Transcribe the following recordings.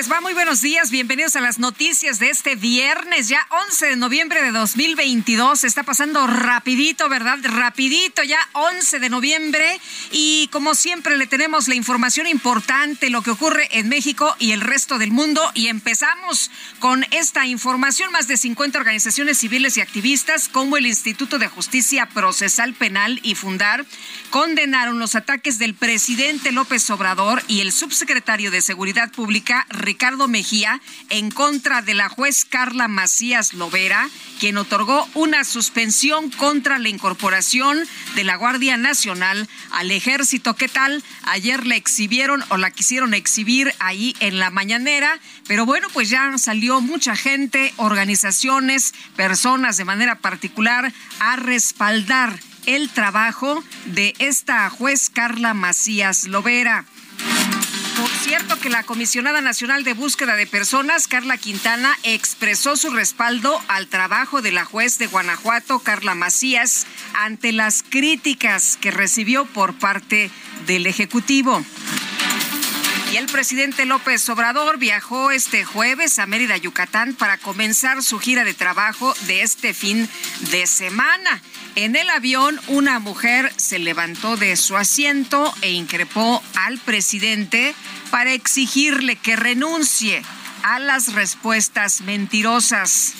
Les va? Muy buenos días. Bienvenidos a las noticias de este viernes, ya 11 de noviembre de 2022. Está pasando rapidito, ¿verdad? Rapidito, ya 11 de noviembre. Y como siempre le tenemos la información importante, lo que ocurre en México y el resto del mundo. Y empezamos con esta información. Más de 50 organizaciones civiles y activistas, como el Instituto de Justicia Procesal Penal y Fundar, condenaron los ataques del presidente López Obrador y el subsecretario de Seguridad Pública, Ricardo Mejía, en contra de la juez Carla Macías Lovera, quien otorgó una suspensión contra la incorporación de la Guardia Nacional al ejército. ¿Qué tal? Ayer la exhibieron o la quisieron exhibir ahí en la mañanera, pero bueno, pues ya salió mucha gente, organizaciones, personas de manera particular a respaldar el trabajo de esta juez Carla Macías Lovera. Por cierto que la comisionada nacional de búsqueda de personas, Carla Quintana, expresó su respaldo al trabajo de la juez de Guanajuato, Carla Macías, ante las críticas que recibió por parte del Ejecutivo. Y el presidente López Obrador viajó este jueves a Mérida, Yucatán, para comenzar su gira de trabajo de este fin de semana. En el avión, una mujer se levantó de su asiento e increpó al presidente para exigirle que renuncie a las respuestas mentirosas.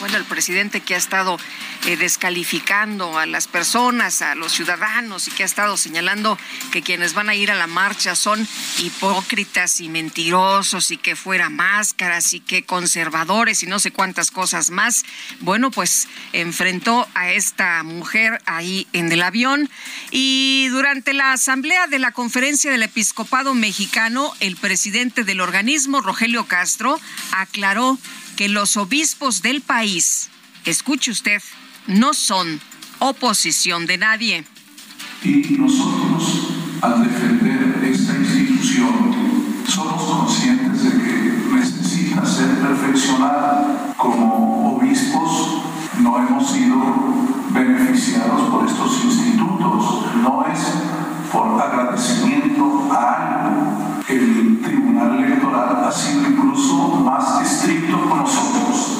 Bueno, el presidente que ha estado eh, descalificando a las personas, a los ciudadanos y que ha estado señalando que quienes van a ir a la marcha son hipócritas y mentirosos y que fuera máscaras y que conservadores y no sé cuántas cosas más. Bueno, pues enfrentó a esta mujer ahí en el avión y durante la asamblea de la conferencia del episcopado mexicano, el presidente del organismo, Rogelio Castro, aclaró que los obispos del país, escuche usted, no son oposición de nadie. Y nosotros, al defender esta institución, somos conscientes de que necesita ser perfeccionada. Como obispos, no hemos sido beneficiados por estos institutos. No es por agradecimiento a algo. El Tribunal Electoral ha sido incluso más estricto con nosotros.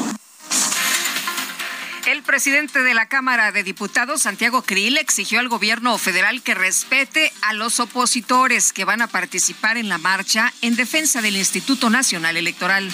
El presidente de la Cámara de Diputados, Santiago Krill, exigió al gobierno federal que respete a los opositores que van a participar en la marcha en defensa del Instituto Nacional Electoral.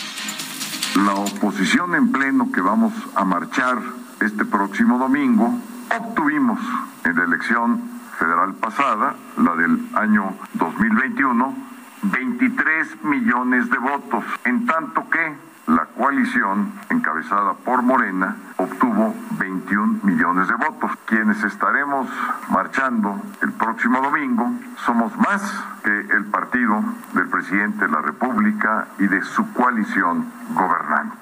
La oposición en pleno que vamos a marchar este próximo domingo, obtuvimos en la elección federal pasada, la del año 2021, 23 millones de votos, en tanto que la coalición encabezada por Morena obtuvo 21 millones de votos. Quienes estaremos marchando el próximo domingo somos más que el partido del presidente de la República y de su coalición gobernante.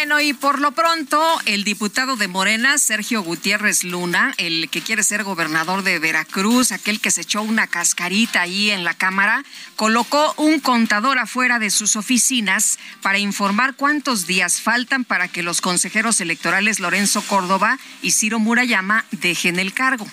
Bueno, y por lo pronto, el diputado de Morena, Sergio Gutiérrez Luna, el que quiere ser gobernador de Veracruz, aquel que se echó una cascarita ahí en la Cámara, colocó un contador afuera de sus oficinas para informar cuántos días faltan para que los consejeros electorales Lorenzo Córdoba y Ciro Murayama dejen el cargo.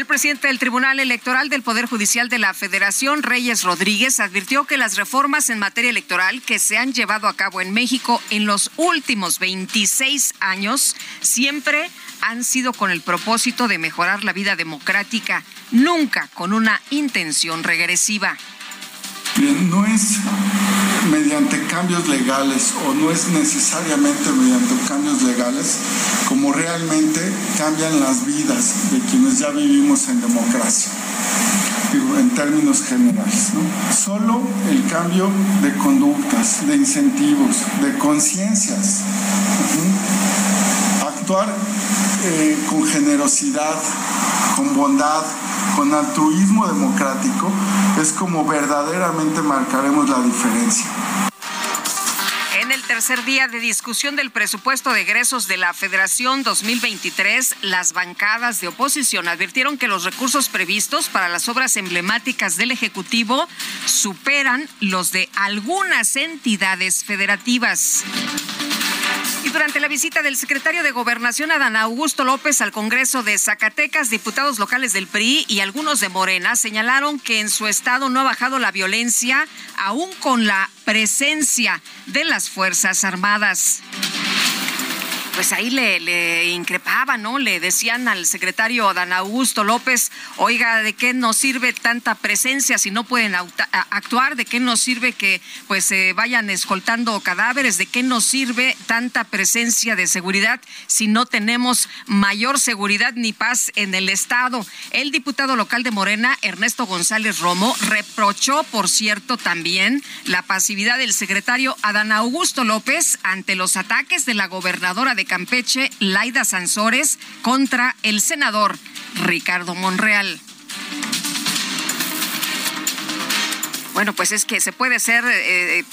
El presidente del Tribunal Electoral del Poder Judicial de la Federación, Reyes Rodríguez, advirtió que las reformas en materia electoral que se han llevado a cabo en México en los últimos 26 años siempre han sido con el propósito de mejorar la vida democrática, nunca con una intención regresiva. no es mediante cambios legales o no es necesariamente mediante cambios legales como realmente cambian las vidas de quienes ya vivimos en democracia en términos generales. Solo el cambio de conductas, de incentivos, de conciencias, actuar eh, con generosidad, con bondad, con altruismo democrático, es como verdaderamente marcaremos la diferencia. En el tercer día de discusión del presupuesto de egresos de la Federación 2023, las bancadas de oposición advirtieron que los recursos previstos para las obras emblemáticas del Ejecutivo superan los de algunas entidades federativas. Durante la visita del secretario de Gobernación, Adán Augusto López, al Congreso de Zacatecas, diputados locales del PRI y algunos de Morena señalaron que en su estado no ha bajado la violencia, aún con la presencia de las Fuerzas Armadas pues ahí le, increpaban, ¿no? Le decían al secretario Dan Augusto López, oiga, ¿de qué nos sirve tanta presencia si no pueden actuar? ¿De qué nos sirve que pues se vayan escoltando cadáveres? ¿De qué nos sirve tanta presencia de seguridad si no tenemos mayor seguridad ni paz en el Estado? El diputado local de Morena, Ernesto González Romo, reprochó, por cierto, también la pasividad del secretario Adán Augusto López ante los ataques de la gobernadora de de Campeche, Laida Sansores, contra el senador Ricardo Monreal. Bueno, pues es que se puede ser eh,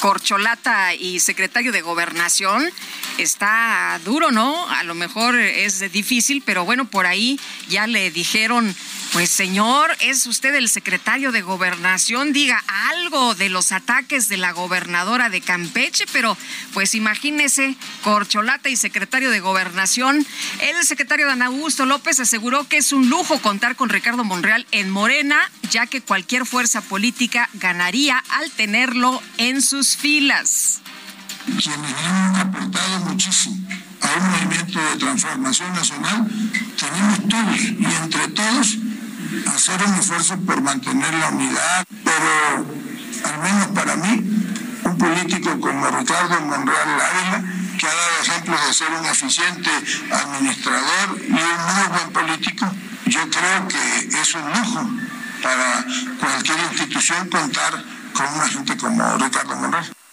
corcholata y secretario de gobernación. Está duro, ¿no? A lo mejor es difícil, pero bueno, por ahí ya le dijeron pues señor, es usted el secretario de gobernación, diga algo de los ataques de la gobernadora de Campeche, pero pues imagínese, corcholata y secretario de gobernación. El secretario Dan Augusto López aseguró que es un lujo contar con Ricardo Monreal en Morena, ya que cualquier fuerza política ganaría al tenerlo en sus filas. Quienes han aportado muchísimo a un movimiento de transformación nacional, tenemos todos y entre todos hacer un esfuerzo por mantener la unidad, pero al menos para mí, un político como Ricardo Monreal Ávila, que ha dado ejemplos de ser un eficiente administrador y un muy buen político, yo creo que es un lujo para cualquier institución contar con una gente como Ricardo Monreal.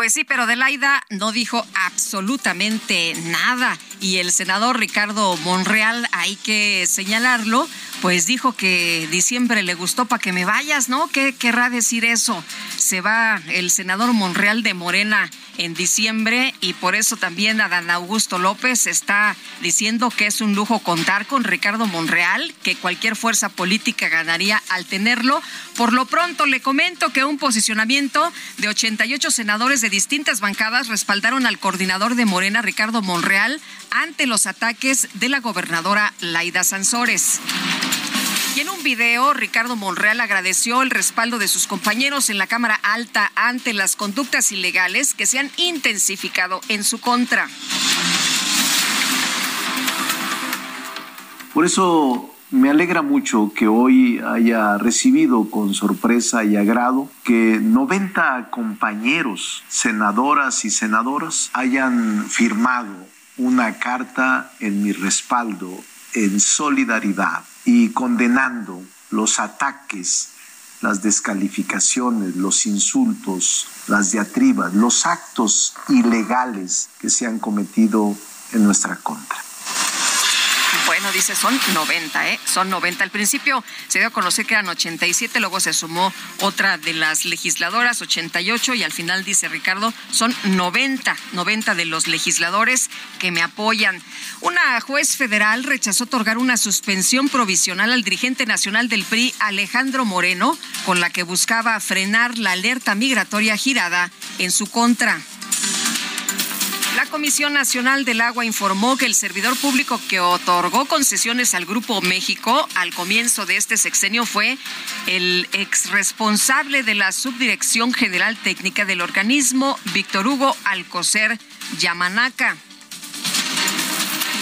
Pues sí, pero Delaida no dijo absolutamente nada. Y el senador Ricardo Monreal, hay que señalarlo, pues dijo que diciembre le gustó para que me vayas, ¿no? ¿Qué querrá decir eso? Se va el senador Monreal de Morena en diciembre y por eso también Adán Augusto López está diciendo que es un lujo contar con Ricardo Monreal, que cualquier fuerza política ganaría al tenerlo. Por lo pronto le comento que un posicionamiento de 88 senadores de distintas bancadas respaldaron al coordinador de Morena, Ricardo Monreal, ante los ataques de la gobernadora Laida Sansores. Y en un video, Ricardo Monreal agradeció el respaldo de sus compañeros en la Cámara Alta ante las conductas ilegales que se han intensificado en su contra. Por eso me alegra mucho que hoy haya recibido con sorpresa y agrado que 90 compañeros, senadoras y senadoras, hayan firmado una carta en mi respaldo, en solidaridad y condenando los ataques, las descalificaciones, los insultos, las diatribas, los actos ilegales que se han cometido en nuestra contra. Bueno, dice, son 90, ¿eh? Son 90. Al principio se dio a conocer que eran 87, luego se sumó otra de las legisladoras, 88, y al final dice Ricardo, son 90, 90 de los legisladores que me apoyan. Una juez federal rechazó otorgar una suspensión provisional al dirigente nacional del PRI, Alejandro Moreno, con la que buscaba frenar la alerta migratoria girada en su contra. La Comisión Nacional del Agua informó que el servidor público que otorgó concesiones al Grupo México al comienzo de este sexenio fue el ex responsable de la Subdirección General Técnica del organismo, Víctor Hugo Alcocer Yamanaka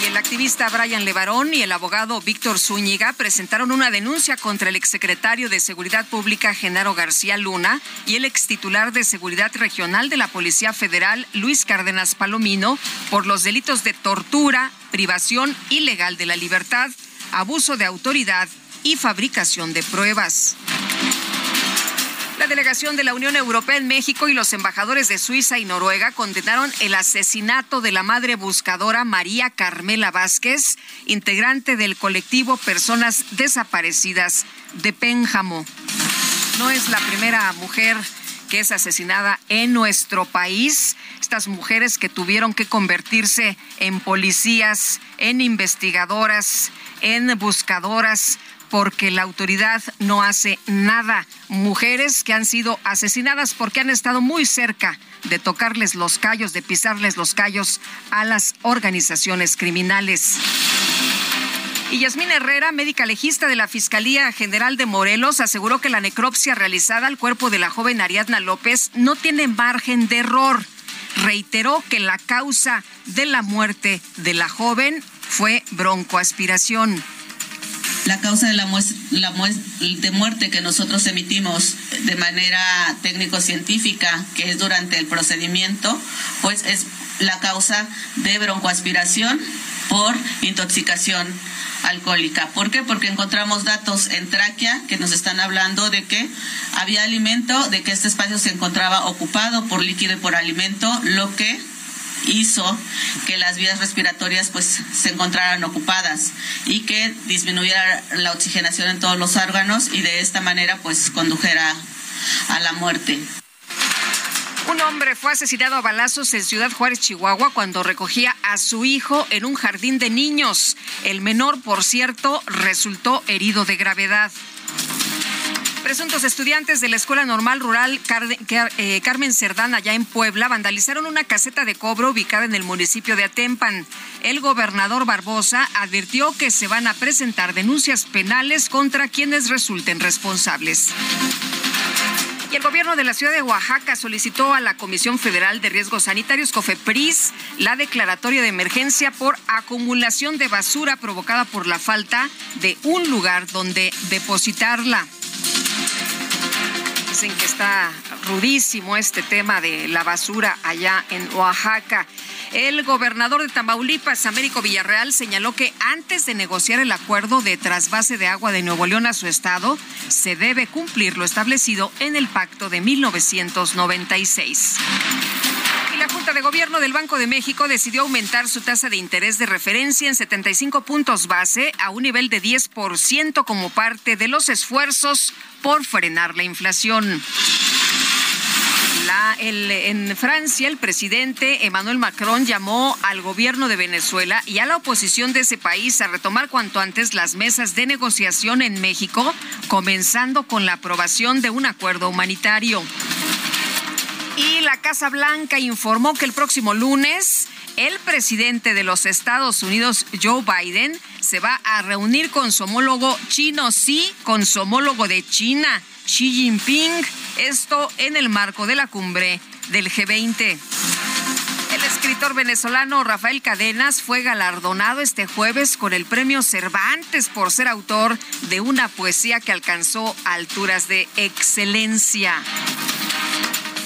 y el activista Brian Levarón y el abogado Víctor Zúñiga presentaron una denuncia contra el exsecretario de Seguridad Pública Genaro García Luna y el extitular de Seguridad Regional de la Policía Federal Luis Cárdenas Palomino por los delitos de tortura, privación ilegal de la libertad, abuso de autoridad y fabricación de pruebas. La delegación de la Unión Europea en México y los embajadores de Suiza y Noruega condenaron el asesinato de la madre buscadora María Carmela Vázquez, integrante del colectivo Personas Desaparecidas de Pénjamo. No es la primera mujer que es asesinada en nuestro país. Estas mujeres que tuvieron que convertirse en policías, en investigadoras, en buscadoras porque la autoridad no hace nada. Mujeres que han sido asesinadas porque han estado muy cerca de tocarles los callos, de pisarles los callos a las organizaciones criminales. Y Yasmín Herrera, médica legista de la Fiscalía General de Morelos, aseguró que la necropsia realizada al cuerpo de la joven Ariadna López no tiene margen de error. Reiteró que la causa de la muerte de la joven fue broncoaspiración la causa de la, la de muerte que nosotros emitimos de manera técnico-científica, que es durante el procedimiento, pues es la causa de broncoaspiración por intoxicación alcohólica. ¿Por qué? Porque encontramos datos en tráquea que nos están hablando de que había alimento, de que este espacio se encontraba ocupado por líquido y por alimento, lo que hizo que las vías respiratorias pues se encontraran ocupadas y que disminuyera la oxigenación en todos los órganos y de esta manera pues condujera a la muerte. Un hombre fue asesinado a balazos en Ciudad Juárez, Chihuahua, cuando recogía a su hijo en un jardín de niños. El menor, por cierto, resultó herido de gravedad. Presuntos estudiantes de la Escuela Normal Rural eh, Carmen Cerdán, allá en Puebla, vandalizaron una caseta de cobro ubicada en el municipio de Atempan. El gobernador Barbosa advirtió que se van a presentar denuncias penales contra quienes resulten responsables. Y el gobierno de la ciudad de Oaxaca solicitó a la Comisión Federal de Riesgos Sanitarios, COFEPRIS, la declaratoria de emergencia por acumulación de basura provocada por la falta de un lugar donde depositarla. Dicen que está rudísimo este tema de la basura allá en Oaxaca. El gobernador de Tamaulipas, Américo Villarreal, señaló que antes de negociar el acuerdo de trasvase de agua de Nuevo León a su estado, se debe cumplir lo establecido en el pacto de 1996 la Junta de Gobierno del Banco de México decidió aumentar su tasa de interés de referencia en 75 puntos base a un nivel de 10% como parte de los esfuerzos por frenar la inflación. en Francia, el presidente Emmanuel Macron llamó al gobierno de Venezuela y a la oposición de ese país a retomar cuanto antes las mesas de negociación en México, comenzando con la aprobación de un acuerdo humanitario. Y la Casa Blanca informó que el próximo lunes el presidente de los Estados Unidos, Joe Biden, se va a reunir con su homólogo chino, sí, con su homólogo de China, Xi Jinping, esto en el marco de la cumbre del G20. El escritor venezolano Rafael Cadenas fue galardonado este jueves con el premio Cervantes por ser autor de una poesía que alcanzó alturas de excelencia.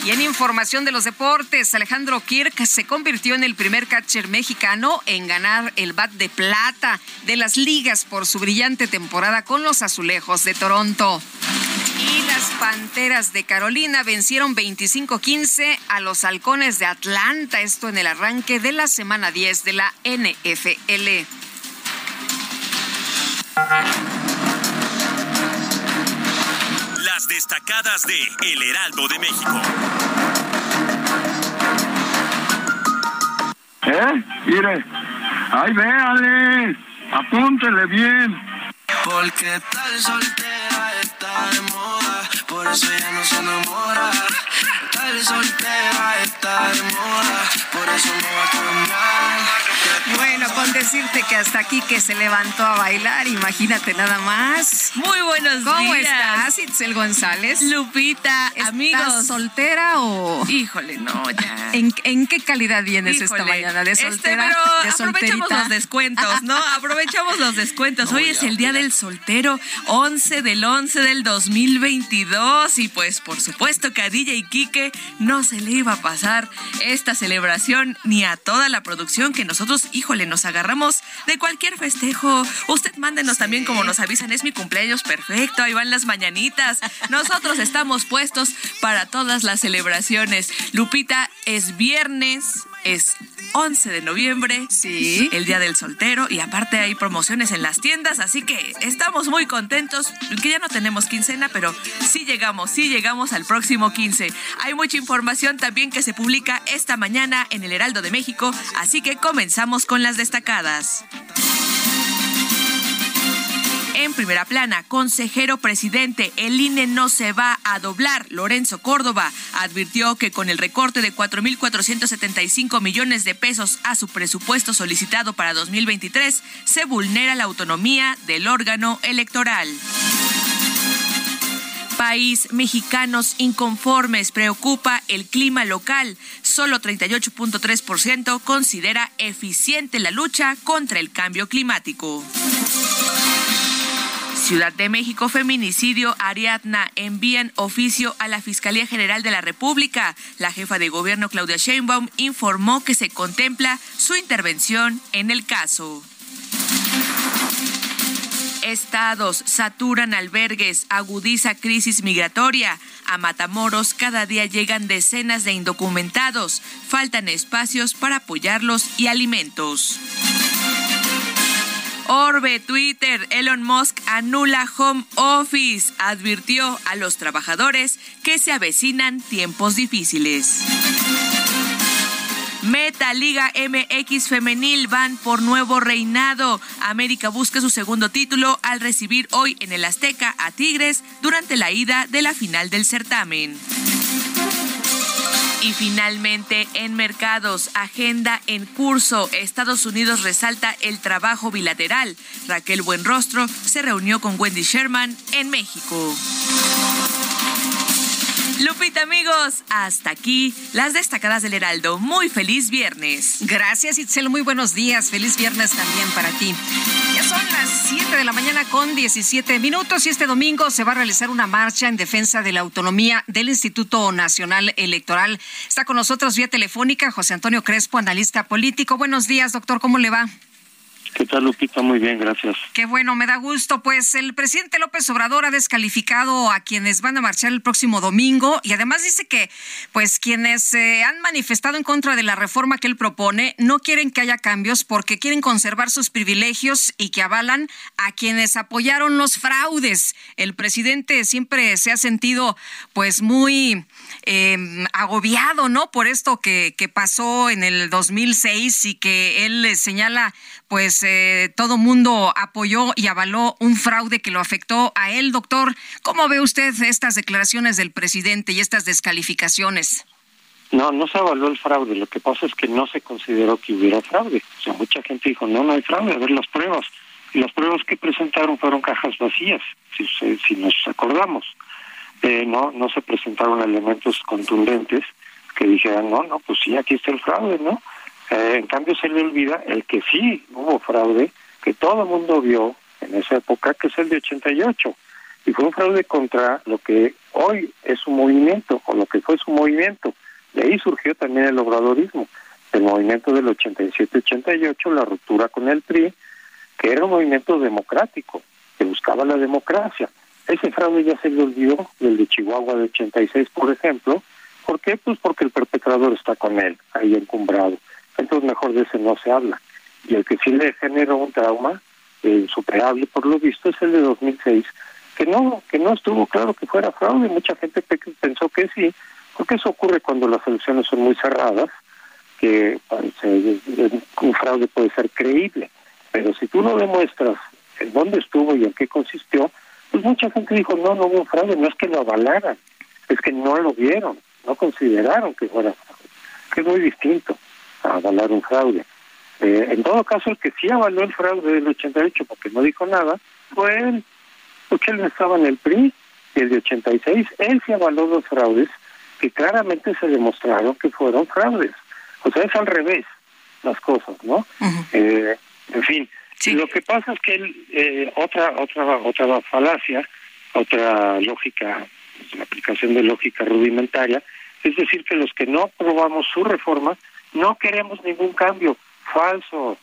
Y en información de los deportes, Alejandro Kirk se convirtió en el primer catcher mexicano en ganar el bat de plata de las ligas por su brillante temporada con los azulejos de Toronto. Y las Panteras de Carolina vencieron 25-15 a los Halcones de Atlanta, esto en el arranque de la semana 10 de la NFL destacadas de El Heraldo de México. ¿Eh? Mire, ahí véale, apúntele bien. Porque tal soltera está de moda por eso ya no se enamora. Tal soltera está de moda, por eso no va a cambiar. Bueno, con decirte que hasta aquí que se levantó a bailar, imagínate nada más. Muy buenos días. ¿Cómo estás, Itzel González? Lupita, ¿Estás amigos. soltera o...? Híjole, no, ya. ¿En, en qué calidad vienes esta mañana? ¿De Este, soltera? pero ¿De aprovechamos los descuentos, ¿no? Aprovechamos los descuentos. Hoy es el Día del Soltero, 11 del 11 del 2022. Y pues, por supuesto que a DJ y Quique no se le iba a pasar esta celebración ni a toda la producción que nosotros, híjole, nos agarramos de cualquier festejo. Usted mándenos también como nos avisan, es mi cumpleaños perfecto, ahí van las mañanitas. Nosotros estamos puestos para todas las celebraciones. Lupita, es viernes, es 11 de noviembre, Sí. el Día del Soltero y aparte hay promociones en las tiendas, así que estamos muy contentos, que ya no tenemos quincena, pero sí llegamos, sí llegamos al próximo 15. Hay mucha información también que se publica esta mañana en el Heraldo de México, así que comenzamos con las destacadas. En primera plana, consejero presidente, el INE no se va a doblar. Lorenzo Córdoba advirtió que con el recorte de 4.475 millones de pesos a su presupuesto solicitado para 2023, se vulnera la autonomía del órgano electoral. País, mexicanos inconformes, preocupa el clima local. Solo 38.3% considera eficiente la lucha contra el cambio climático. Ciudad de México, feminicidio, Ariadna, envían oficio a la Fiscalía General de la República. La jefa de gobierno, Claudia Sheinbaum, informó que se contempla su intervención en el caso. Estados saturan albergues, agudiza crisis migratoria. A Matamoros cada día llegan decenas de indocumentados. Faltan espacios para apoyarlos y alimentos. Orbe, Twitter, Elon Musk anula Home Office. Advirtió a los trabajadores que se avecinan tiempos difíciles. Meta Liga MX Femenil van por nuevo reinado. América busca su segundo título al recibir hoy en el Azteca a Tigres durante la ida de la final del certamen. Y finalmente, en mercados, agenda en curso. Estados Unidos resalta el trabajo bilateral. Raquel Buenrostro se reunió con Wendy Sherman en México. Lupita, amigos, hasta aquí las destacadas del Heraldo. Muy feliz viernes. Gracias, Itzel. Muy buenos días. Feliz viernes también para ti. Ya son las 7 de la mañana con 17 minutos y este domingo se va a realizar una marcha en defensa de la autonomía del Instituto Nacional Electoral. Está con nosotros vía telefónica José Antonio Crespo, analista político. Buenos días, doctor. ¿Cómo le va? ¿Qué tal, Lupita? Muy bien, gracias. Qué bueno, me da gusto. Pues el presidente López Obrador ha descalificado a quienes van a marchar el próximo domingo y además dice que, pues, quienes han manifestado en contra de la reforma que él propone no quieren que haya cambios porque quieren conservar sus privilegios y que avalan a quienes apoyaron los fraudes. El presidente siempre se ha sentido, pues, muy eh, agobiado, ¿no? Por esto que, pasó en el 2006 y que él señala, pues eh, todo mundo apoyó y avaló un fraude que lo afectó a él, doctor. ¿Cómo ve usted estas declaraciones del presidente y estas descalificaciones? No, no se avaló el fraude. Lo que pasa es que no se consideró que hubiera fraude. O sea, mucha gente dijo, no, no hay fraude, a ver las pruebas. Y las pruebas que presentaron fueron cajas vacías, si, si- nos acordamos. Eh, no, no se presentaron elementos contundentes que dijeran, no, no, pues sí, aquí está el fraude, ¿no? Eh, en cambio se le olvida el que sí hubo fraude, que todo el mundo vio en esa época, que es el de 88. Y fue un fraude contra lo que hoy es su movimiento, o lo que fue su movimiento. De ahí surgió también el obradorismo, el movimiento del 87-88, la ruptura con el PRI, que era un movimiento democrático, que buscaba la democracia. Ese fraude ya se le olvidó, el de Chihuahua de 86, por ejemplo. ¿Por qué? Pues porque el perpetrador está con él, ahí encumbrado. Entonces mejor de ese no se habla. Y el que sí le generó un trauma eh, por lo visto, es el de 2006, que no que no estuvo claro que fuera fraude. Mucha gente pe- pensó que sí, porque eso ocurre cuando las elecciones son muy cerradas, que un fraude puede ser creíble. Pero si tú no demuestras en dónde estuvo y en qué consistió, pues mucha gente dijo, no, no hubo fraude, no es que lo avalaran, es que no lo vieron, no consideraron que fuera fraude, que es muy distinto avalar un fraude. Eh, en todo caso, el que sí avaló el fraude del 88 porque no dijo nada, fue él, porque él estaba en el PRI, y el de 86, él sí avaló los fraudes que claramente se demostraron que fueron fraudes. O sea, es al revés las cosas, ¿no? eh, en fin, lo que pasa es que él, eh, otra, otra, otra falacia, otra lógica, la aplicación de lógica rudimentaria, es decir, que los que no aprobamos su reforma no queremos ningún cambio. Falso.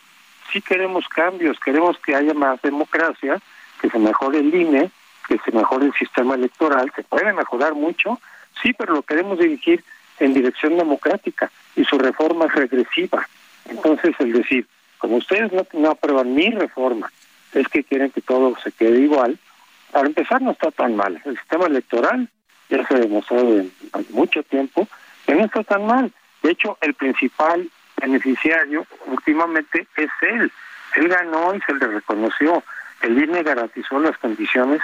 Sí queremos cambios, queremos que haya más democracia, que se mejore el INE, que se mejore el sistema electoral, se puede mejorar mucho, sí, pero lo queremos dirigir en dirección democrática y su reforma es regresiva. Entonces, es decir, como ustedes no aprueban mi reforma, es que quieren que todo se quede igual, para empezar no está tan mal. El sistema electoral ya se ha demostrado en, mucho tiempo que no está tan mal. De hecho, el principal beneficiario últimamente es él. Él ganó y se le reconoció. El INE garantizó las condiciones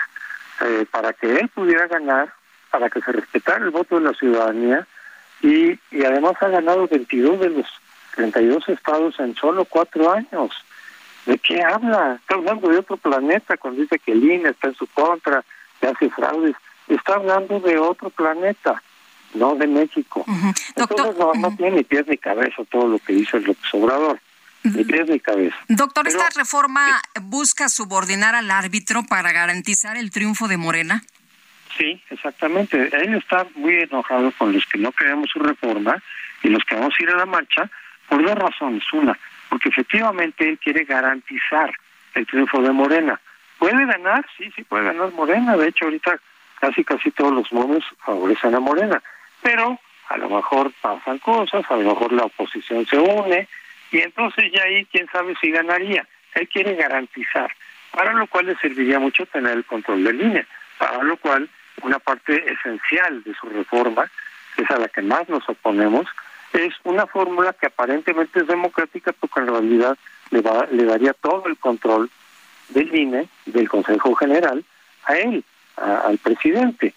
eh, para que él pudiera ganar, para que se respetara el voto de la ciudadanía y, y además ha ganado 22 de los 32 estados en solo cuatro años. ¿De qué habla? Está hablando de otro planeta cuando dice que el INE está en su contra, que hace fraudes. Está hablando de otro planeta, no de México. Entonces no, no tiene ni pies ni cabeza todo lo que dice el Obrador. Ni pies ni cabeza. Doctor, ¿esta reforma busca subordinar al árbitro para garantizar el triunfo de Morena? Sí, exactamente. Él está muy enojado con los que no queremos su reforma y los que vamos a ir a la marcha por dos razones. Una, porque efectivamente él quiere garantizar el triunfo de Morena. ¿Puede ganar? Sí, sí puede ganar Morena. De hecho, ahorita casi casi todos los monos favorecen a Morena. Pero a lo mejor pasan cosas, a lo mejor la oposición se une y entonces ya ahí quién sabe si ganaría. Él quiere garantizar, para lo cual le serviría mucho tener el control de línea, para lo cual una parte esencial de su reforma, que es a la que más nos oponemos, es una fórmula que aparentemente es democrática, porque en realidad le, va, le daría todo el control del INE, del Consejo General, a él, al presidente.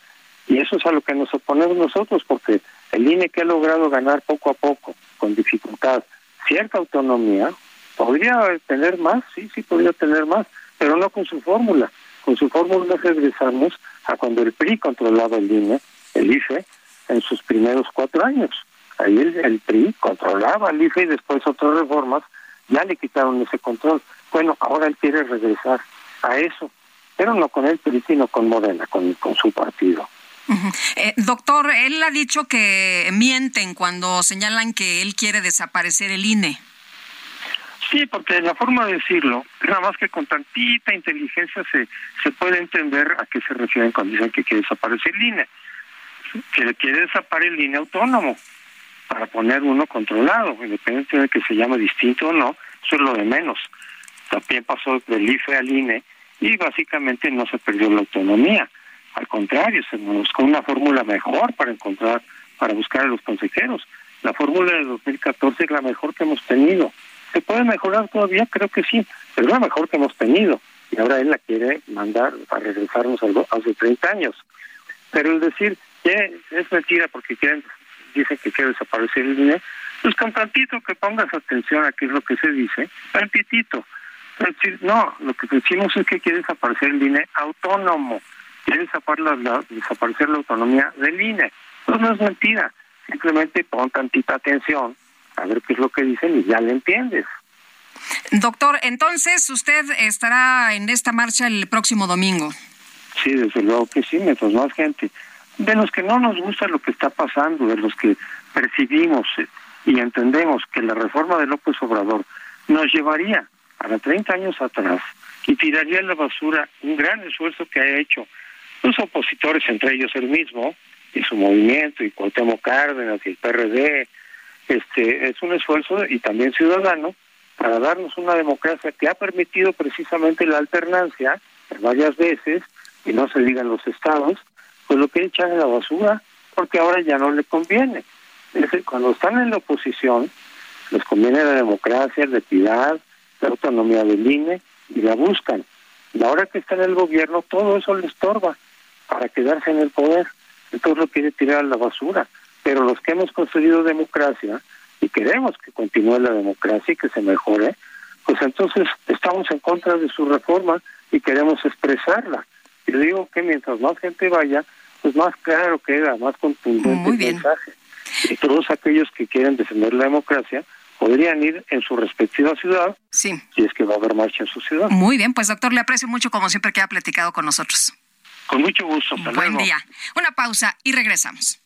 Y eso es a lo que nos oponemos nosotros, porque el INE que ha logrado ganar poco a poco, con dificultad, cierta autonomía, podría tener más, sí, sí podría tener más, pero no con su fórmula. Con su fórmula regresamos a cuando el PRI controlaba el INE, el IFE, en sus primeros cuatro años. Ahí el, PRI controlaba el IFE y después otras reformas ya le quitaron ese control. Bueno, ahora él quiere regresar a eso, pero no con el PRI, sino con Morena, con, su partido. Eh, doctor, él ha dicho que mienten cuando señalan que él quiere desaparecer el INE. Sí, porque la forma de decirlo, nada más que con tantita inteligencia se, se puede entender a qué se refieren cuando dicen que quiere desaparecer el INE. Que quiere desaparecer el INE autónomo para poner uno controlado, independientemente de que se llame distinto o no, eso es lo de menos. También pasó del IFE al INE y básicamente no se perdió la autonomía. Al contrario, se buscó una fórmula mejor para encontrar, para buscar a los consejeros. La fórmula de 2014 es la mejor que hemos tenido. ¿Se puede mejorar todavía? Creo que sí, pero es la mejor que hemos tenido. Y ahora él la quiere mandar para regresarnos a hace 30 años. Pero el decir que es mentira porque quieren dice que quiere desaparecer el INE, pues con tantito que pongas atención a qué es lo que se dice, tantitito. No, lo que decimos es que quiere desaparecer el INE autónomo, quiere desaparecer la, autonomía del INE. Pues no es mentira, simplemente pon tantita atención a ver qué es lo que dicen y ya le entiendes. Doctor, entonces usted estará en esta marcha el próximo domingo. Sí, desde luego que sí, mientras más gente de los que no nos gusta lo que está pasando, de los que percibimos y entendemos que la reforma de López Obrador nos llevaría para 30 años atrás y tiraría a la basura un gran esfuerzo que ha hecho los opositores, entre ellos el mismo, y su movimiento, y Cuauhtémoc Cárdenas y el PRD, este, es un esfuerzo y también ciudadano para darnos una democracia que ha permitido precisamente la alternancia varias veces, y no se digan los estados, pues lo que echan en la basura, porque ahora ya no le conviene. Es decir, cuando están en la oposición, les conviene la democracia, la equidad, la autonomía del INE, y la buscan. La hora que está en el gobierno, todo eso le estorba para quedarse en el poder. Entonces lo quiere tirar a la basura. Pero los que hemos construido democracia y queremos que continúe la democracia y que se mejore, pues entonces estamos en contra de su reforma y queremos expresarla. Y digo que mientras más gente vaya, pues más claro queda, más contundente el mensaje. Y todos aquellos que quieren defender la democracia podrían ir en su respectiva ciudad, sí. si es que va a haber marcha en su ciudad. Muy bien, pues doctor, le aprecio mucho como siempre que ha platicado con nosotros. Con mucho gusto. Hasta Buen día. Una pausa y regresamos.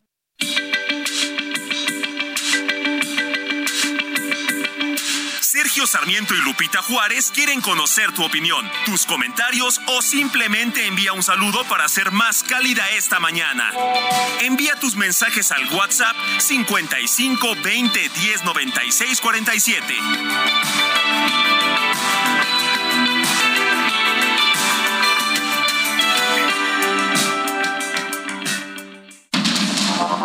Sergio Sarmiento y Lupita Juárez quieren conocer tu opinión, tus comentarios o simplemente envía un saludo para ser más cálida esta mañana. Envía tus mensajes al WhatsApp 55 20 10 96 47.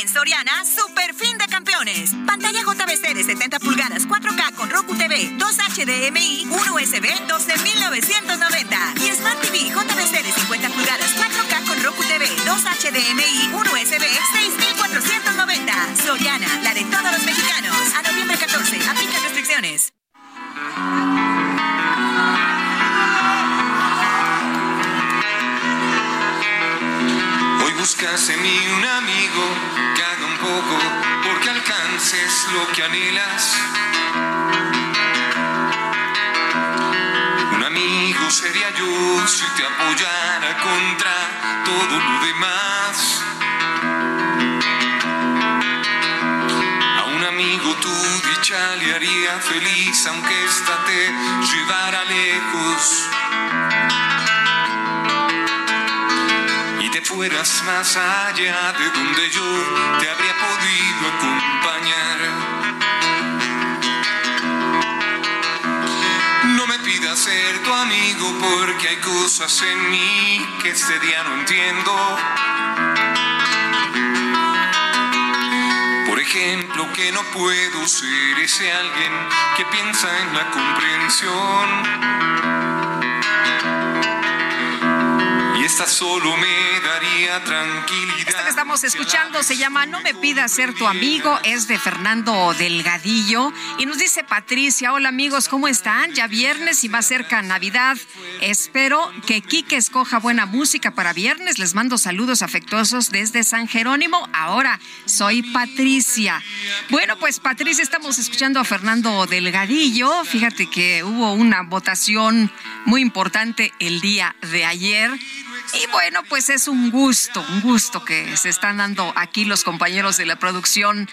En Soriana, super fin de campeones. Pantalla JBC de 70 pulgadas 4K con Roku TV, 2 HDMI, 1 USB, 12,990. Y Smart TV JBC de 50 pulgadas 4K con Roku TV, 2 HDMI, 1 USB, 6,490. Soriana, la de todos los mexicanos. A noviembre 14, aplica restricciones. Buscas en mí un amigo que haga un poco porque alcances lo que anhelas. Un amigo sería yo si te apoyara contra todo lo demás. A un amigo tu dicha le haría feliz aunque ésta te llevara lejos. Fueras más allá de donde yo te habría podido acompañar. No me pidas ser tu amigo porque hay cosas en mí que este día no entiendo. Por ejemplo, que no puedo ser ese alguien que piensa en la comprensión. Solo me daría tranquilidad. Esto que estamos escuchando se llama No me pidas ser tu amigo, es de Fernando Delgadillo. Y nos dice Patricia, hola amigos, ¿cómo están? Ya viernes y más cerca Navidad. Espero que Quique escoja buena música para viernes. Les mando saludos afectuosos desde San Jerónimo. Ahora soy Patricia. Bueno, pues Patricia, estamos escuchando a Fernando Delgadillo. Fíjate que hubo una votación muy importante el día de ayer. Y bueno, pues es un gusto, un gusto que se están dando aquí los compañeros de la producción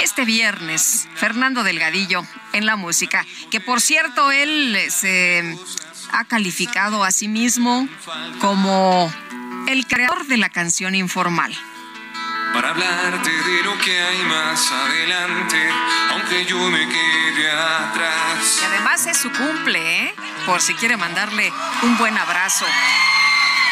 este viernes. Fernando Delgadillo en la música, que por cierto él se ha calificado a sí mismo como el creador de la canción informal. Para hablarte de lo que hay más adelante, aunque yo me quede atrás. Y además es su cumple, ¿eh? Por si quiere mandarle un buen abrazo.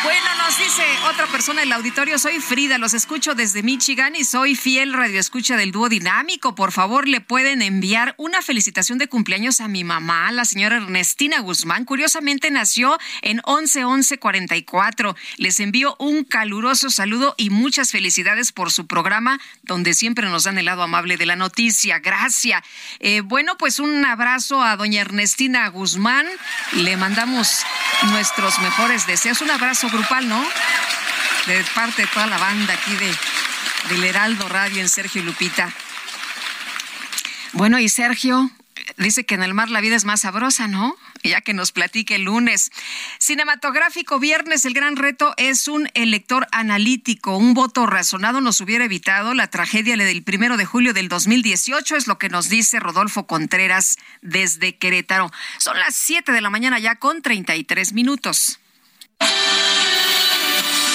Bueno, nos dice otra persona del auditorio, soy Frida, los escucho desde Michigan y soy fiel radioescucha del dúo dinámico. Por favor, le pueden enviar una felicitación de cumpleaños a mi mamá, la señora Ernestina Guzmán. Curiosamente nació en 11-11-44. Les envío un caluroso saludo y muchas felicidades por su programa, donde siempre nos dan el lado amable de la noticia. Gracias. Eh, bueno, pues un abrazo a doña Ernestina Guzmán. Le mandamos nuestros mejores deseos. Un abrazo grupal, ¿no? De parte de toda la banda aquí de, del Heraldo Radio en Sergio Lupita. Bueno, y Sergio dice que en el mar la vida es más sabrosa, ¿no? Ya que nos platique el lunes. Cinematográfico viernes, el gran reto es un elector analítico. Un voto razonado nos hubiera evitado la tragedia del primero de julio del 2018, es lo que nos dice Rodolfo Contreras desde Querétaro. Son las 7 de la mañana ya con 33 minutos.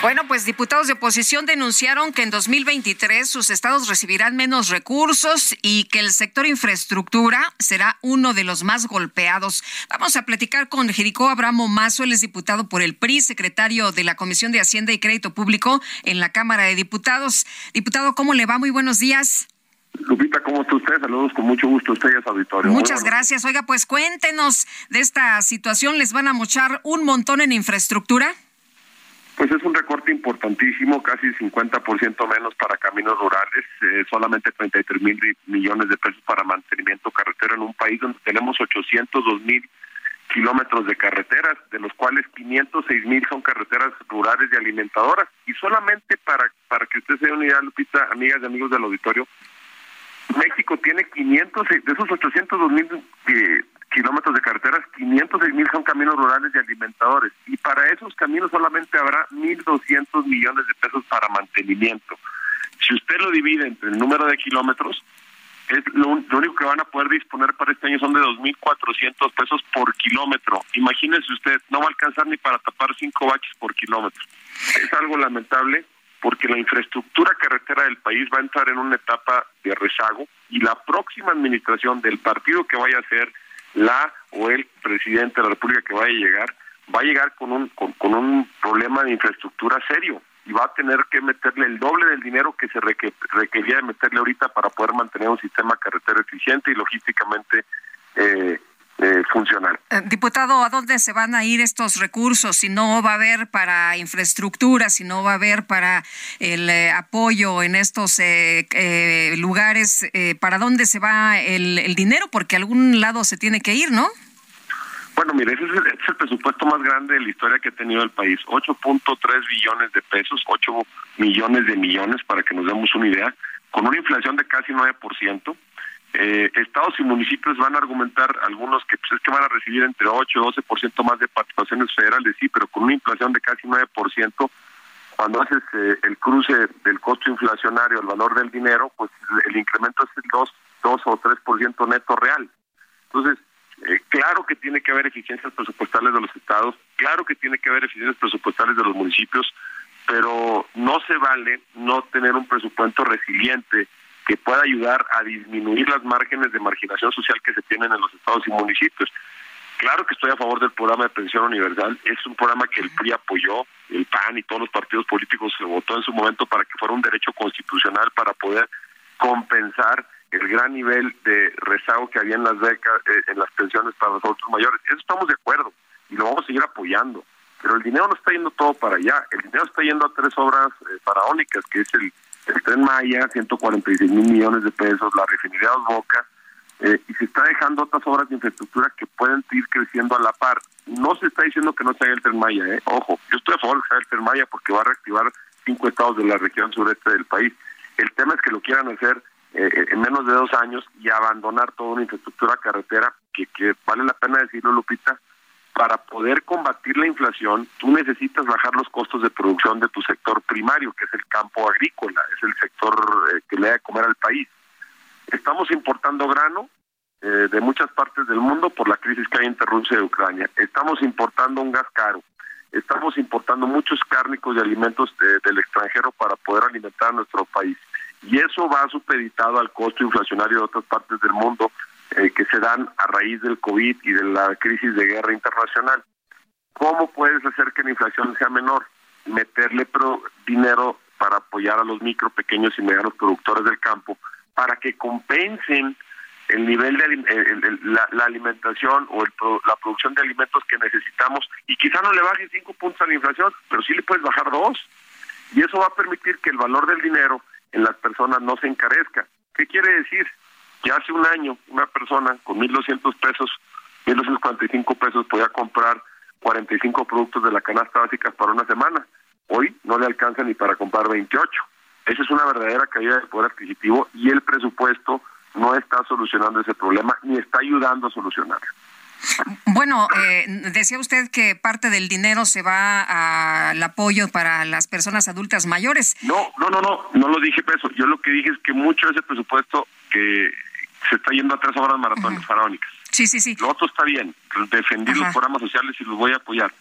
Bueno, pues diputados de oposición denunciaron que en 2023 sus estados recibirán menos recursos y que el sector infraestructura será uno de los más golpeados. Vamos a platicar con Jericó Abramo Mazo, él es diputado por el PRI, secretario de la Comisión de Hacienda y Crédito Público en la Cámara de Diputados. Diputado, ¿cómo le va? Muy buenos días. Lupita, ¿cómo está usted? Saludos con mucho gusto a usted y a su auditorio. Muchas gracias. Oiga, pues cuéntenos de esta situación. ¿Les van a mochar un montón en infraestructura? Pues es un recorte importantísimo, casi 50% menos para caminos rurales, eh, solamente 33 mil millones de pesos para mantenimiento carretero en un país donde tenemos 802 mil kilómetros de carreteras, de los cuales 506 mil son carreteras rurales y alimentadoras. Y solamente para, para que usted se dé una idea, Lupita, amigas y amigos del auditorio, México tiene 500, de esos 802 mil eh, kilómetros de carreteras, 506 mil son caminos rurales y alimentadores. Y para esos caminos solamente habrá 1.200 millones de pesos para mantenimiento. Si usted lo divide entre el número de kilómetros, es lo, único que van a poder disponer para este año son de 2.400 pesos por kilómetro. Imagínese usted, no va a alcanzar ni para tapar cinco baches por kilómetro. Es algo lamentable porque la infraestructura carretera del país va a entrar en una etapa de rezago y la próxima administración del partido que vaya a ser la o el presidente de la República que vaya a llegar, va a llegar con un, con, un problema de infraestructura serio y va a tener que meterle el doble del dinero que se requería de meterle ahorita para poder mantener un sistema carretero eficiente y logísticamente eh, eh, funcional. Eh, diputado, ¿a dónde se van a ir estos recursos? Si no va a haber para infraestructura, si no va a haber para el eh, apoyo en estos lugares, ¿para dónde se va el, dinero? Porque a algún lado se tiene que ir, ¿no? Bueno, mire, ese es, el, es el presupuesto más grande de la historia que ha tenido el país. 8.3 billones de pesos, 8 millones de millones, para que nos demos una idea, con una inflación de casi 9%. Eh, estados y municipios van a argumentar algunos que pues, es que van a recibir entre 8 y 12% más de participaciones federales, sí, pero con una inflación de casi 9%, cuando haces eh, el cruce del costo inflacionario, el valor del dinero, pues el incremento es el 2, 2 o 3% neto real. Entonces, eh, claro que tiene que haber eficiencias presupuestales de los estados, claro que tiene que haber eficiencias presupuestales de los municipios, pero no se vale no tener un presupuesto resiliente que pueda ayudar a disminuir las márgenes de marginación social que se tienen en los estados y municipios. Claro que estoy a favor del programa de pensión universal, es un programa que el PRI apoyó, el PAN y todos los partidos políticos se votó en su momento para que fuera un derecho constitucional para poder compensar el gran nivel de rezago que había en las becas, eh, en las pensiones para los adultos mayores. Eso estamos de acuerdo y lo vamos a seguir apoyando. Pero el dinero no está yendo todo para allá, el dinero está yendo a tres obras eh, faraónicas, que es el el Tren Maya, 146 mil millones de pesos, la refinería Dos Bocas, eh, y se está dejando otras obras de infraestructura que pueden ir creciendo a la par. No se está diciendo que no se haga el Tren Maya, eh. ojo, yo estoy a favor de que se haga el Tren Maya porque va a reactivar cinco estados de la región sureste del país. El tema es que lo quieran hacer eh, en menos de dos años y abandonar toda una infraestructura carretera que vale la pena decirlo, Lupita, para poder combatir la inflación, tú necesitas bajar los costos de producción de tu sector primario, que es el campo agrícola, es el sector eh, que le da de comer al país. Estamos importando grano eh, de muchas partes del mundo por la crisis que hay entre Rusia y Ucrania. Estamos importando un gas caro. Estamos importando muchos cárnicos y alimentos del extranjero para poder alimentar a nuestro país. Y eso va supeditado al costo inflacionario de otras partes del mundo eh, que se dan a raíz del COVID y de la crisis de guerra internacional. ¿Cómo puedes hacer que la inflación sea menor? Meterle dinero para apoyar a los micro, pequeños y medianos productores del campo para que compensen el nivel de la, alimentación o la producción de alimentos que necesitamos y quizá no le baje cinco puntos a la inflación, pero sí le puedes bajar dos. Y eso va a permitir que el valor del dinero en las personas no se encarezca. ¿Qué quiere decir? Que hace un año una persona con 1.200 pesos, 1.245 pesos podía comprar 45 productos de la canasta básica para una semana. Hoy no le alcanza ni para comprar 28. Esa es una verdadera caída de poder adquisitivo y el presupuesto no está solucionando ese problema ni está ayudando a solucionarlo. Bueno, eh, decía usted que parte del dinero se va al apoyo para las personas adultas mayores. No, no, no, no, no lo dije eso. Yo lo que dije es que mucho de ese presupuesto que se está yendo a tres horas maratones faraónicas. Sí, sí, sí. Lo otro está bien, defender los programas sociales y los voy a apoyar.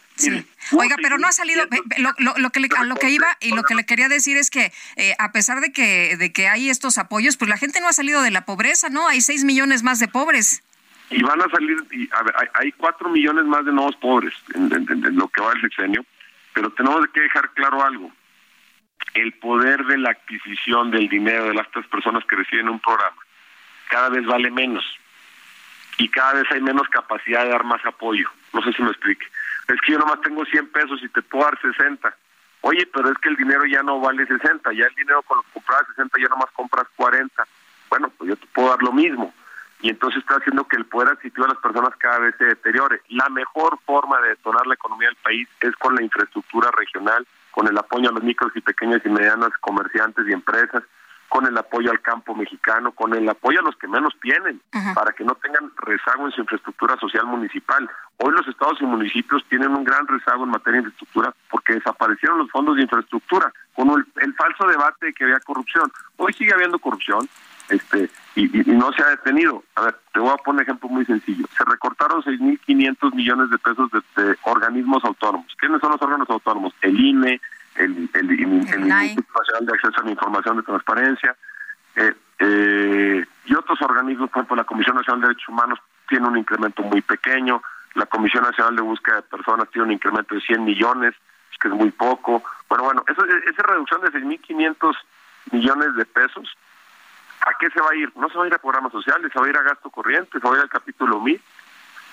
Oiga, pero no ha salido lo, lo, que a lo que iba y lo que le quería decir es que eh, a pesar de que de que hay estos apoyos, pues la gente no ha salido de la pobreza, ¿no? Hay seis millones más de pobres. Y van a salir, y, a ver, hay, cuatro millones más de nuevos pobres en, lo que va el sexenio, pero tenemos que dejar claro algo. El poder de la adquisición del dinero de las tres personas que reciben un programa cada vez vale menos y cada vez hay menos capacidad de dar más apoyo. No sé si me explique. Es que yo nomás tengo 100 pesos y te puedo dar 60. Oye, pero es que el dinero ya no vale 60. Ya el dinero con lo que comprabas 60 ya nomás compras 40. Bueno, pues yo te puedo dar lo mismo. Y entonces está haciendo que el poder adquisitivo de las personas cada vez se deteriore. La mejor forma de detonar la economía del país es con la infraestructura regional, con el apoyo a los micros y pequeñas y medianas comerciantes y empresas, con el apoyo al campo mexicano, con el apoyo a los que menos tienen, para que no tengan rezago en su infraestructura social municipal. Hoy los estados y municipios tienen un gran rezago en materia de infraestructura porque desaparecieron los fondos de infraestructura con el, falso debate de que había corrupción. Hoy sigue habiendo corrupción, este y, no se ha detenido. A ver, te voy a poner un ejemplo muy sencillo. Se recortaron 6.500 millones de pesos de organismos autónomos. ¿Quiénes son los órganos autónomos? El INE, el, el, Instituto Nacional de Acceso a la Información de Transparencia, eh, eh, y otros organismos, por ejemplo, la Comisión Nacional de Derechos Humanos tiene un incremento muy pequeño, la Comisión Nacional de Búsqueda de Personas tiene un incremento de 100 millones, que es muy poco. Bueno, bueno, eso, esa reducción de 6.500 millones de pesos, ¿a qué se va a ir? No se va a ir a programas sociales, se va a ir a gasto corriente, se va a ir al capítulo 1000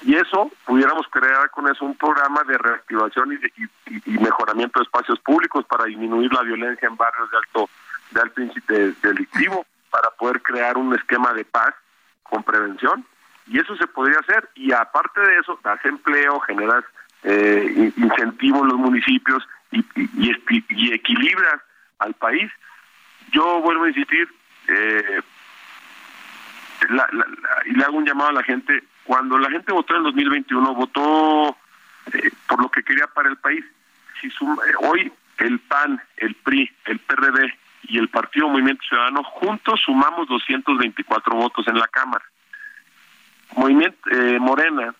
y eso pudiéramos crear con eso un programa de reactivación y, mejoramiento de espacios públicos para disminuir la violencia en barrios de alto de alto índice delictivo para poder crear un esquema de paz con prevención. Y eso se podría hacer. Y aparte de eso das empleo generas eh, incentivos en los municipios y, y, equilibras al país. Yo vuelvo a insistir eh, y le hago un llamado a la gente cuando la gente votó en 2021, votó eh, por lo que quería para el país. Si eh, hoy el PAN, el PRI, el PRD y el Partido Movimiento Ciudadano juntos sumamos 224 votos en la Cámara. Movimiento eh, Morena,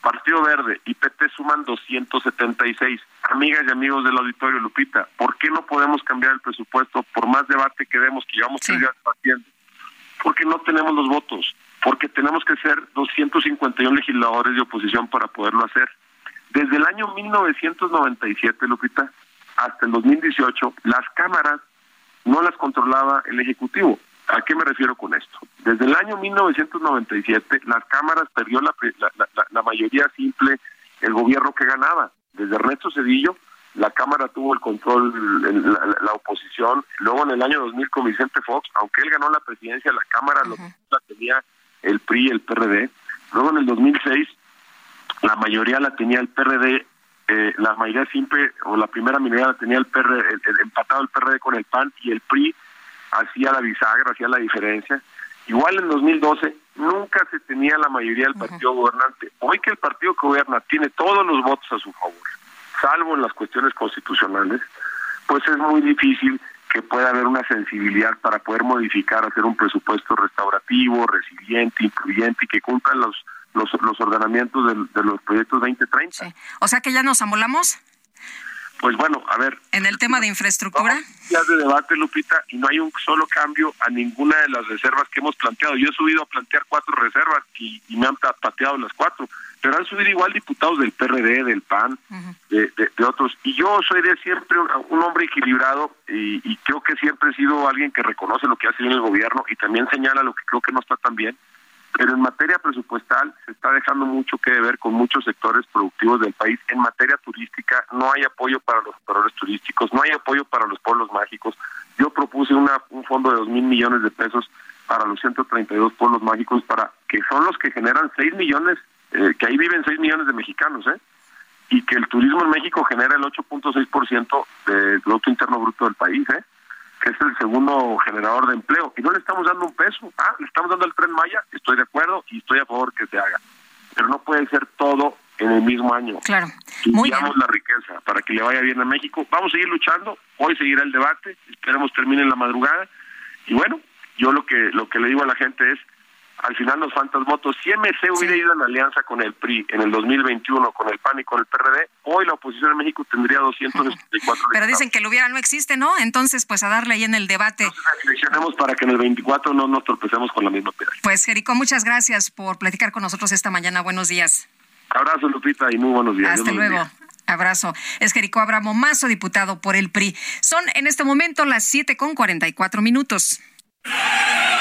Partido Verde y PT suman 276. Amigas y amigos del auditorio Lupita, ¿por qué no podemos cambiar el presupuesto por más debate que demos que llevamos tres días haciendo? Porque no tenemos los votos porque tenemos que ser 251 legisladores de oposición para poderlo hacer. Desde el año 1997, Lupita, hasta el 2018, las cámaras no las controlaba el Ejecutivo. ¿A qué me refiero con esto? Desde el año 1997, las cámaras perdió la, la, mayoría simple el gobierno que ganaba. Desde Ernesto Cedillo, la Cámara tuvo el control, la, oposición. Luego en el año 2000 con Vicente Fox, aunque él ganó la presidencia, la Cámara lo, la tenía el PRI y el PRD. Luego en el 2006 la mayoría la tenía el PRD, eh, la mayoría simple o la primera minoría la tenía el PRD, el, empatado el PRD con el PAN y el PRI hacía la bisagra, hacía la diferencia. Igual en 2012 nunca se tenía la mayoría del partido gobernante. Hoy que el partido que gobierna tiene todos los votos a su favor, salvo en las cuestiones constitucionales, pues es muy difícil que pueda haber una sensibilidad para poder modificar, hacer un presupuesto restaurativo, resiliente, incluyente y que cumpla los los, los ordenamientos de, los proyectos 2030. O sea que ya nos amolamos. Pues bueno, a ver. En el tema de infraestructura. Ya de debate, Lupita, y no hay un solo cambio a ninguna de las reservas que hemos planteado. Yo he subido a plantear cuatro reservas y, y me han pateado las cuatro pero han subido igual diputados del PRD, del PAN, de, otros. Y yo soy de siempre un, hombre equilibrado y, creo que siempre he sido alguien que reconoce lo que hace bien el gobierno y también señala lo que creo que no está tan bien. Pero en materia presupuestal se está dejando mucho que ver con muchos sectores productivos del país. En materia turística no hay apoyo para los operadores turísticos, no hay apoyo para los pueblos mágicos. Yo propuse una, un fondo de dos mil millones de pesos para los 132 pueblos mágicos, para que son los que generan 6 millones eh, que ahí viven 6 millones de mexicanos, ¿eh? Y que el turismo en México genera el 8.6% del Producto Interno Bruto del país, ¿eh? Que es el segundo generador de empleo. Y no le estamos dando un peso. Ah, le estamos dando el tren Maya, estoy de acuerdo y estoy a favor que se haga. Pero no puede ser todo en el mismo año. Claro. Muy la riqueza para que le vaya bien a México. Vamos a seguir luchando. Hoy seguirá el debate. Esperemos termine en la madrugada. Y bueno, yo lo que lo que le digo a la gente es al final nos faltan votos. Si MC hubiera ido en alianza con el PRI en el 2021, con el PAN y con el PRD, hoy la oposición en México tendría 264 Pero dicen que lo hubiera no existe, ¿no? Entonces, pues a darle ahí en el debate. Entonces, para que en el 24 no nos tropecemos con la misma piedra. Pues, Jerico, muchas gracias por platicar con nosotros esta mañana. Buenos días. Abrazo, Lupita, y muy buenos días. Hasta luego. Abrazo. Es Jerico Abramo Mazo, diputado por el PRI. Son en este momento las 7 con 44 minutos.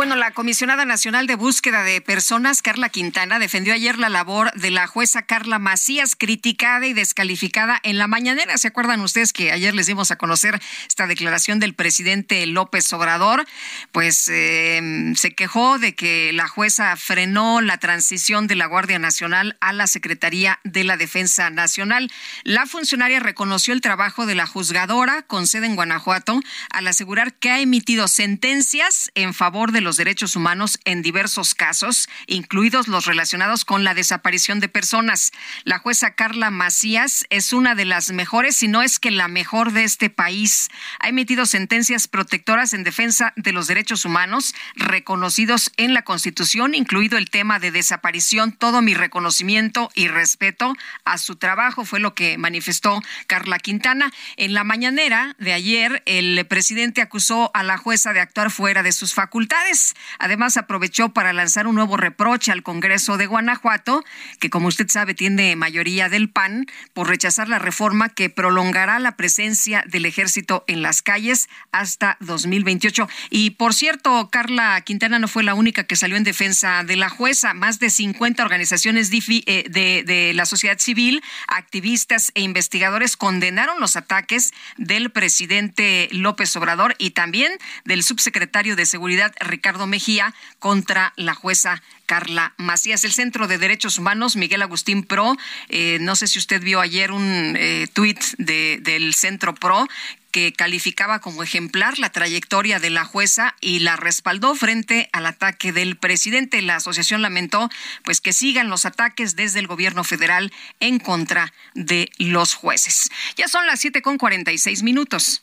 Bueno, la comisionada nacional de búsqueda de personas, Carla Quintana, defendió ayer la labor de la jueza Carla Macías, criticada y descalificada en la mañanera. ¿Se acuerdan ustedes que ayer les dimos a conocer esta declaración del presidente López Obrador? Pues eh, se quejó de que la jueza frenó la transición de la Guardia Nacional a la Secretaría de la Defensa Nacional. La funcionaria reconoció el trabajo de la juzgadora con sede en Guanajuato al asegurar que ha emitido sentencias en favor de los derechos humanos en diversos casos, incluidos los relacionados con la desaparición de personas. La jueza Carla Macías es una de las mejores, si no es que la mejor de este país. Ha emitido sentencias protectoras en defensa de los derechos humanos reconocidos en la Constitución, incluido el tema de desaparición. Todo mi reconocimiento y respeto a su trabajo fue lo que manifestó Carla Quintana. En la mañanera de ayer, el presidente acusó a la jueza de actuar fuera de sus facultades. Además, aprovechó para lanzar un nuevo reproche al Congreso de Guanajuato, que como usted sabe tiene mayoría del PAN, por rechazar la reforma que prolongará la presencia del ejército en las calles hasta 2028. Y por cierto, Carla Quintana no fue la única que salió en defensa de la jueza. Más de 50 organizaciones eh, de, de la sociedad civil, activistas e investigadores condenaron los ataques del presidente López Obrador y también del subsecretario de Seguridad Ricardo Mejía contra la jueza Carla Macías. El Centro de Derechos Humanos, Miguel Agustín Pro, eh, no sé si usted vio ayer un eh, tuit del Centro Pro que calificaba como ejemplar la trayectoria de la jueza y la respaldó frente al ataque del presidente. La asociación lamentó pues que sigan los ataques desde el gobierno federal en contra de los jueces. Ya son las siete con cuarenta y seis minutos.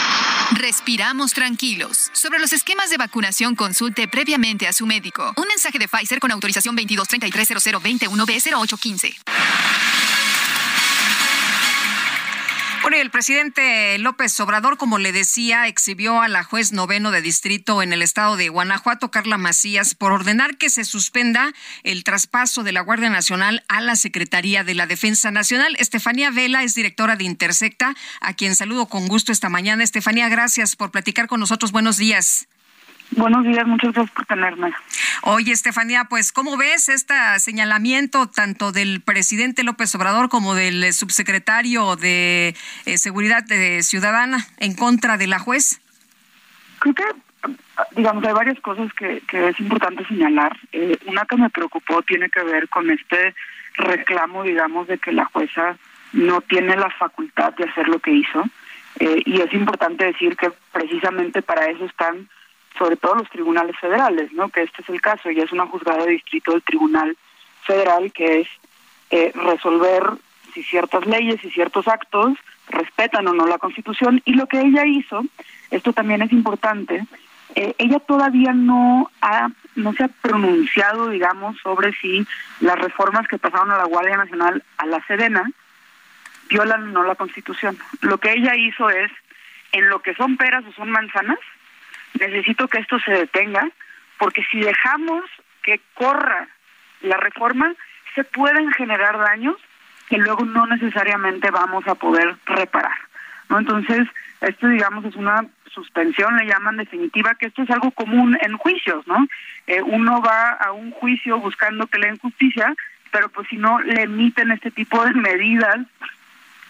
respiramos tranquilos. Sobre los esquemas de vacunación, consulte previamente a su médico. Un mensaje de Pfizer con autorización 22330021B0815. Bueno, y el presidente López Obrador, como le decía, exhibió a la juez noveno de distrito en el estado de Guanajuato, Carla Macías, por ordenar que se suspenda el traspaso de la Guardia Nacional a la Secretaría de la Defensa Nacional. Estefanía Vela es directora de Intersecta, a quien saludo con gusto esta mañana. Estefanía, gracias por platicar con nosotros. Buenos días. Buenos días, muchas gracias por tenerme. Oye, Estefanía, pues, ¿cómo ves este señalamiento tanto del presidente López Obrador como del eh, subsecretario de eh, Seguridad Ciudadana en contra de la juez? Creo que, digamos, hay varias cosas que, es importante señalar. Eh, una que me preocupó tiene que ver con este reclamo, digamos, de que la jueza no tiene la facultad de hacer lo que hizo. y es importante decir que precisamente para eso están sobre todo los tribunales federales, ¿no? Que este es el caso, y es una juzgada de distrito del Tribunal Federal que es eh, resolver si ciertas leyes y ciertos actos respetan o no la Constitución y lo que ella hizo, esto también es importante, eh, ella todavía no ha no se ha pronunciado, digamos, sobre si las reformas que pasaron a la Guardia Nacional a la Sedena violan o no la Constitución. Lo que ella hizo es, en lo que son peras o son manzanas, necesito que esto se detenga, porque si dejamos que corra la reforma, se pueden generar daños que luego no necesariamente vamos a poder reparar. ¿no? Entonces, esto digamos es una suspensión, le llaman definitiva, que esto es algo común en juicios, ¿no? Eh, uno va a un juicio buscando que le den justicia, pero pues si no le emiten este tipo de medidas,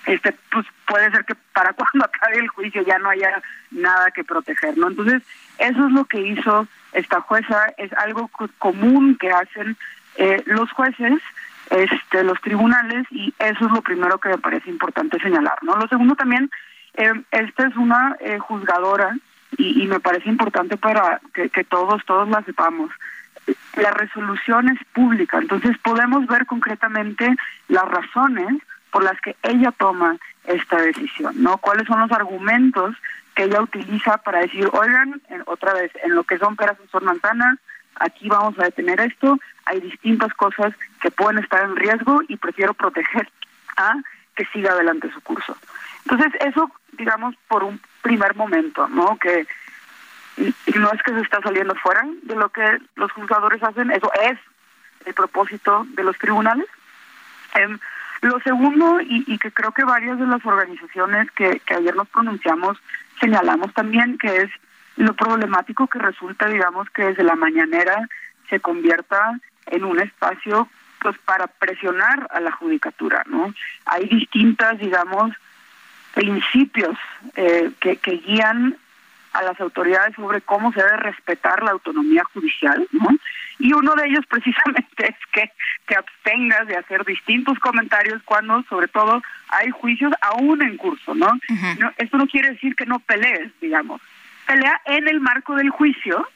este pues puede ser que para cuando acabe el juicio ya no haya nada que proteger, ¿no? Entonces, eso es lo que hizo esta jueza, es algo común que hacen eh, los jueces, este, los tribunales, y eso es lo primero que me parece importante señalar, ¿no? Lo segundo también eh, esta es una eh, juzgadora y, me parece importante para que, todos, todos la sepamos. La resolución es pública, entonces podemos ver concretamente las razones por las que ella toma esta decisión, ¿no? ¿Cuáles son los argumentos que ella utiliza para decir, oigan, otra vez, en lo que son peras son manzanas, aquí vamos a detener esto, hay distintas cosas que pueden estar en riesgo y prefiero proteger a que siga adelante su curso. Entonces, eso, digamos, por un primer momento, ¿no? Que no es que se está saliendo fuera de lo que los juzgadores hacen, eso es el propósito de los tribunales. Em, lo segundo, y, que creo que varias de las organizaciones que, ayer nos pronunciamos señalamos también, que es lo problemático que resulta, digamos, que desde la mañanera se convierta en un espacio pues para presionar a la judicatura, ¿no? Hay distintas, digamos, principios eh, que, que guían a las autoridades sobre cómo se debe respetar la autonomía judicial, ¿no? Y uno de ellos precisamente es que te abstengas de hacer distintos comentarios cuando, sobre todo, hay juicios aún en curso, ¿no? no esto no quiere decir que no pelees, digamos. Pelea en el marco del juicio,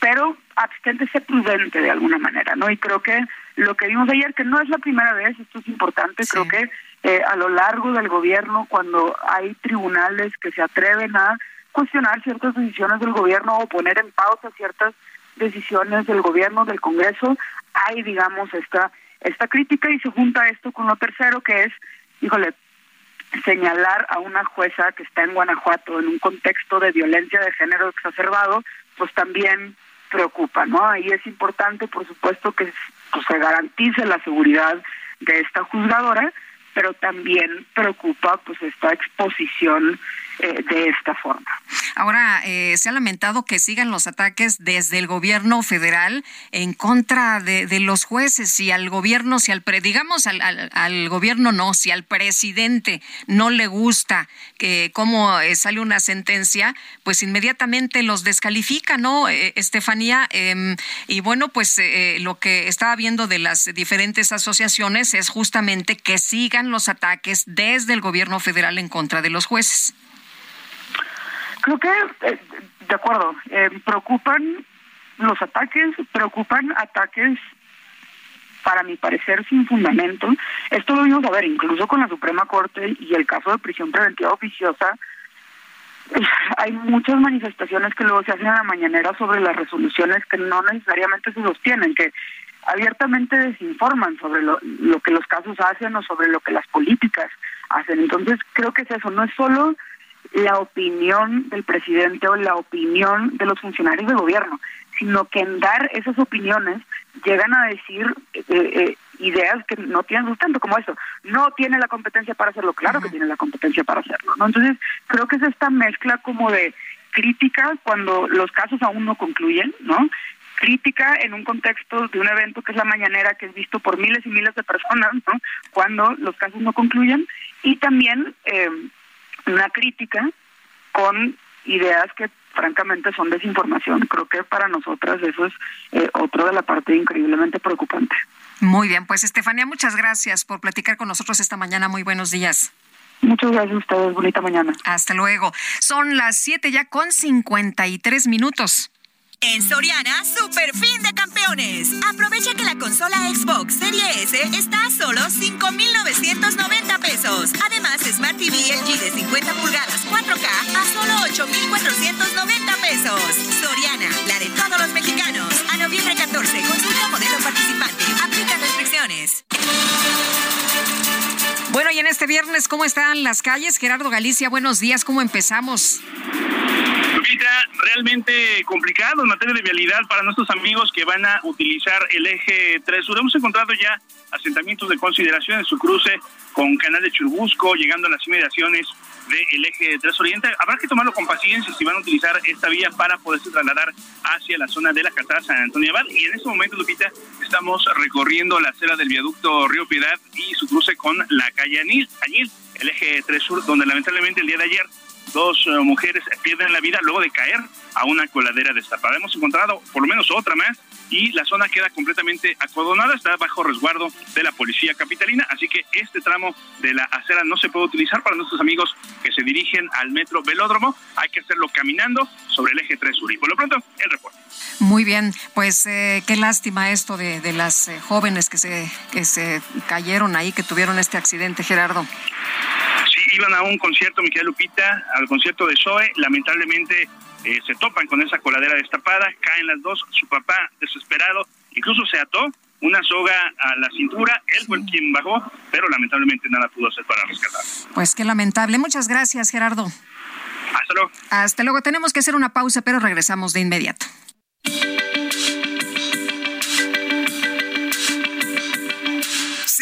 pero absténtese prudente de alguna manera, ¿no? Y creo que lo que vimos ayer, que no es la primera vez, esto es importante, creo que eh, a lo largo del gobierno, cuando hay tribunales que se atreven a cuestionar ciertas decisiones del gobierno o poner en pausa ciertas decisiones del gobierno, del Congreso, hay, digamos, esta, esta crítica y se junta esto con lo tercero, que es, híjole, señalar a una jueza que está en Guanajuato en un contexto de violencia de género exacerbado, pues también preocupa, ¿no? Ahí es importante, por supuesto, que pues, se garantice la seguridad de esta juzgadora, pero también preocupa pues esta exposición eh, de esta forma. Ahora, eh, se ha lamentado que sigan los ataques desde el gobierno federal en contra de, los jueces, si al gobierno, si al, pre, digamos al, al, gobierno no, si al presidente no le gusta que cómo eh, sale una sentencia, pues inmediatamente los descalifica, ¿no, Estefanía? Em, y bueno, pues lo que estaba viendo de las diferentes asociaciones es justamente que sigan los ataques desde el gobierno federal en contra de los jueces. Creo que, eh, de acuerdo, eh, preocupan los ataques, preocupan ataques, para mi parecer, sin fundamento. Esto lo vimos a ver incluso con la Suprema Corte y el caso de prisión preventiva oficiosa. Hay muchas manifestaciones que luego se hacen en la mañanera sobre las resoluciones que no necesariamente se sostienen, que abiertamente desinforman sobre lo que los casos hacen o sobre lo que las políticas hacen. Entonces, creo que es eso, no es solo la opinión del presidente o la opinión de los funcionarios de gobierno, sino que en dar esas opiniones llegan a decir eh, eh, ideas que no tienen sustento, como eso, no tiene la competencia para hacerlo, claro que tiene la competencia para hacerlo, ¿no? Entonces, creo que es esta mezcla como de crítica cuando los casos aún no concluyen, ¿no? Crítica en un contexto de un evento que es la mañanera, que es visto por miles y miles de personas, ¿no? Cuando los casos no concluyen, y también... Eh, una crítica con ideas que francamente son desinformación. Creo que para nosotras eso es eh, otro de la parte increíblemente preocupante. Muy bien, pues Estefanía, muchas gracias por platicar con nosotros esta mañana. Muy buenos días. Muchas gracias a ustedes. Bonita mañana. Hasta luego. Son las siete ya con 53 minutos. En Soriana, super fin de campeones. Aprovecha que la consola Xbox Serie S está a solo 5,990 pesos. Además, Smart TV LG de 50 pulgadas 4K a solo 8,490 pesos. Soriana, la de todos los mexicanos. A noviembre 14, consulta modelo participante. Aplica restricciones. Bueno, y en este viernes, ¿cómo están las calles? Gerardo Galicia, buenos días, ¿cómo empezamos? Lupita, realmente complicado en materia de vialidad para nuestros amigos que van a utilizar el eje 3 sur. Hemos encontrado ya asentamientos de consideración en su cruce con Canal de Churbusco, llegando a las inmediaciones del eje 3 Oriente. Habrá que tomarlo con paciencia si van a utilizar esta vía para poderse trasladar hacia la zona de la Casada San Antonio Abad. Y en este momento, Lupita, estamos recorriendo la acera del viaducto Río Piedad y su cruce con la calle Añil el eje 3 Sur, donde lamentablemente el día de ayer dos eh, mujeres pierden la vida luego de caer a una coladera destapada. Hemos encontrado por lo menos otra más y la zona queda completamente acordonada, está bajo resguardo de la policía capitalina, así que este tramo de la acera no se puede utilizar para nuestros amigos que se dirigen al metro Velódromo, hay que hacerlo caminando sobre el eje 3 sur. Y por lo pronto, el reporte. Muy bien, pues eh, qué lástima esto de, de las eh, jóvenes que se, que se cayeron ahí, que tuvieron este accidente, Gerardo. Sí, iban a un concierto, Miquel Lupita, al concierto de Zoe, lamentablemente eh, se topan con esa coladera destapada, caen las dos, su papá desesperado, incluso se ató una soga a la cintura, él fue quien bajó, pero lamentablemente nada pudo hacer para rescatar. Pues qué lamentable. Muchas gracias, Gerardo. Hasta luego. Hasta luego. Tenemos que hacer una pausa, pero regresamos de inmediato.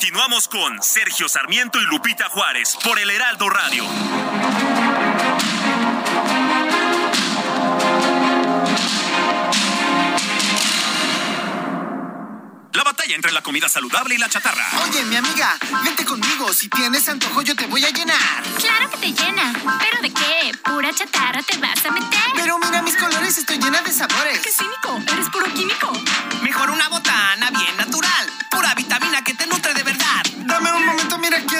Continuamos con Sergio Sarmiento y Lupita Juárez por el Heraldo Radio. La batalla entre la comida saludable y la chatarra. Oye, mi amiga, vente conmigo. Si tienes antojo, yo te voy a llenar. Claro que te llena. ¿Pero de qué? ¿Pura chatarra te vas a meter? Pero mira mis colores, estoy llena de sabores. ¡Qué cínico! Eres puro químico. Mejor una botana bien natural. Pura vitamina que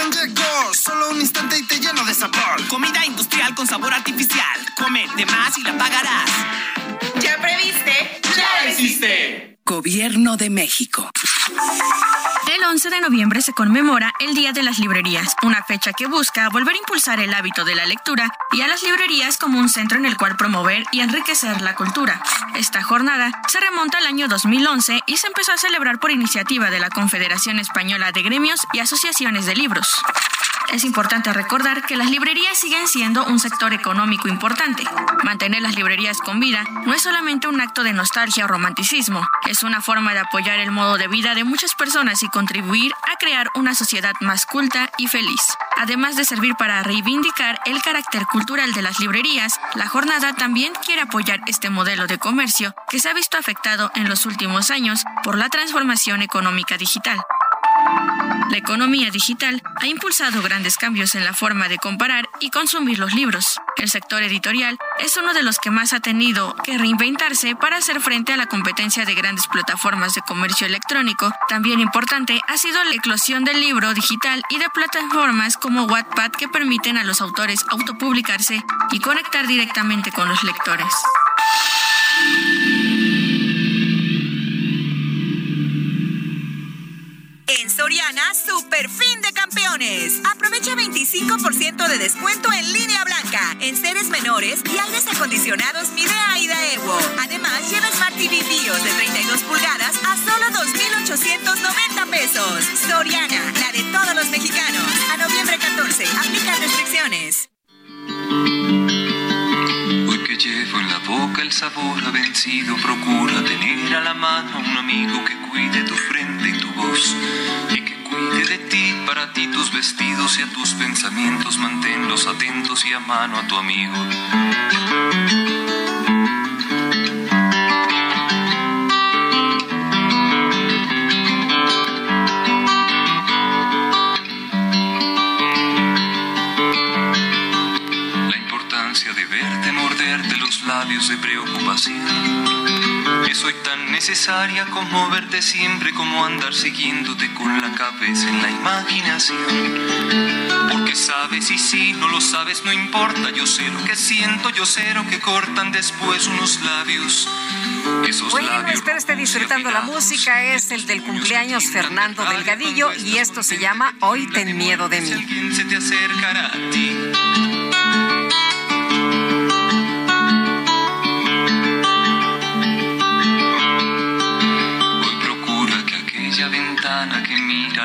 llegó. Solo un instante y te lleno de sabor. Comida industrial con sabor artificial. Come de más y la pagarás. ¿Ya previste? ¡Ya lo hiciste! Gobierno de México. El 11 de noviembre se conmemora el Día de las Librerías, una fecha que busca volver a impulsar el hábito de la lectura y a las librerías como un centro en el cual promover y enriquecer la cultura. Esta jornada se remonta al año 2011 y se empezó a celebrar por iniciativa de la Confederación Española de Gremios y Asociaciones de Libros. Es importante recordar que las librerías siguen siendo un sector económico importante. Mantener las librerías con vida no es solamente un acto de nostalgia o romanticismo, es una forma de apoyar el modo de vida de muchas personas y contribuir a crear una sociedad más culta y feliz. Además de servir para reivindicar el carácter cultural de las librerías, la jornada también quiere apoyar este modelo de comercio que se ha visto afectado en los últimos años por la transformación económica digital. La economía digital ha impulsado grandes cambios en la forma de comparar y consumir los libros. El sector editorial es uno de los que más ha tenido que reinventarse para hacer frente a la competencia de grandes plataformas de comercio electrónico. También importante ha sido la eclosión del libro digital y de plataformas como Wattpad que permiten a los autores autopublicarse y conectar directamente con los lectores. En Soriana, super fin de campeones. Aprovecha 25% de descuento en línea blanca, en seres menores y aires acondicionados Midea y Daewoo. Además, lleva Smart TV BIOS de 32 pulgadas a solo 2,890 pesos. Soriana, la de todos los mexicanos. A noviembre 14, aplica restricciones. Llevo en la boca el sabor ha vencido, procura tener a la mano a un amigo que cuide tu frente y tu voz y que cuide de ti, para ti tus vestidos y a tus pensamientos, manténlos atentos y a mano a tu amigo. Labios de preocupación. Es hoy tan necesaria como verte siempre, como andar siguiéndote con la cabeza en la imaginación. Porque sabes y si no lo sabes no importa, yo sé lo que siento, yo sé lo que cortan después unos labios Bueno, espero esté disfrutando la música. Es el del cumpleaños Fernando Delgadillo y esto se llama Hoy ten miedo de mí.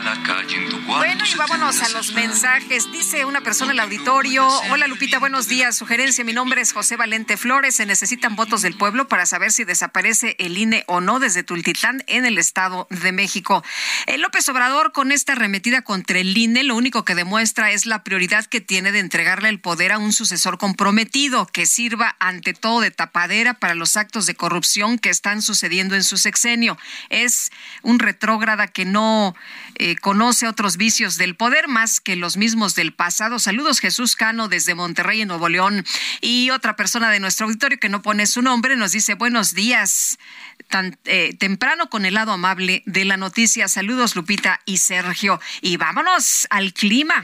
La calle en tu cuarto Bueno, y vámonos a los mensajes. Dice una persona en el auditorio. Hola Lupita, buenos días. Sugerencia, mi nombre es José Valente Flores. Se necesitan votos del pueblo para saber si desaparece el INE o no desde Tultitán en el Estado de México. El López Obrador con esta arremetida contra el INE lo único que demuestra es la prioridad que tiene de entregarle el poder a un sucesor comprometido que sirva ante todo de tapadera para los actos de corrupción que están sucediendo en su sexenio. Es un retrógrada que no eh, conoce otros vicios del poder más que los mismos del pasado. Saludos Jesús Cano desde Monterrey, en Nuevo León. Y otra persona de nuestro auditorio que no pone su nombre nos dice buenos días. Tan eh, temprano con el lado amable de la noticia. Saludos Lupita y Sergio. Y vámonos al clima.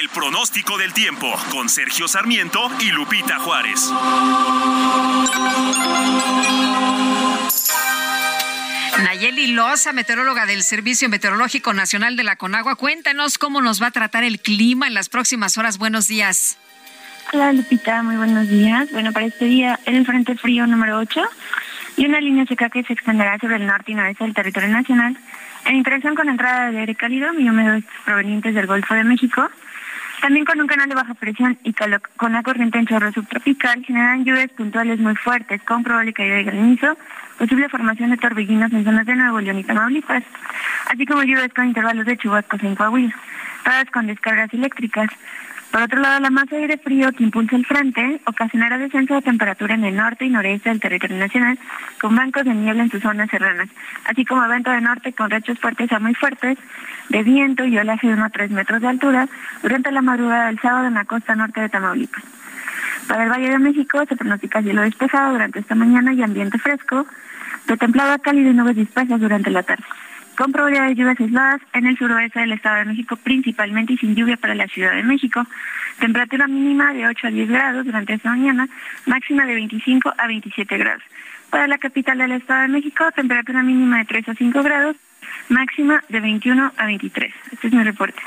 El pronóstico del tiempo con Sergio Sarmiento y Lupita Juárez. Nayeli Loza, meteoróloga del Servicio Meteorológico Nacional de la Conagua, cuéntanos cómo nos va a tratar el clima en las próximas horas. Buenos días. Hola Lupita, muy buenos días. Bueno, para este día el Frente Frío número 8 y una línea seca que se extenderá sobre el norte y noreste del territorio nacional en interacción con entrada de aire cálido y húmedos provenientes del Golfo de México. También con un canal de baja presión y con la corriente en chorro subtropical generan lluvias puntuales muy fuertes con probable caída de granizo, posible formación de torbellinos en zonas de Nuevo León y Tamaulipas, así como lluvias con intervalos de chubascos en Coahuila, todas con descargas eléctricas. Por otro lado, la masa de aire frío que impulsa el frente ocasionará descenso de temperatura en el norte y noreste del territorio nacional, con bancos de niebla en sus zonas serranas, así como viento de norte con rachos fuertes a muy fuertes, de viento y oleaje de 1 a 3 metros de altura durante la madrugada del sábado en la costa norte de Tamaulipas. Para el Valle de México se pronostica cielo despejado durante esta mañana y ambiente fresco, de templado a cálido y nubes dispersas durante la tarde, con probabilidad de lluvias aisladas en el suroeste del Estado de México principalmente y sin lluvia para la Ciudad de México. Temperatura mínima de 8 a 10 grados durante esta mañana, máxima de 25 a 27 grados. Para la capital del Estado de México, temperatura mínima de 3 a 5 grados, máxima de 21 a 23. Este es mi reporte.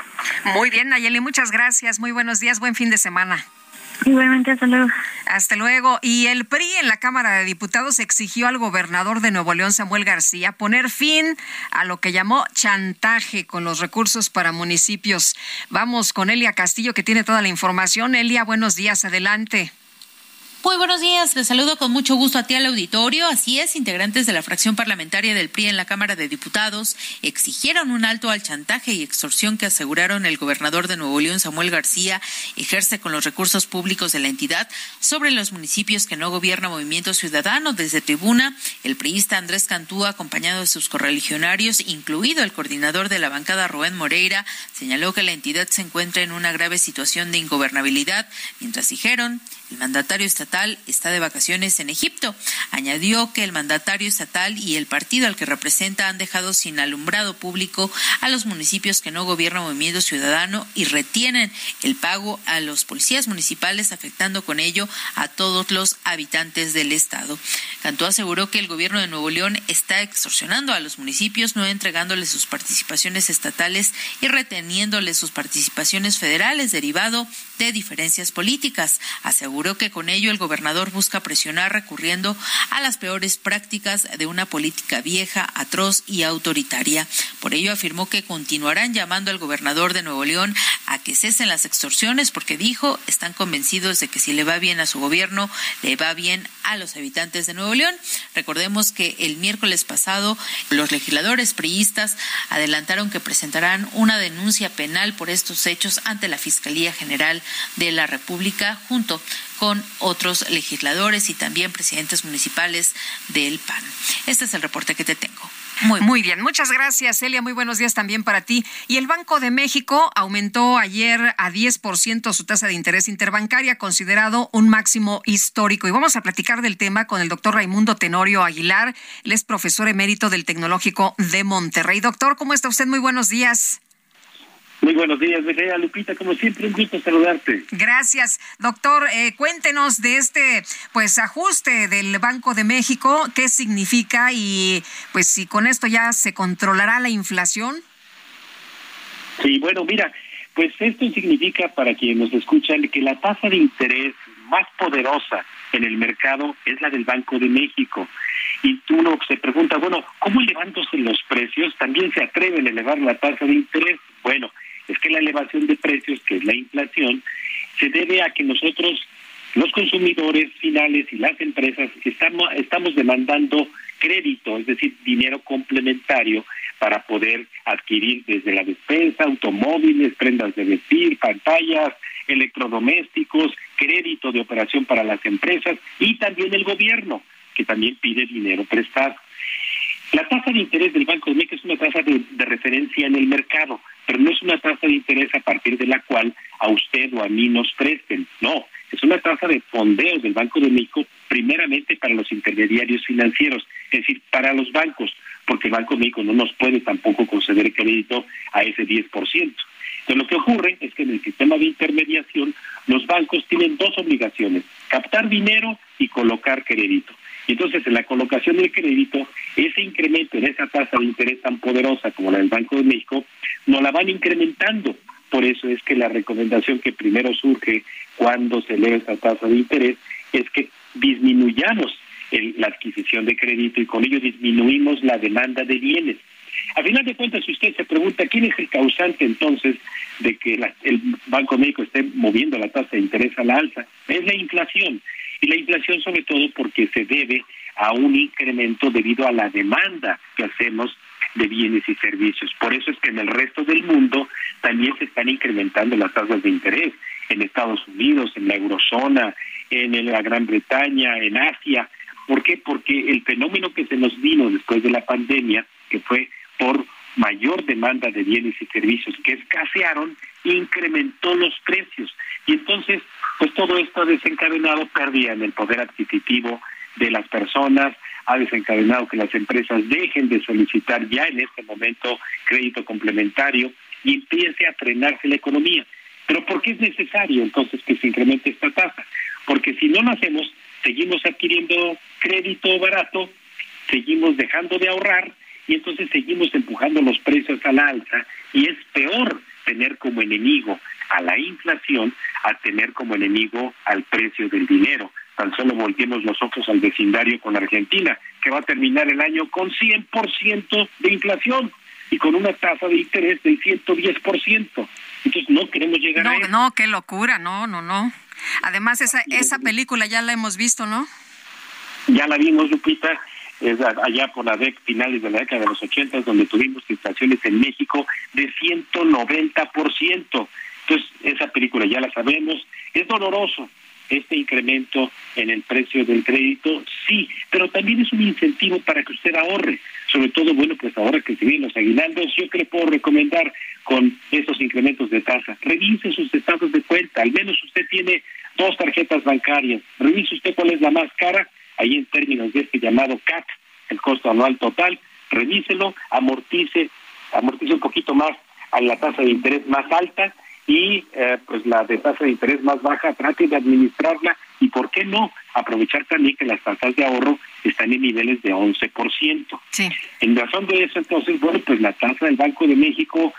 Muy bien, Nayeli, muchas gracias. Muy buenos días, buen fin de semana. Igualmente, hasta luego. Hasta luego. Y el PRI en la Cámara de Diputados exigió al gobernador de Nuevo León, Samuel García, poner fin a lo que llamó chantaje con los recursos para municipios. Vamos con Elia Castillo, que tiene toda la información. Elia, buenos días, adelante. Muy buenos días, les saludo con mucho gusto a ti al auditorio. Así es, integrantes de la fracción parlamentaria del PRI en la Cámara de Diputados exigieron un alto al chantaje y extorsión que aseguraron el gobernador de Nuevo León, Samuel García, ejerce con los recursos públicos de la entidad sobre los municipios que no gobierna Movimiento Ciudadano. Desde tribuna, el priista Andrés Cantú, acompañado de sus correligionarios, incluido el coordinador de la bancada Rubén Moreira, señaló que la entidad se encuentra en una grave situación de ingobernabilidad, mientras dijeron el mandatario estatal está de vacaciones en Egipto. Añadió que el mandatario estatal y el partido al que representa han dejado sin alumbrado público a los municipios que no gobierna Movimiento Ciudadano y retienen el pago a los policías municipales, afectando con ello a todos los habitantes del estado. Cantú aseguró que el gobierno de Nuevo León está extorsionando a los municipios, no entregándoles sus participaciones estatales y reteniéndoles sus participaciones federales derivado de diferencias políticas. Que con ello el gobernador busca presionar recurriendo a las peores prácticas de una política vieja, atroz y autoritaria. Por ello afirmó que continuarán llamando al gobernador de Nuevo León a que cesen las extorsiones porque dijo están convencidos de que si le va bien a su gobierno, le va bien a los habitantes de Nuevo León. Recordemos que el miércoles pasado los legisladores priistas adelantaron que presentarán una denuncia penal por estos hechos ante la Fiscalía General de la República junto con otros legisladores y también presidentes municipales del PAN. Este es el reporte que te tengo. Muy, bien, muchas gracias, Celia. Muy buenos días también para ti. Y el Banco de México aumentó ayer a 10% su tasa de interés interbancaria, considerado un máximo histórico. Y vamos a platicar del tema con el doctor Raimundo Tenorio Aguilar. Él es profesor emérito del Tecnológico de Monterrey. Doctor, ¿cómo está usted? Muy buenos días. Muy buenos días, Bea Lupita, como siempre, un gusto saludarte. Gracias, doctor. Eh, cuéntenos de este pues ajuste del Banco de México, qué significa y pues si con esto ya se controlará la inflación. Sí, bueno, mira, pues esto significa para quienes nos escuchan que la tasa de interés más poderosa en el mercado es la del Banco de México. Y uno se pregunta, bueno, ¿cómo elevándose los precios también se atreven a elevar la tasa de interés? Bueno, es que la elevación de precios, que es la inflación, se debe a que nosotros, los consumidores finales y las empresas, estamos, demandando crédito, es decir, dinero complementario para poder adquirir desde la despensa, automóviles, prendas de vestir, pantallas, electrodomésticos, crédito de operación para las empresas y también el gobierno, que también pide dinero prestado. La tasa de interés del Banco de México es una tasa de, referencia en el mercado, pero no es una tasa de interés a partir de la cual a usted o a mí nos presten, no, es una tasa de fondeo del Banco de México primeramente para los intermediarios financieros, es decir, para los bancos, porque el Banco de México no nos puede tampoco conceder crédito a ese 10%. Entonces lo que ocurre es que en el sistema de intermediación los bancos tienen dos obligaciones, captar dinero y colocar crédito. Y entonces, en la colocación del crédito, ese incremento en esa tasa de interés tan poderosa como la del Banco de México, no la van incrementando. Por eso es que la recomendación que primero surge cuando se lee esa tasa de interés es que disminuyamos la adquisición de crédito y con ello disminuimos la demanda de bienes. A final de cuentas, si usted se pregunta quién es el causante entonces de que el Banco de México esté moviendo la tasa de interés a la alza, es la inflación. Y la inflación sobre todo porque se debe a un incremento debido a la demanda que hacemos de bienes y servicios. Por eso es que en el resto del mundo también se están incrementando las tasas de interés. En Estados Unidos, en la eurozona, en la Gran Bretaña, en Asia. ¿Por qué? Porque el fenómeno que se nos vino después de la pandemia, que fue por mayor demanda de bienes y servicios que escasearon, incrementó los precios. Y entonces pues todo esto ha desencadenado pérdida en el poder adquisitivo de las personas, ha desencadenado que las empresas dejen de solicitar ya en este momento crédito complementario y empiece a frenarse la economía. Pero ¿por qué es necesario entonces que se incremente esta tasa? Porque si no lo hacemos, seguimos adquiriendo crédito barato, seguimos dejando de ahorrar y entonces seguimos empujando los precios a la alza y es peor tener como enemigo a la inflación a tener como enemigo al precio del dinero. Tan solo volteemos los ojos al vecindario con Argentina, que va a terminar el año con 100% de inflación y con una tasa de interés del 110%. Entonces no queremos llegar a eso. No, qué locura, no, no, no. Además, esa, esa película ya la hemos visto, ¿no? Ya la vimos, Lupita, es allá por la década, finales de la década de los 80, donde tuvimos inflaciones en México de 190%. Entonces, esa película ya la sabemos, es doloroso este incremento en el precio del crédito, sí, pero también es un incentivo para que usted ahorre, sobre todo, bueno, pues ahora que se vienen los aguinaldos, yo que le puedo recomendar con estos incrementos de tasa, revise sus estados de cuenta, al menos usted tiene dos tarjetas bancarias, revise usted cuál es la más cara, ahí en términos de este llamado CAT, el costo anual total, revíselo, amortice, amortice un poquito más a la tasa de interés más alta y eh, pues la de tasa de interés más baja, trate de administrarla y por qué no aprovechar también que las tasas de ahorro están en niveles de 11%. Sí. En razón de eso, entonces, bueno, pues la tasa del Banco de México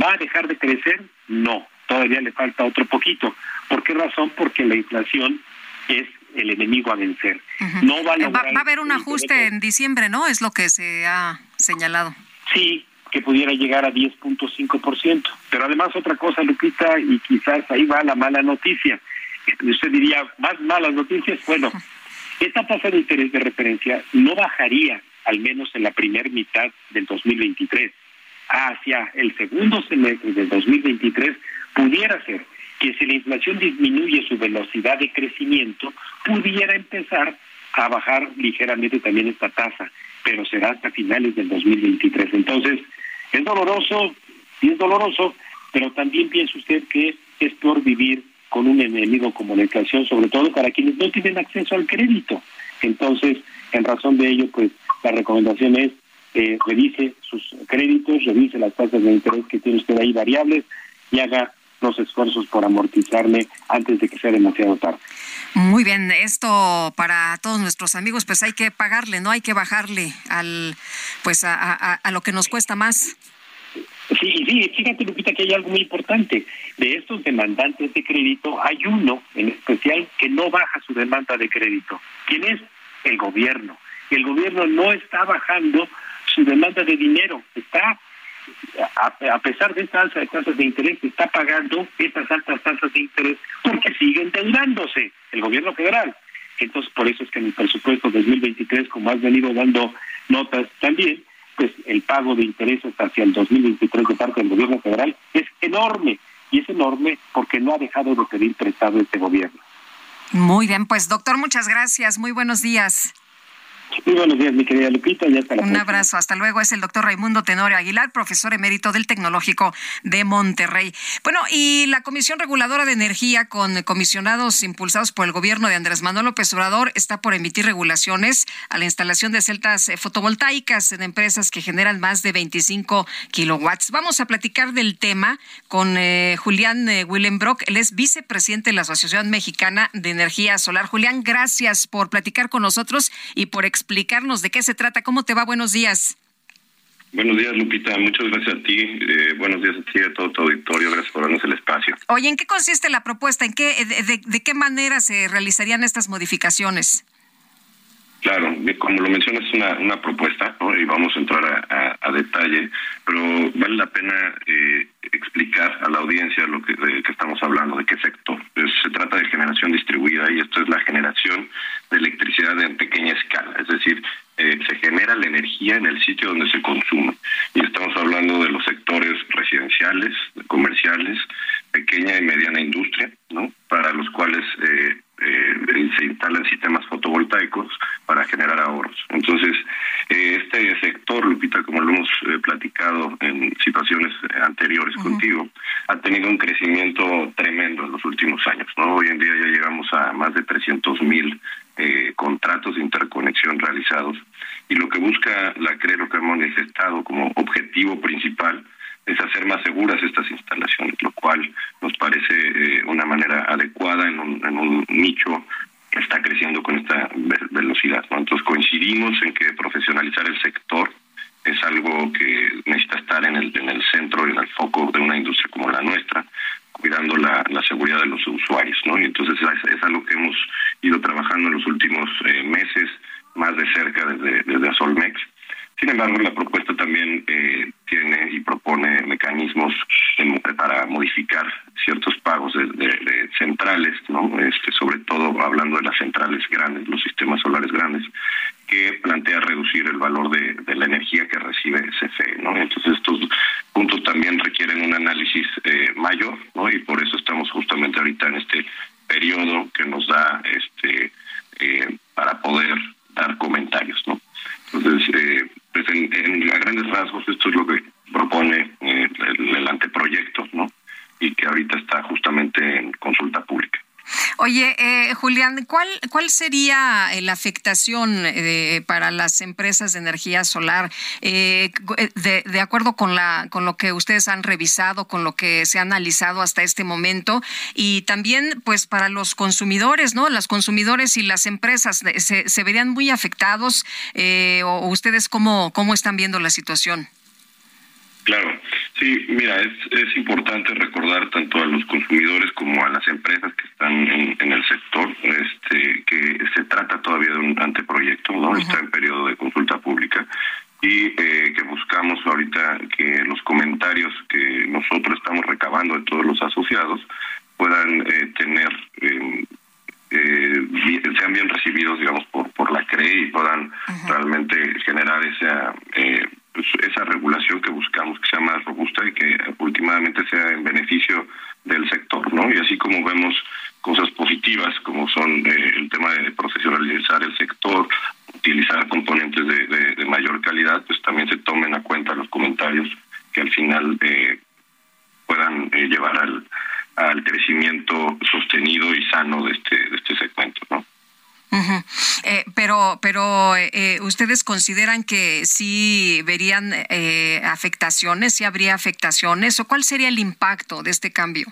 va a dejar de crecer? No, todavía le falta otro poquito. ¿Por qué razón? Porque la inflación es el enemigo a vencer. No va a, va, va a haber un ajuste en diciembre, ¿no? Es lo que se ha señalado. Sí, que pudiera llegar a 10.5%. Pero además otra cosa, Lupita, y quizás ahí va la mala noticia. Usted diría, más malas noticias. Bueno, esta tasa de interés de referencia no bajaría, al menos en la primera mitad del 2023. Hacia el segundo semestre del 2023 pudiera ser, que si la inflación disminuye su velocidad de crecimiento, pudiera empezar a bajar ligeramente también esta tasa, pero será hasta finales del 2023. Entonces, es doloroso, sí es doloroso, pero también piensa usted que es peor vivir con un enemigo como la inflación, sobre todo para quienes no tienen acceso al crédito. Entonces, en razón de ello, pues la recomendación es eh, revise sus créditos, revise las tasas de interés que tiene usted ahí variables y haga los esfuerzos por amortizarme antes de que sea demasiado tarde. Muy bien, esto para todos nuestros amigos, pues hay que pagarle, no hay que bajarle al, pues a, a lo que nos cuesta más. Sí, sí, fíjate Lupita que hay algo muy importante. De estos demandantes de crédito hay uno en especial que no baja su demanda de crédito. ¿Quién es? El gobierno. El gobierno no está bajando su demanda de dinero, está a, pesar de esta alza de tasas de interés, está pagando estas altas tasas de interés porque sigue endeudándose el gobierno federal. Entonces, por eso es que en el presupuesto 2023, como has venido dando notas también, pues el pago de intereses hacia el 2023 de parte del gobierno federal es enorme. Y es enorme porque no ha dejado de pedir prestado este gobierno. Muy bien, pues doctor, muchas gracias. Muy buenos días. Muy buenos días, mi querida Lupita. Un abrazo. Hasta luego. Es el doctor Raimundo Tenorio Aguilar, profesor emérito del Tecnológico de Monterrey. Bueno, y la Comisión Reguladora de Energía, con comisionados impulsados por el gobierno de Andrés Manuel López Obrador, está por emitir regulaciones a la instalación de celdas eh, fotovoltaicas en empresas que generan más de 25 kilowatts. Vamos a platicar del tema con eh, Julián eh, Willenbrock. Él es vicepresidente de la Asociación Mexicana de Energía Solar. Julián, gracias por platicar con nosotros y por explicarnos de qué se trata. ¿Cómo te va? Buenos días. Buenos días, Lupita. Muchas gracias a ti. Eh, buenos días a ti y a todo tu auditorio. Gracias por darnos el espacio. Oye, ¿en qué consiste la propuesta? ¿En qué, de, qué manera se realizarían estas modificaciones? Claro, como lo mencionas, es una, una propuesta y vamos a entrar a, detalle, pero vale la pena eh, explicar a la audiencia lo que, de estamos hablando, de qué sector. se trata de generación distribuida y esto es la generación de electricidad en pequeña escala, es decir, eh, se genera la energía en el sitio donde se consume. Y estamos hablando de los sectores residenciales, comerciales, pequeña y mediana industria, ¿no? Para los cuales eh, eh, se instalan sistemas fotovoltaicos para generar ahorros. Entonces, este sector, Lupita, como lo hemos platicado en situaciones anteriores contigo, ha tenido un crecimiento tremendo en los últimos años. ¿no? Hoy en día ya llegamos a más de 300 mil eh, contratos de interconexión realizados y lo que busca la CRE, lo que hemos manifestado como objetivo principal es hacer más seguras estas instalaciones, lo cual nos parece eh, una manera adecuada en un, en un nicho que está creciendo con esta velocidad. Entonces coincidimos en que profesionalizar el sector es algo que necesita estar en el, en el centro y en el foco de una industria como la nuestra, cuidando la, la seguridad de los usuarios. ¿no? Y entonces es, es algo que hemos ido trabajando en los últimos eh, meses, más de cerca desde, desde Solmex. Sin embargo, la propuesta también eh, tiene y propone mecanismos para modificar ciertos pagos de, centrales, ¿no? Este, sobre todo hablando de las centrales grandes, los sistemas solares grandes, que plantea reducir el valor de, la energía que recibe CFE, ¿no? Entonces estos puntos también requieren un análisis eh, mayor, ¿no? Y por eso estamos justamente ahorita en este periodo que nos da este eh, para poder dar comentarios, ¿no? Entonces, eh, pues en, a grandes rasgos esto es lo que propone eh, el, el anteproyecto, ¿no? Y que ahorita está justamente en consulta pública. Oye, eh, ¿cuál, ¿cuál sería eh, la afectación eh, para las empresas de energía solar de, de, acuerdo con, la, con lo que ustedes han revisado, con lo que se ha analizado hasta este momento y también pues para los consumidores, ¿no? Las consumidores y las empresas se, se verían muy afectados o ustedes cómo, cómo están viendo la situación? Claro, sí, mira, es, es importante recordar tanto a los consumidores como a las empresas que están en, el sector, este, que se trata todavía de un anteproyecto, ¿no? Está en periodo de consulta pública y eh, que buscamos ahorita que los comentarios que nosotros estamos recabando de todos los asociados puedan eh, tener eh, eh, sean bien recibidos digamos por por la CRE y puedan realmente generar esa eh, pues, esa regulación que buscamos que sea más robusta y que últimamente sea en beneficio del sector, ¿no? Y así utilizar componentes de, mayor calidad, pues también se tomen a cuenta los comentarios que al final eh, puedan eh, llevar al, al crecimiento sostenido y sano de este, de este segmento, ¿no? Eh, pero, pero eh, ustedes consideran que sí verían eh, afectaciones, sí habría afectaciones, o cuál sería el impacto de este cambio?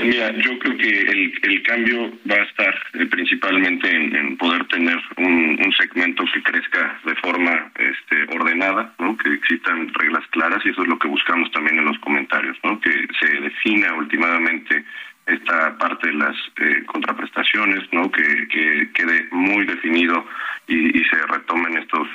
Mira, yo creo que el, cambio va a estar principalmente en, poder tener un, un, segmento que crezca de forma este, ordenada, ¿no? que existan reglas claras y eso es lo que buscamos también en los comentarios, ¿no? que se defina últimamente esta parte de las eh, contraprestaciones, ¿no? Que, que, quede muy definido y, se retomen estos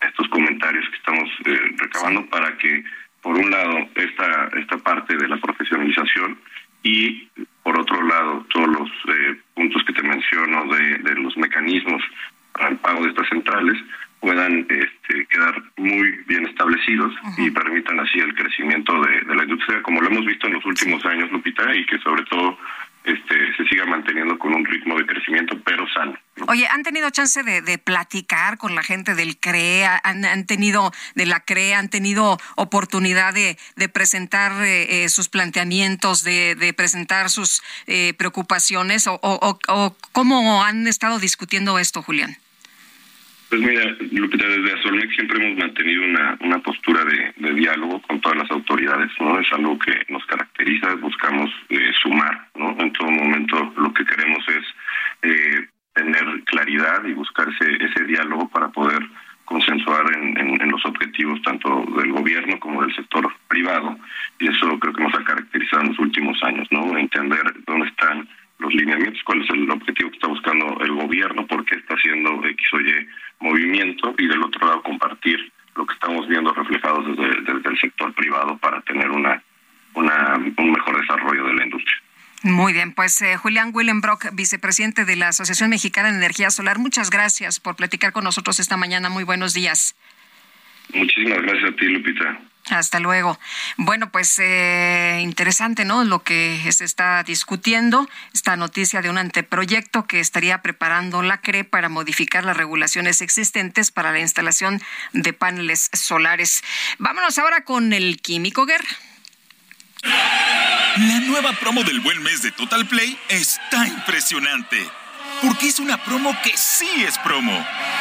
estos comentarios que estamos eh, recabando para que por un lado esta esta parte de la profesionalización y por otro lado todos los eh, puntos que te menciono de, de los mecanismos para el pago de estas centrales puedan este, quedar muy bien establecidos y permitan así el crecimiento de, la industria, como lo hemos visto en los últimos años, Lupita, y que sobre todo este, se siga manteniendo con un ritmo de crecimiento, pero sano. Oye, ¿han tenido chance de, platicar con la gente del CRE? ¿Han, tenido, de la CRE, han tenido oportunidad de, presentar eh, eh, sus planteamientos, de, presentar sus eh, preocupaciones? O, o, cómo han estado discutiendo esto, Julián? Pues mira, Lupita, desde Azormex siempre hemos mantenido una, una postura de, diálogo con todas las autoridades, ¿no? Es algo que nos caracteriza, buscamos eh, sumar, ¿no? En todo momento lo que queremos es eh, tener claridad y buscar ese, diálogo para poder consensuar en, en, los objetivos tanto del gobierno como del sector privado. Y eso creo que nos ha caracterizado en los últimos años, ¿no? Entender dónde están los lineamientos, cuál es el objetivo que está buscando el gobierno, por qué está haciendo X o Y movimiento y del otro lado compartir lo que estamos viendo reflejados desde, desde el sector privado para tener una, una un mejor desarrollo de la industria. Muy bien, pues eh, Julián Willenbrock, vicepresidente de la Asociación Mexicana de Energía Solar, muchas gracias por platicar con nosotros esta mañana. Muy buenos días. Muchísimas gracias a ti, Lupita. Hasta luego. Bueno, pues eh, interesante, ¿no? Lo que se está discutiendo, esta noticia de un anteproyecto que estaría preparando la CRE para modificar las regulaciones existentes para la instalación de paneles solares. Vámonos ahora con el Químico Guerra. La nueva promo del buen mes de Total Play está impresionante porque es una promo que sí es promo.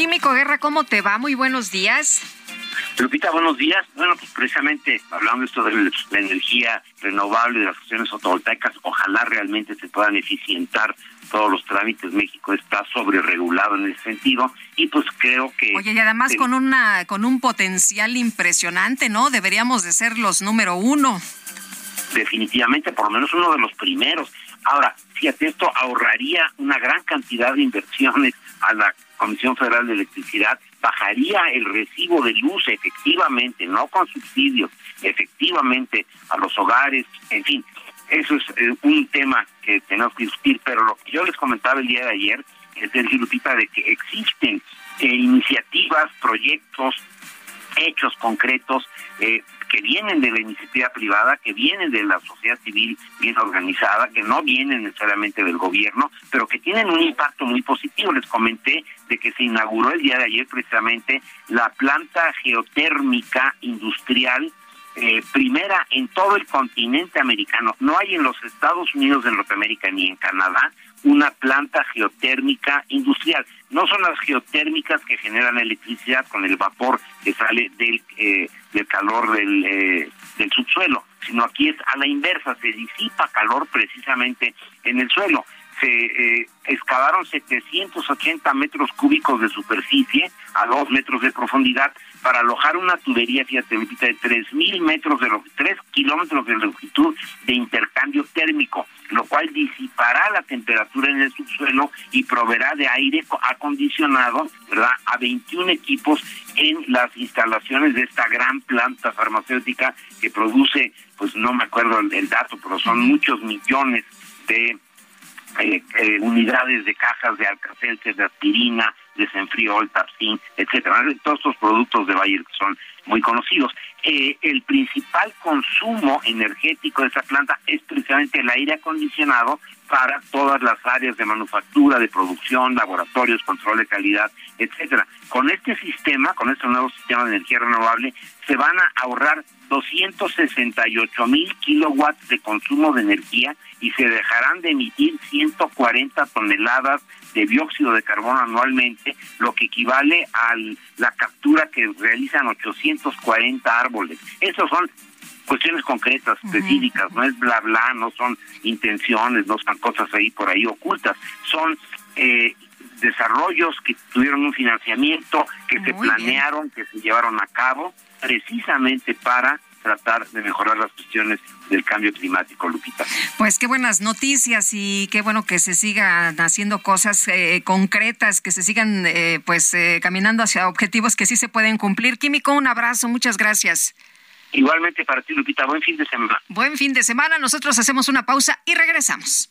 Químico Guerra, ¿cómo te va? Muy buenos días. Lupita, buenos días. Bueno, pues precisamente hablando esto de la energía renovable de las acciones fotovoltaicas, ojalá realmente se puedan eficientar todos los trámites. México está sobre regulado en ese sentido y pues creo que Oye, y además con una con un potencial impresionante, ¿no? Deberíamos de ser los número uno. Definitivamente, por lo menos uno de los primeros. Ahora, fíjate, esto ahorraría una gran cantidad de inversiones a la Comisión Federal de Electricidad, bajaría el recibo de luz efectivamente, no con subsidios, efectivamente a los hogares, en fin, eso es eh, un tema que tenemos que discutir, pero lo que yo les comentaba el día de ayer es del Lupita de que existen eh, iniciativas, proyectos, hechos concretos eh, que vienen de la iniciativa privada, que vienen de la sociedad civil bien organizada, que no vienen necesariamente del gobierno, pero que tienen un impacto muy positivo. Les comenté de que se inauguró el día de ayer precisamente la planta geotérmica industrial eh, primera en todo el continente americano. No hay en los Estados Unidos de Norteamérica ni en Canadá una planta geotérmica industrial. No son las geotérmicas que generan electricidad con el vapor que sale del, eh, del calor del, eh, del subsuelo, sino aquí es a la inversa, se disipa calor precisamente en el suelo. Se eh, excavaron 780 metros cúbicos de superficie a dos metros de profundidad para alojar una tubería, fíjate, de 3.000 metros de 3 kilómetros de longitud de intercambio térmico lo cual disipará la temperatura en el subsuelo y proveerá de aire acondicionado, ¿verdad?, a 21 equipos en las instalaciones de esta gran planta farmacéutica que produce, pues no me acuerdo el, dato, pero son muchos millones de eh, eh, unidades de cajas de alcacelce, de aspirina, desenfriol, tapsin, etcétera. Todos estos productos de Bayer que son muy conocidos. Eh, el principal consumo energético de esa planta es precisamente el aire acondicionado para todas las áreas de manufactura, de producción, laboratorios, control de calidad, etcétera. Con este sistema, con este nuevo sistema de energía renovable, se van a ahorrar 268 mil kilowatts de consumo de energía y se dejarán de emitir 140 toneladas de dióxido de carbono anualmente, lo que equivale a la captura que realizan 840 árboles. Esos son cuestiones concretas, específicas, no es bla bla, no son intenciones, no son cosas ahí por ahí ocultas, son eh, desarrollos que tuvieron un financiamiento, que se planearon, que se llevaron a cabo, precisamente para tratar de mejorar las cuestiones del cambio climático, Lupita. Pues qué buenas noticias y qué bueno que se sigan haciendo cosas eh, concretas, que se sigan eh, pues eh, caminando hacia objetivos que sí se pueden cumplir. Químico, un abrazo, muchas gracias. Igualmente para ti, Lupita, buen fin de semana. Buen fin de semana, nosotros hacemos una pausa y regresamos.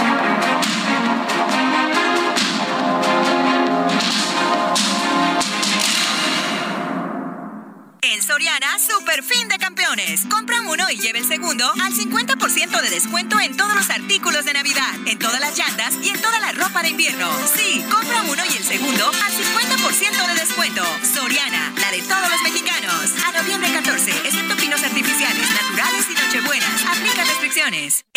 En Soriana, super fin de campeones. Compra uno y lleve el segundo al 50% de descuento en todos los artículos de Navidad, en todas las llantas y en toda la ropa de invierno. Sí, compra uno y el segundo al 50% de descuento. Soriana, la de todos los mexicanos. A noviembre 14, excepto pinos artificiales, naturales y nochebuenas. Aplica restricciones.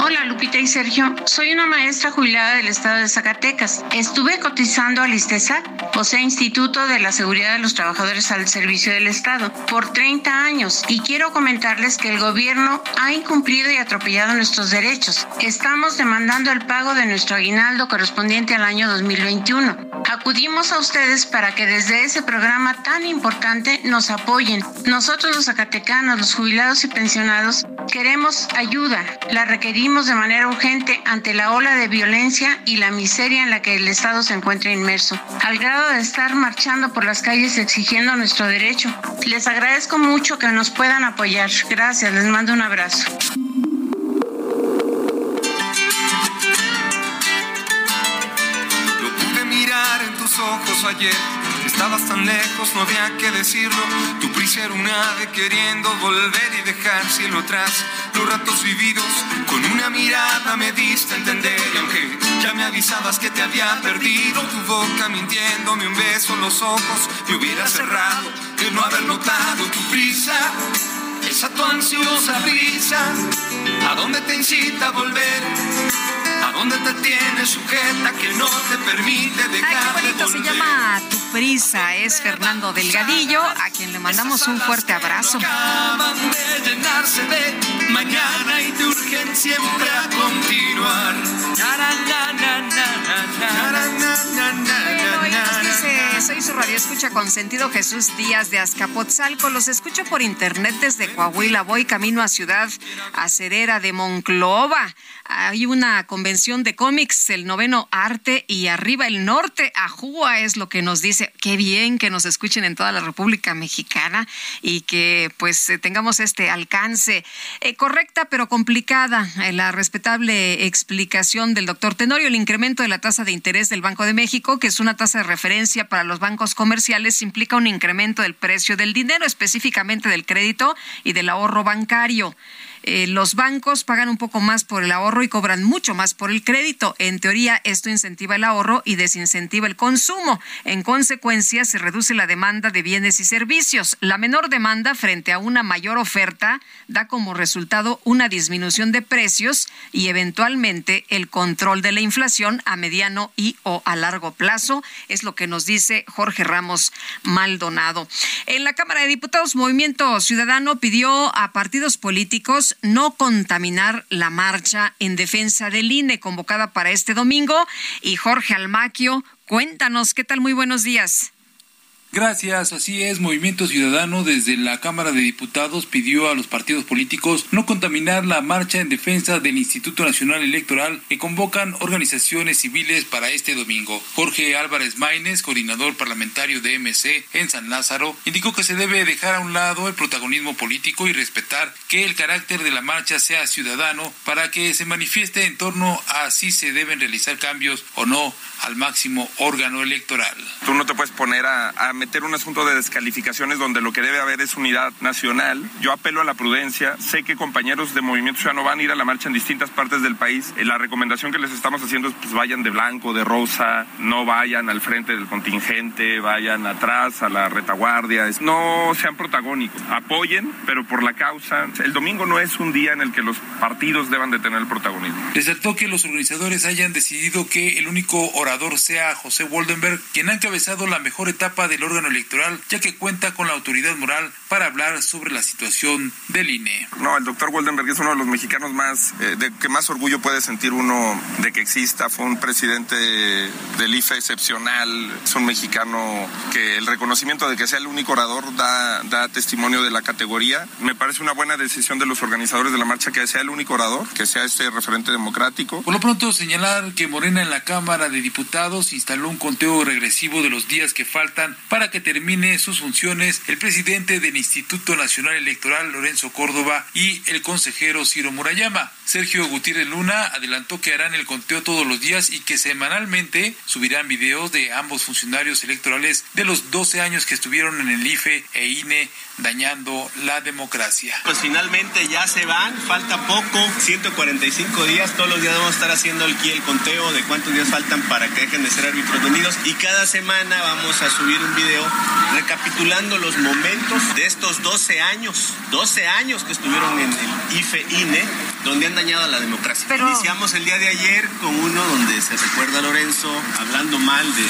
Hola Lupita y Sergio, soy una maestra jubilada del estado de Zacatecas. Estuve cotizando al ISTESA, o sea, Instituto de la Seguridad de los Trabajadores al Servicio del Estado, por 30 años y quiero comentarles que el gobierno ha incumplido y atropellado nuestros derechos. Estamos demandando el pago de nuestro aguinaldo correspondiente al año 2021. Acudimos a ustedes para que desde ese programa tan importante nos apoyen. Nosotros los zacatecanos, los jubilados y pensionados, queremos ayuda. La requerimos de manera urgente ante la ola de violencia y la miseria en la que el Estado se encuentra inmerso, al grado de estar marchando por las calles exigiendo nuestro derecho. Les agradezco mucho que nos puedan apoyar. Gracias, les mando un abrazo. Estabas tan lejos, no había que decirlo. Tu prisa era un ave queriendo volver y dejar cielo atrás. Los ratos vividos con una mirada me diste a entender. Y aunque ya me avisabas que te había perdido, tu boca mintiéndome un beso en los ojos me hubiera cerrado de no haber notado tu prisa. Esa tu ansiosa prisa, ¿a dónde te incita a volver? ¿A dónde te tiene sujeta que no te permite dejar Ay, qué bonito, se llama Tu prisa es Fernando Delgadillo, a quien le mandamos un fuerte abrazo. mañana y te urgen siempre a continuar. soy su radio escucha con sentido Jesús Díaz de Azcapotzalco. Los escucho por internet desde Coahuila. Voy camino a Ciudad Acerera de Monclova hay una convención de cómics, el noveno arte y arriba el norte, Ajúa es lo que nos dice. Qué bien que nos escuchen en toda la República Mexicana y que pues eh, tengamos este alcance. Eh, correcta pero complicada eh, la respetable explicación del doctor Tenorio, el incremento de la tasa de interés del Banco de México, que es una tasa de referencia para los bancos comerciales, implica un incremento del precio del dinero, específicamente del crédito y del ahorro bancario. Eh, los bancos pagan un poco más por el ahorro y cobran mucho más por el crédito. En teoría, esto incentiva el ahorro y desincentiva el consumo. En consecuencia, se reduce la demanda de bienes y servicios. La menor demanda frente a una mayor oferta da como resultado una disminución de precios y eventualmente el control de la inflación a mediano y o a largo plazo, es lo que nos dice Jorge Ramos Maldonado. En la Cámara de Diputados, Movimiento Ciudadano pidió a partidos políticos no contaminar la marcha en defensa del INE convocada para este domingo. Y Jorge Almaquio, cuéntanos, ¿qué tal? Muy buenos días. Gracias, así es. Movimiento Ciudadano desde la Cámara de Diputados pidió a los partidos políticos no contaminar la marcha en defensa del Instituto Nacional Electoral que convocan organizaciones civiles para este domingo. Jorge Álvarez Maínez, coordinador parlamentario de MC en San Lázaro, indicó que se debe dejar a un lado el protagonismo político y respetar que el carácter de la marcha sea ciudadano para que se manifieste en torno a si se deben realizar cambios o no al máximo órgano electoral. Tú no te puedes poner a, a meter un asunto de descalificaciones donde lo que debe haber es unidad nacional. Yo apelo a la prudencia. Sé que compañeros de Movimiento Ciudadano van a ir a la marcha en distintas partes del país. Eh, la recomendación que les estamos haciendo es pues vayan de blanco, de rosa, no vayan al frente del contingente, vayan atrás a la retaguardia. No sean protagónicos. Apoyen, pero por la causa. El domingo no es un día en el que los partidos deban de tener el protagonismo. Resaltó que los organizadores hayan decidido que el único orador sea José Woldenberg, quien ha encabezado la mejor etapa del órgano electoral, ya que cuenta con la autoridad moral para hablar sobre la situación del INE. No, el doctor Goldenberg es uno de los mexicanos más, eh, de que más orgullo puede sentir uno de que exista. Fue un presidente del IFE excepcional, es un mexicano que el reconocimiento de que sea el único orador da, da testimonio de la categoría. Me parece una buena decisión de los organizadores de la marcha que sea el único orador, que sea este referente democrático. Por lo pronto, señalar que Morena en la Cámara de Diputados instaló un conteo regresivo de los días que faltan para para que termine sus funciones el presidente del Instituto Nacional Electoral, Lorenzo Córdoba, y el consejero Ciro Murayama. Sergio Gutiérrez Luna adelantó que harán el conteo todos los días y que semanalmente subirán videos de ambos funcionarios electorales de los 12 años que estuvieron en el IFE e INE dañando la democracia. Pues finalmente ya se van, falta poco, 145 días, todos los días vamos a estar haciendo aquí el conteo de cuántos días faltan para que dejen de ser árbitros venidos y cada semana vamos a subir un video recapitulando los momentos de estos 12 años, 12 años que estuvieron en el IFE-INE, donde han dañado a la democracia. Iniciamos el día de ayer con uno donde se recuerda a Lorenzo hablando mal de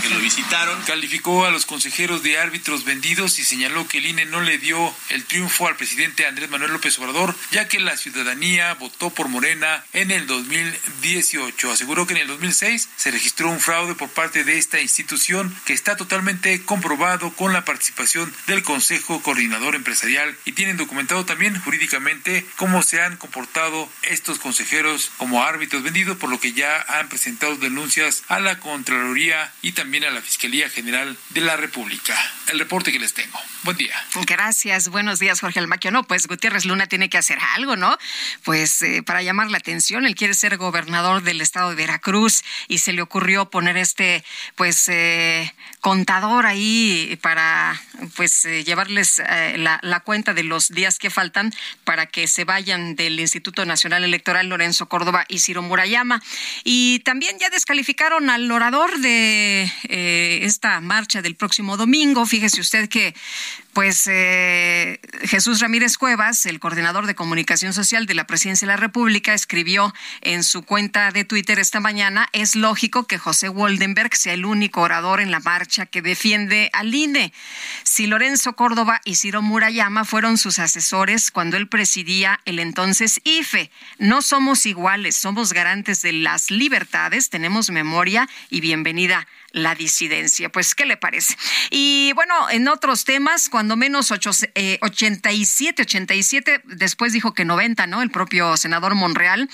que lo visitaron. Calificó a los consejeros de árbitros vendidos y señaló que el INE no le dio el triunfo al presidente Andrés Manuel López Obrador, ya que la ciudadanía votó por Morena en el 2018. Aseguró que en el 2006 se registró un fraude por parte de esta institución que está totalmente comprobado con la participación del Consejo Coordinador Empresarial y tienen documentado también jurídicamente cómo se han comportado estos consejeros como árbitros vendidos, por lo que ya han presentado denuncias a la Contraloría y también a la Fiscalía General de la República. El reporte que les tengo. Buen día. Gracias. Buenos días, Jorge Almaquio. No, pues Gutiérrez Luna tiene que hacer algo, ¿no? Pues eh, para llamar la atención, él quiere ser gobernador del estado de Veracruz y se le ocurrió poner este, pues, eh, contador ahí para, pues, eh, llevarles la, la cuenta de los días que faltan para que se vayan del Instituto Nacional Electoral Lorenzo Córdoba y Ciro Murayama. Y también ya descalificaron al al orador de eh, esta marcha del próximo domingo. Fíjese usted que pues eh, Jesús Ramírez Cuevas, el coordinador de comunicación social de la Presidencia de la República, escribió en su cuenta de Twitter esta mañana, es lógico que José Woldenberg sea el único orador en la marcha que defiende al INE. Si Lorenzo Córdoba y Ciro Murayama fueron sus asesores cuando él presidía el entonces IFE, no somos iguales, somos garantes de las libertades, tenemos memoria y bienvenida la disidencia. Pues, ¿qué le parece? Y bueno, en otros temas, cuando menos ocho, 87, 87, después dijo que 90, ¿no? El propio senador Monreal.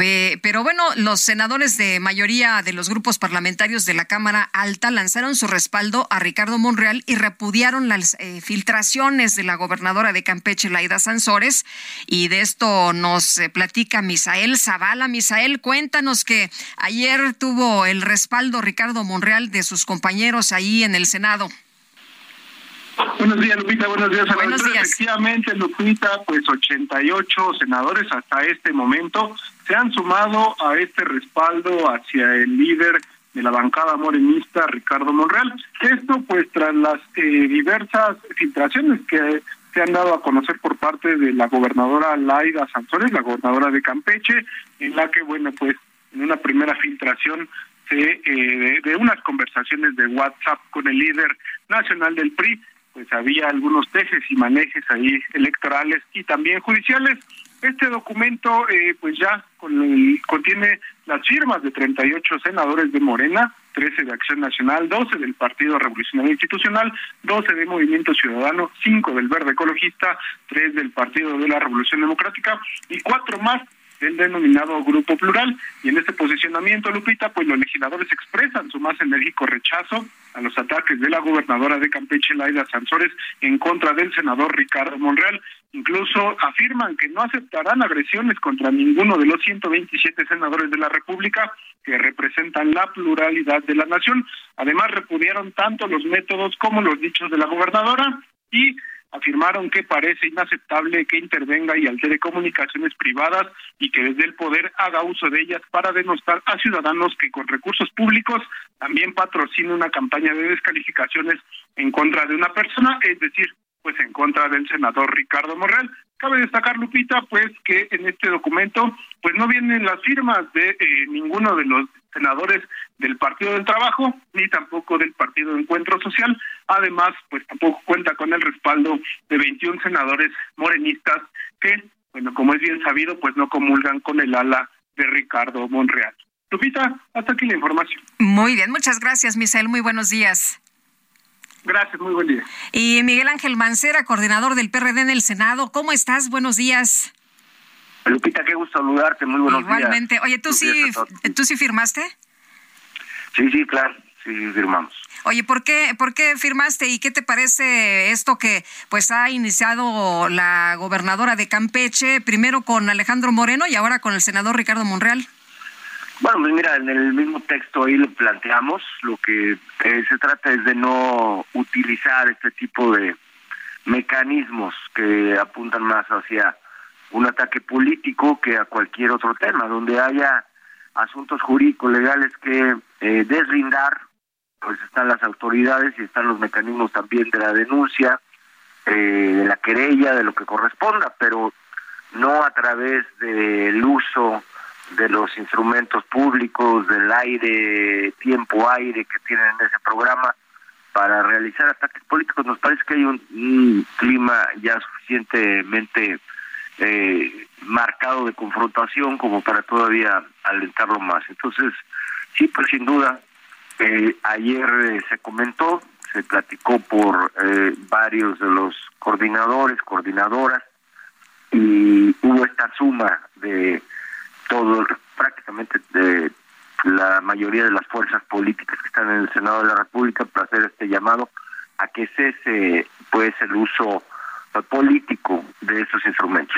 Eh, pero bueno, los senadores de mayoría de los grupos parlamentarios de la Cámara Alta lanzaron su respaldo a Ricardo Monreal y repudiaron las eh, filtraciones de la gobernadora de Campeche, Laida Sansores. Y de esto nos eh, platica Misael Zavala. Misael, cuéntanos que ayer tuvo el respaldo Ricardo Monreal de sus compañeros ahí en el Senado. Buenos días, Lupita. Buenos días. A Buenos días. Efectivamente, Lupita, pues 88 senadores hasta este momento se han sumado a este respaldo hacia el líder de la bancada morenista, Ricardo Monreal. Esto, pues, tras las eh, diversas filtraciones que se han dado a conocer por parte de la gobernadora Laida Sanzores, la gobernadora de Campeche, en la que, bueno, pues, en una primera filtración eh, de, unas conversaciones de WhatsApp con el líder nacional del PRI, pues había algunos tejes y manejes ahí electorales y también judiciales. Este documento eh, pues ya contiene las firmas de 38 senadores de Morena, 13 de Acción Nacional, 12 del Partido Revolucionario Institucional, 12 de Movimiento Ciudadano, 5 del Verde Ecologista, 3 del Partido de la Revolución Democrática y 4 más del denominado Grupo Plural. Y en este posicionamiento, Lupita, pues los legisladores expresan su más enérgico rechazo a los ataques de la gobernadora de Campeche, Laida Sansores, en contra del senador Ricardo Monreal. Incluso afirman que no aceptarán agresiones contra ninguno de los 127 senadores de la República que representan la pluralidad de la nación. Además, repudiaron tanto los métodos como los dichos de la gobernadora y afirmaron que parece inaceptable que intervenga y altere comunicaciones privadas y que desde el poder haga uso de ellas para denostar a ciudadanos que con recursos públicos también patrocina una campaña de descalificaciones en contra de una persona, es decir, pues en contra del senador Ricardo Morrell. Cabe destacar, Lupita, pues que en este documento pues no vienen las firmas de eh, ninguno de los senadores del Partido del Trabajo ni tampoco del Partido de Encuentro Social. Además, pues tampoco cuenta con el respaldo de 21 senadores morenistas que, bueno, como es bien sabido, pues no comulgan con el ala de Ricardo Monreal. Lupita, hasta aquí la información. Muy bien, muchas gracias, Misael. Muy buenos días. Gracias, muy buen día. Y Miguel Ángel Mancera, coordinador del PRD en el Senado. ¿Cómo estás? Buenos días. Lupita, qué gusto saludarte. Muy buenos días. Igualmente. Oye, ¿tú sí, ¿tú sí firmaste? Sí, sí, claro. Sí, firmamos. Oye, ¿por qué, ¿por qué firmaste y qué te parece esto que pues ha iniciado la gobernadora de Campeche, primero con Alejandro Moreno y ahora con el senador Ricardo Monreal? Bueno, pues mira, en el mismo texto ahí lo planteamos, lo que eh, se trata es de no utilizar este tipo de mecanismos que apuntan más hacia un ataque político que a cualquier otro tema, donde haya asuntos jurídicos legales que eh, deslindar, pues están las autoridades y están los mecanismos también de la denuncia, eh, de la querella, de lo que corresponda, pero no a través del uso de los instrumentos públicos, del aire, tiempo aire que tienen en ese programa para realizar ataques políticos. Nos parece que hay un, clima ya suficientemente eh, marcado de confrontación como para todavía alentarlo más. Entonces, sí, pues sin duda, eh, ayer eh, se comentó, se platicó por varios de los coordinadores, coordinadoras, y hubo esta suma de todo, prácticamente de la mayoría de las fuerzas políticas que están en el Senado de la República para hacer este llamado a que cese pues el uso político de estos instrumentos.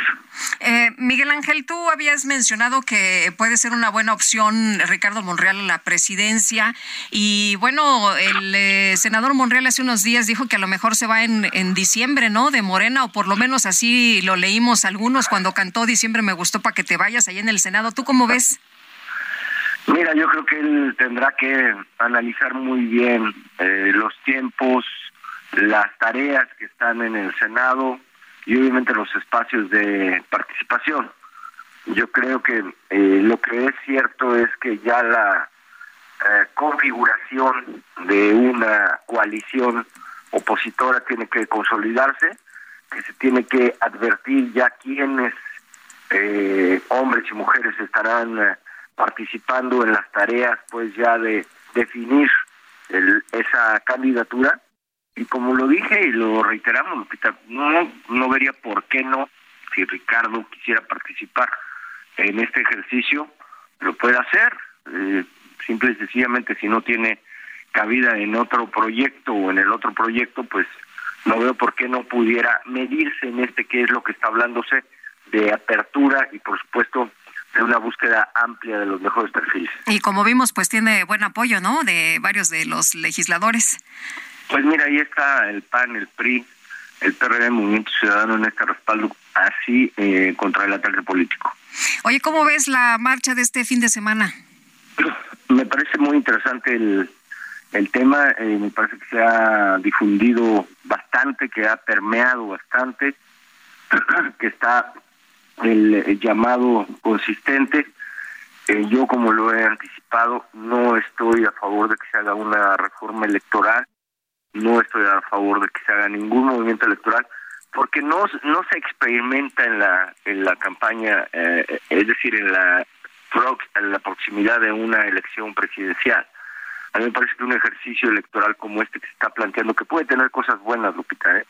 Eh, Miguel Ángel, tú habías mencionado que puede ser una buena opción Ricardo Monreal a la presidencia y bueno, el eh, senador Monreal hace unos días dijo que a lo mejor se va en, en diciembre, ¿no? De Morena o por lo menos así lo leímos algunos cuando cantó Diciembre me gustó para que te vayas ahí en el Senado. ¿Tú cómo ves? Mira, yo creo que él tendrá que analizar muy bien eh, los tiempos, las tareas que están en el Senado y obviamente los espacios de participación. Yo creo que eh, lo que es cierto es que ya la eh, configuración de una coalición opositora tiene que consolidarse, que se tiene que advertir ya quiénes eh, hombres y mujeres estarán eh, participando en las tareas pues ya de definir esa candidatura y como lo dije y lo reiteramos no no vería por qué no si Ricardo quisiera participar en este ejercicio lo puede hacer eh, simple y sencillamente si no tiene cabida en otro proyecto o en el otro proyecto pues no veo por qué no pudiera medirse en este que es lo que está hablándose de apertura y por supuesto de una búsqueda amplia de los mejores perfiles. Y como vimos, pues tiene buen apoyo, ¿no? De varios de los legisladores. Pues mira, ahí está el PAN, el PRI, el PRD, Movimiento Ciudadano en este respaldo así eh, contra el ataque político. Oye, ¿cómo ves la marcha de este fin de semana? Me parece muy interesante el, el tema, eh, me parece que se ha difundido bastante, que ha permeado bastante, que está el, llamado consistente. Eh, yo, como lo he anticipado, no estoy a favor de que se haga una reforma electoral, no estoy a favor de que se haga ningún movimiento electoral, porque no no se experimenta en la en la campaña, eh, es decir, en la en la proximidad de una elección presidencial. A mí me parece que un ejercicio electoral como este que se está planteando, que puede tener cosas buenas, Lupita, ¿eh?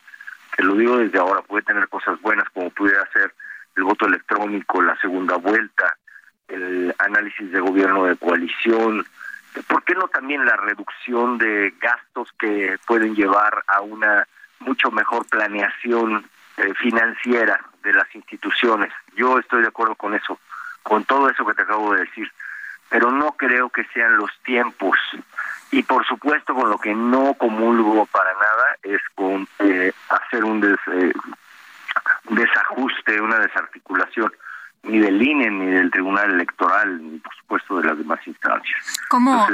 que lo digo desde ahora, puede tener cosas buenas, como pudiera ser el voto electrónico, la segunda vuelta, el análisis de gobierno de coalición, ¿por qué no también la reducción de gastos que pueden llevar a una mucho mejor planeación eh, financiera de las instituciones? Yo estoy de acuerdo con eso, con todo eso que te acabo de decir, pero no creo que sean los tiempos. Y por supuesto con lo que no comulgo para nada es con eh, hacer un des, eh, desajuste, una desarticulación ni del INE, ni del Tribunal Electoral, ni por supuesto de las demás instancias. ¿Cómo,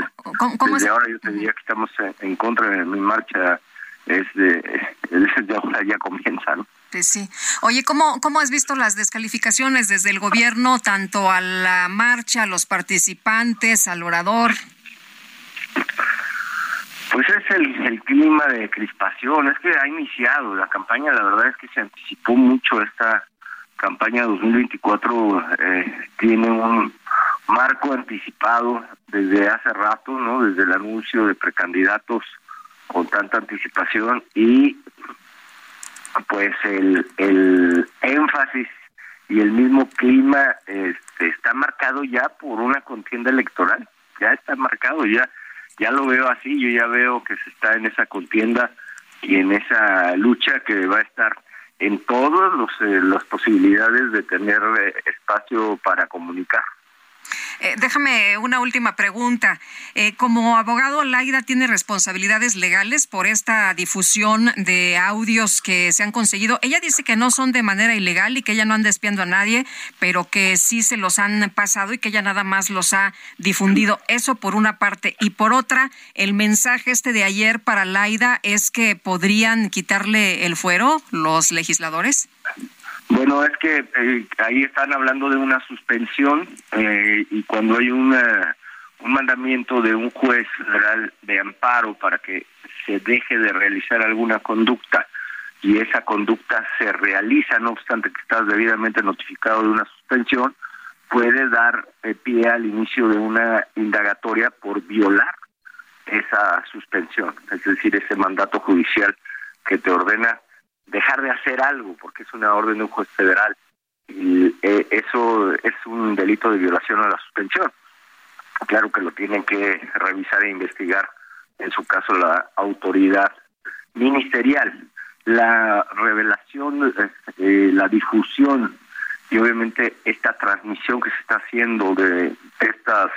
desde ahora yo te diría que estamos en, contra de mi marcha, es de, desde ahora ya comienza, ¿no? Pues sí. Oye, ¿cómo, ¿cómo has visto las descalificaciones desde el gobierno, tanto a la marcha, a los participantes, al orador? Pues es el, el clima de crispación, es que ha iniciado la campaña, la verdad es que se anticipó mucho esta campaña 2024, eh, tiene un marco anticipado desde hace rato, ¿no? Desde el anuncio de precandidatos con tanta anticipación y pues el, el énfasis y el mismo clima este, está marcado ya por una contienda electoral, ya está marcado, ya ya lo veo así, yo ya veo que se está en esa contienda y en esa lucha que va a estar en todas eh, las posibilidades de tener eh, espacio para comunicar. Eh, déjame una última pregunta. Eh, como abogado, Laida tiene responsabilidades legales por esta difusión de audios que se han conseguido. Ella dice que no son de manera ilegal y que ella no anda espiando a nadie, pero que sí se los han pasado y que ella nada más los ha difundido. Eso por una parte. Y por otra, el mensaje este de ayer para Laida es que podrían quitarle el fuero los legisladores. Bueno, es que eh, ahí están hablando de una suspensión eh, y cuando hay una, un mandamiento de un juez federal de amparo para que se deje de realizar alguna conducta y esa conducta se realiza, no obstante que estás debidamente notificado de una suspensión, puede dar eh, pie al inicio de una indagatoria por violar esa suspensión, es decir, ese mandato judicial que te ordena dejar de hacer algo, porque es una orden de un juez federal. Y eh, eso es un delito de violación a la suspensión. Claro que lo tienen que revisar e investigar, en su caso, la autoridad ministerial. La revelación, eh, la difusión y obviamente esta transmisión que se está haciendo de estas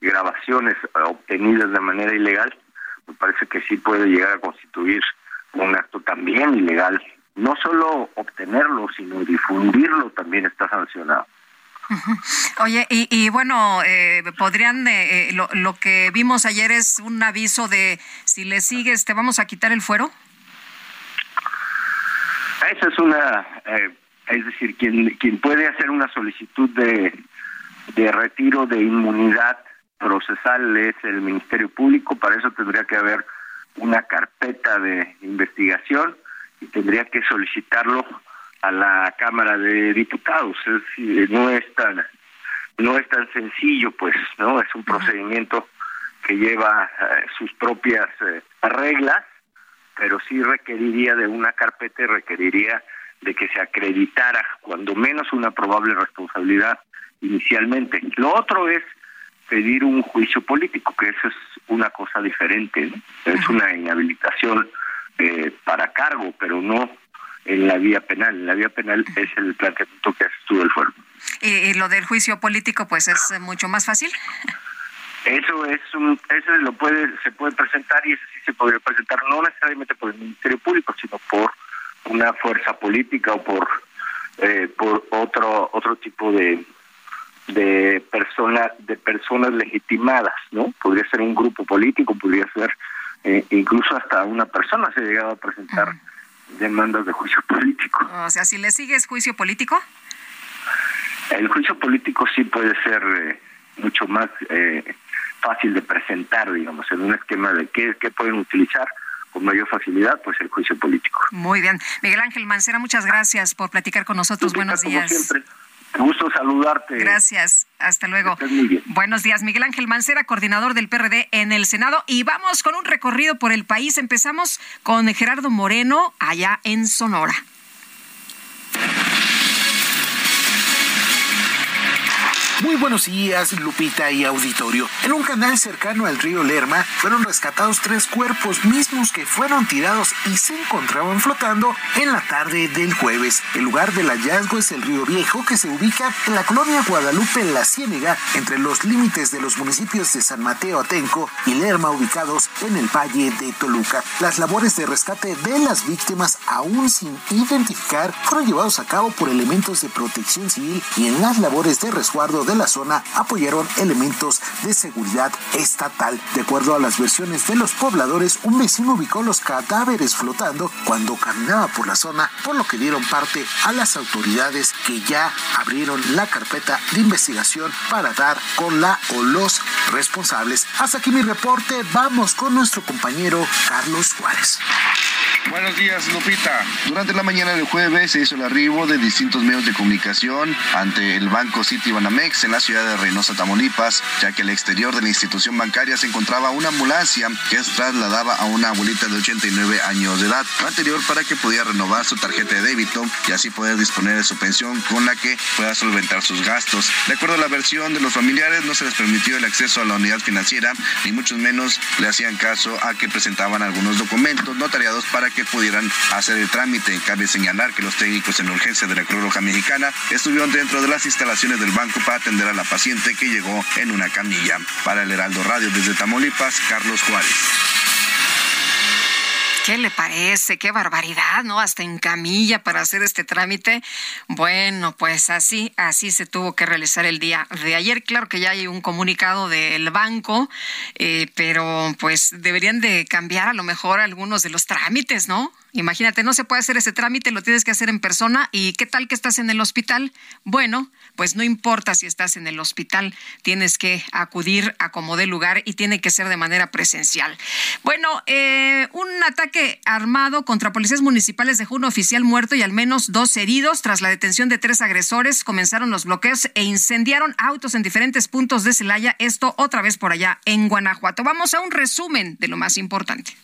grabaciones obtenidas de manera ilegal, me parece que sí puede llegar a constituir un acto también ilegal. No solo obtenerlo, sino difundirlo también está sancionado. Oye, y, bueno, eh, podrían, eh, lo, lo, que vimos ayer es un aviso de si le sigues, ¿te vamos a quitar el fuero? Esa es una, es decir, quien, quien puede hacer una solicitud de, de retiro de inmunidad procesal es el Ministerio Público, para eso tendría que haber una carpeta de investigación y tendría que solicitarlo a la Cámara de Diputados. Es decir, no es tan no es tan sencillo, pues, no es un procedimiento que lleva eh, sus propias eh, reglas, pero sí requeriría de una carpeta y requeriría de que se acreditara cuando menos una probable responsabilidad inicialmente. Lo otro es pedir un juicio político, que eso es una cosa diferente, es una inhabilitación eh, para cargo, pero no en la vía penal. En la vía penal es el planteamiento que hace tú del fuero. ¿Y, lo del juicio político, pues es mucho más fácil? Eso es un, eso lo puede, se puede presentar y eso sí se podría presentar no necesariamente por el Ministerio Público, sino por una fuerza política o por eh, por otro otro tipo de de personas de personas legitimadas, ¿no? Podría ser un grupo político, podría ser eh, incluso hasta una persona se ha llegado a presentar demandas de juicio político. O sea, si le sigues juicio político. El juicio político sí puede ser eh, mucho más eh, fácil de presentar, digamos, en un esquema de qué, qué pueden utilizar con mayor facilidad, pues el juicio político. Muy bien. Miguel Ángel Mancera, muchas gracias por platicar con nosotros. Buenos días. siempre. Gusto saludarte. Gracias. Hasta luego. Buenos días, Miguel Ángel Mancera, coordinador del PRD en el Senado. Y vamos con un recorrido por el país. Empezamos con Gerardo Moreno, allá en Sonora. Muy buenos días, Lupita y auditorio. En un canal cercano al río Lerma fueron rescatados tres cuerpos mismos que fueron tirados y se encontraban flotando en la tarde del jueves. El lugar del hallazgo es el río Viejo que se ubica en la colonia Guadalupe La Ciénega entre los límites de los municipios de San Mateo Atenco y Lerma ubicados en el valle de Toluca. Las labores de rescate de las víctimas aún sin identificar fueron llevados a cabo por elementos de protección civil y en las labores de resguardo de la zona apoyaron elementos de seguridad estatal. De acuerdo a las versiones de los pobladores, un vecino ubicó los cadáveres flotando cuando caminaba por la zona, por lo que dieron parte a las autoridades que ya abrieron la carpeta de investigación para dar con la o los responsables. Hasta aquí mi reporte. Vamos con nuestro compañero Carlos Juárez. Buenos días, Lupita. Durante la mañana del jueves se hizo el arribo de distintos medios de comunicación ante el Banco City Banamex en la ciudad de Reynosa, Tamaulipas, ya que al exterior de la institución bancaria se encontraba una ambulancia que trasladaba a una abuelita de 89 años de edad, anterior para que pudiera renovar su tarjeta de débito y así poder disponer de su pensión con la que pueda solventar sus gastos. De acuerdo a la versión de los familiares, no se les permitió el acceso a la unidad financiera, ni mucho menos le hacían caso a que presentaban algunos documentos notariados para que pudieran hacer el trámite. Cabe señalar que los técnicos en urgencia de la Cruz Roja Mexicana estuvieron dentro de las instalaciones del banco para atender a la paciente que llegó en una camilla. Para el Heraldo Radio desde Tamaulipas, Carlos Juárez. ¿Qué le parece? Qué barbaridad, ¿no? Hasta en camilla para hacer este trámite. Bueno, pues así, así se tuvo que realizar el día de ayer. Claro que ya hay un comunicado del banco, eh, pero pues deberían de cambiar a lo mejor algunos de los trámites, ¿no? Imagínate, no se puede hacer ese trámite, lo tienes que hacer en persona. ¿Y qué tal que estás en el hospital? Bueno, pues no importa si estás en el hospital, tienes que acudir a como de lugar y tiene que ser de manera presencial. Bueno, eh, un ataque armado contra policías municipales dejó un oficial muerto y al menos dos heridos. Tras la detención de tres agresores, comenzaron los bloqueos e incendiaron autos en diferentes puntos de Celaya. Esto otra vez por allá en Guanajuato. Vamos a un resumen de lo más importante.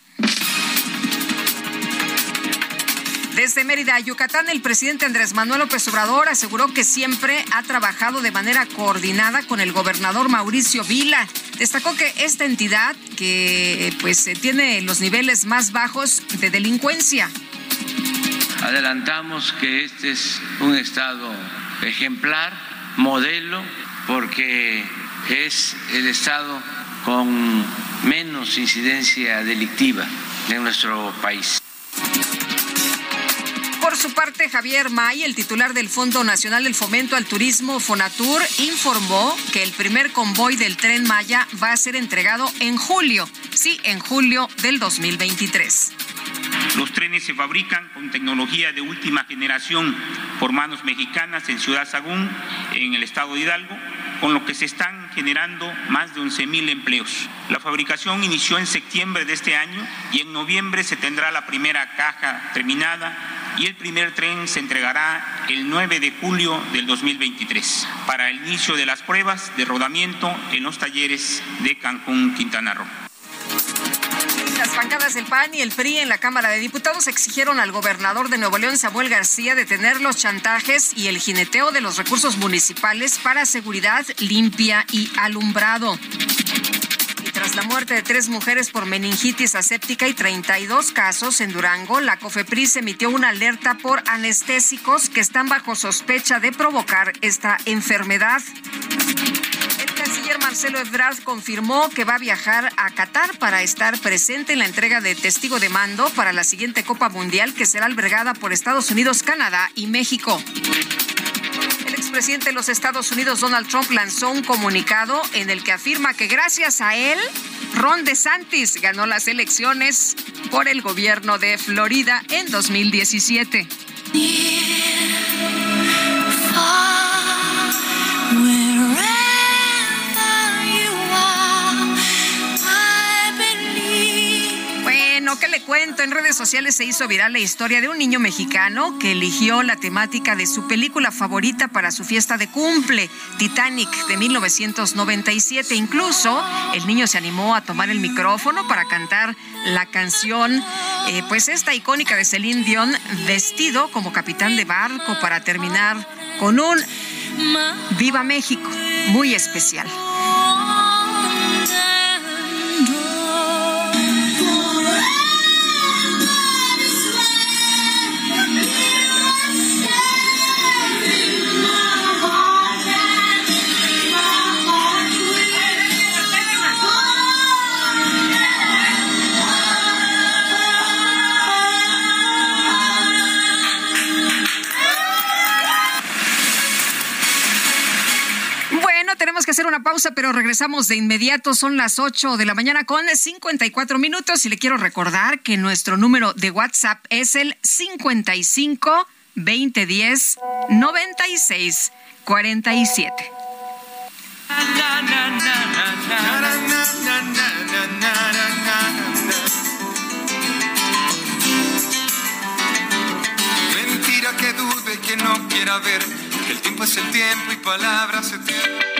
Desde Mérida, Yucatán, el presidente Andrés Manuel López Obrador aseguró que siempre ha trabajado de manera coordinada con el gobernador Mauricio Vila. Destacó que esta entidad, que pues tiene los niveles más bajos de delincuencia. Adelantamos que este es un estado ejemplar, modelo, porque es el estado con menos incidencia delictiva en nuestro país. Por su parte, Javier May, el titular del Fondo Nacional del Fomento al Turismo, Fonatur, informó que el primer convoy del tren Maya va a ser entregado en julio, sí, en julio del 2023. Los trenes se fabrican con tecnología de última generación por manos mexicanas en Ciudad Sagún, en el estado de Hidalgo, con lo que se están generando más de 11.000 empleos. La fabricación inició en septiembre de este año y en noviembre se tendrá la primera caja terminada y el primer tren se entregará el 9 de julio del 2023 para el inicio de las pruebas de rodamiento en los talleres de Cancún, Quintana Roo. Las bancadas del PAN y el PRI en la Cámara de Diputados exigieron al gobernador de Nuevo León, Samuel García, detener los chantajes y el jineteo de los recursos municipales para seguridad limpia y alumbrado. Y tras la muerte de tres mujeres por meningitis aséptica y 32 casos en Durango, la COFEPRIS emitió una alerta por anestésicos que están bajo sospecha de provocar esta enfermedad canciller Marcelo Ebrard confirmó que va a viajar a Qatar para estar presente en la entrega de testigo de mando para la siguiente Copa Mundial que será albergada por Estados Unidos, Canadá y México. El expresidente de los Estados Unidos, Donald Trump, lanzó un comunicado en el que afirma que gracias a él, Ron DeSantis ganó las elecciones por el gobierno de Florida en 2017. ¿qué cuento? En redes sociales se hizo viral la historia de un niño mexicano que eligió la temática de su película favorita para su fiesta de cumple, Titanic, de 1997. Incluso el niño se animó a tomar el micrófono para cantar la canción, eh, pues esta icónica de Celine Dion, vestido como capitán de barco para terminar con un Viva México, muy especial. Hacer una pausa, pero regresamos de inmediato. Son las 8 de la mañana con 54 minutos y le quiero recordar que nuestro número de WhatsApp es el 55 2010 96 47. Mentira que dude, que no quiera ver, que el tiempo es el tiempo y palabras se tienen.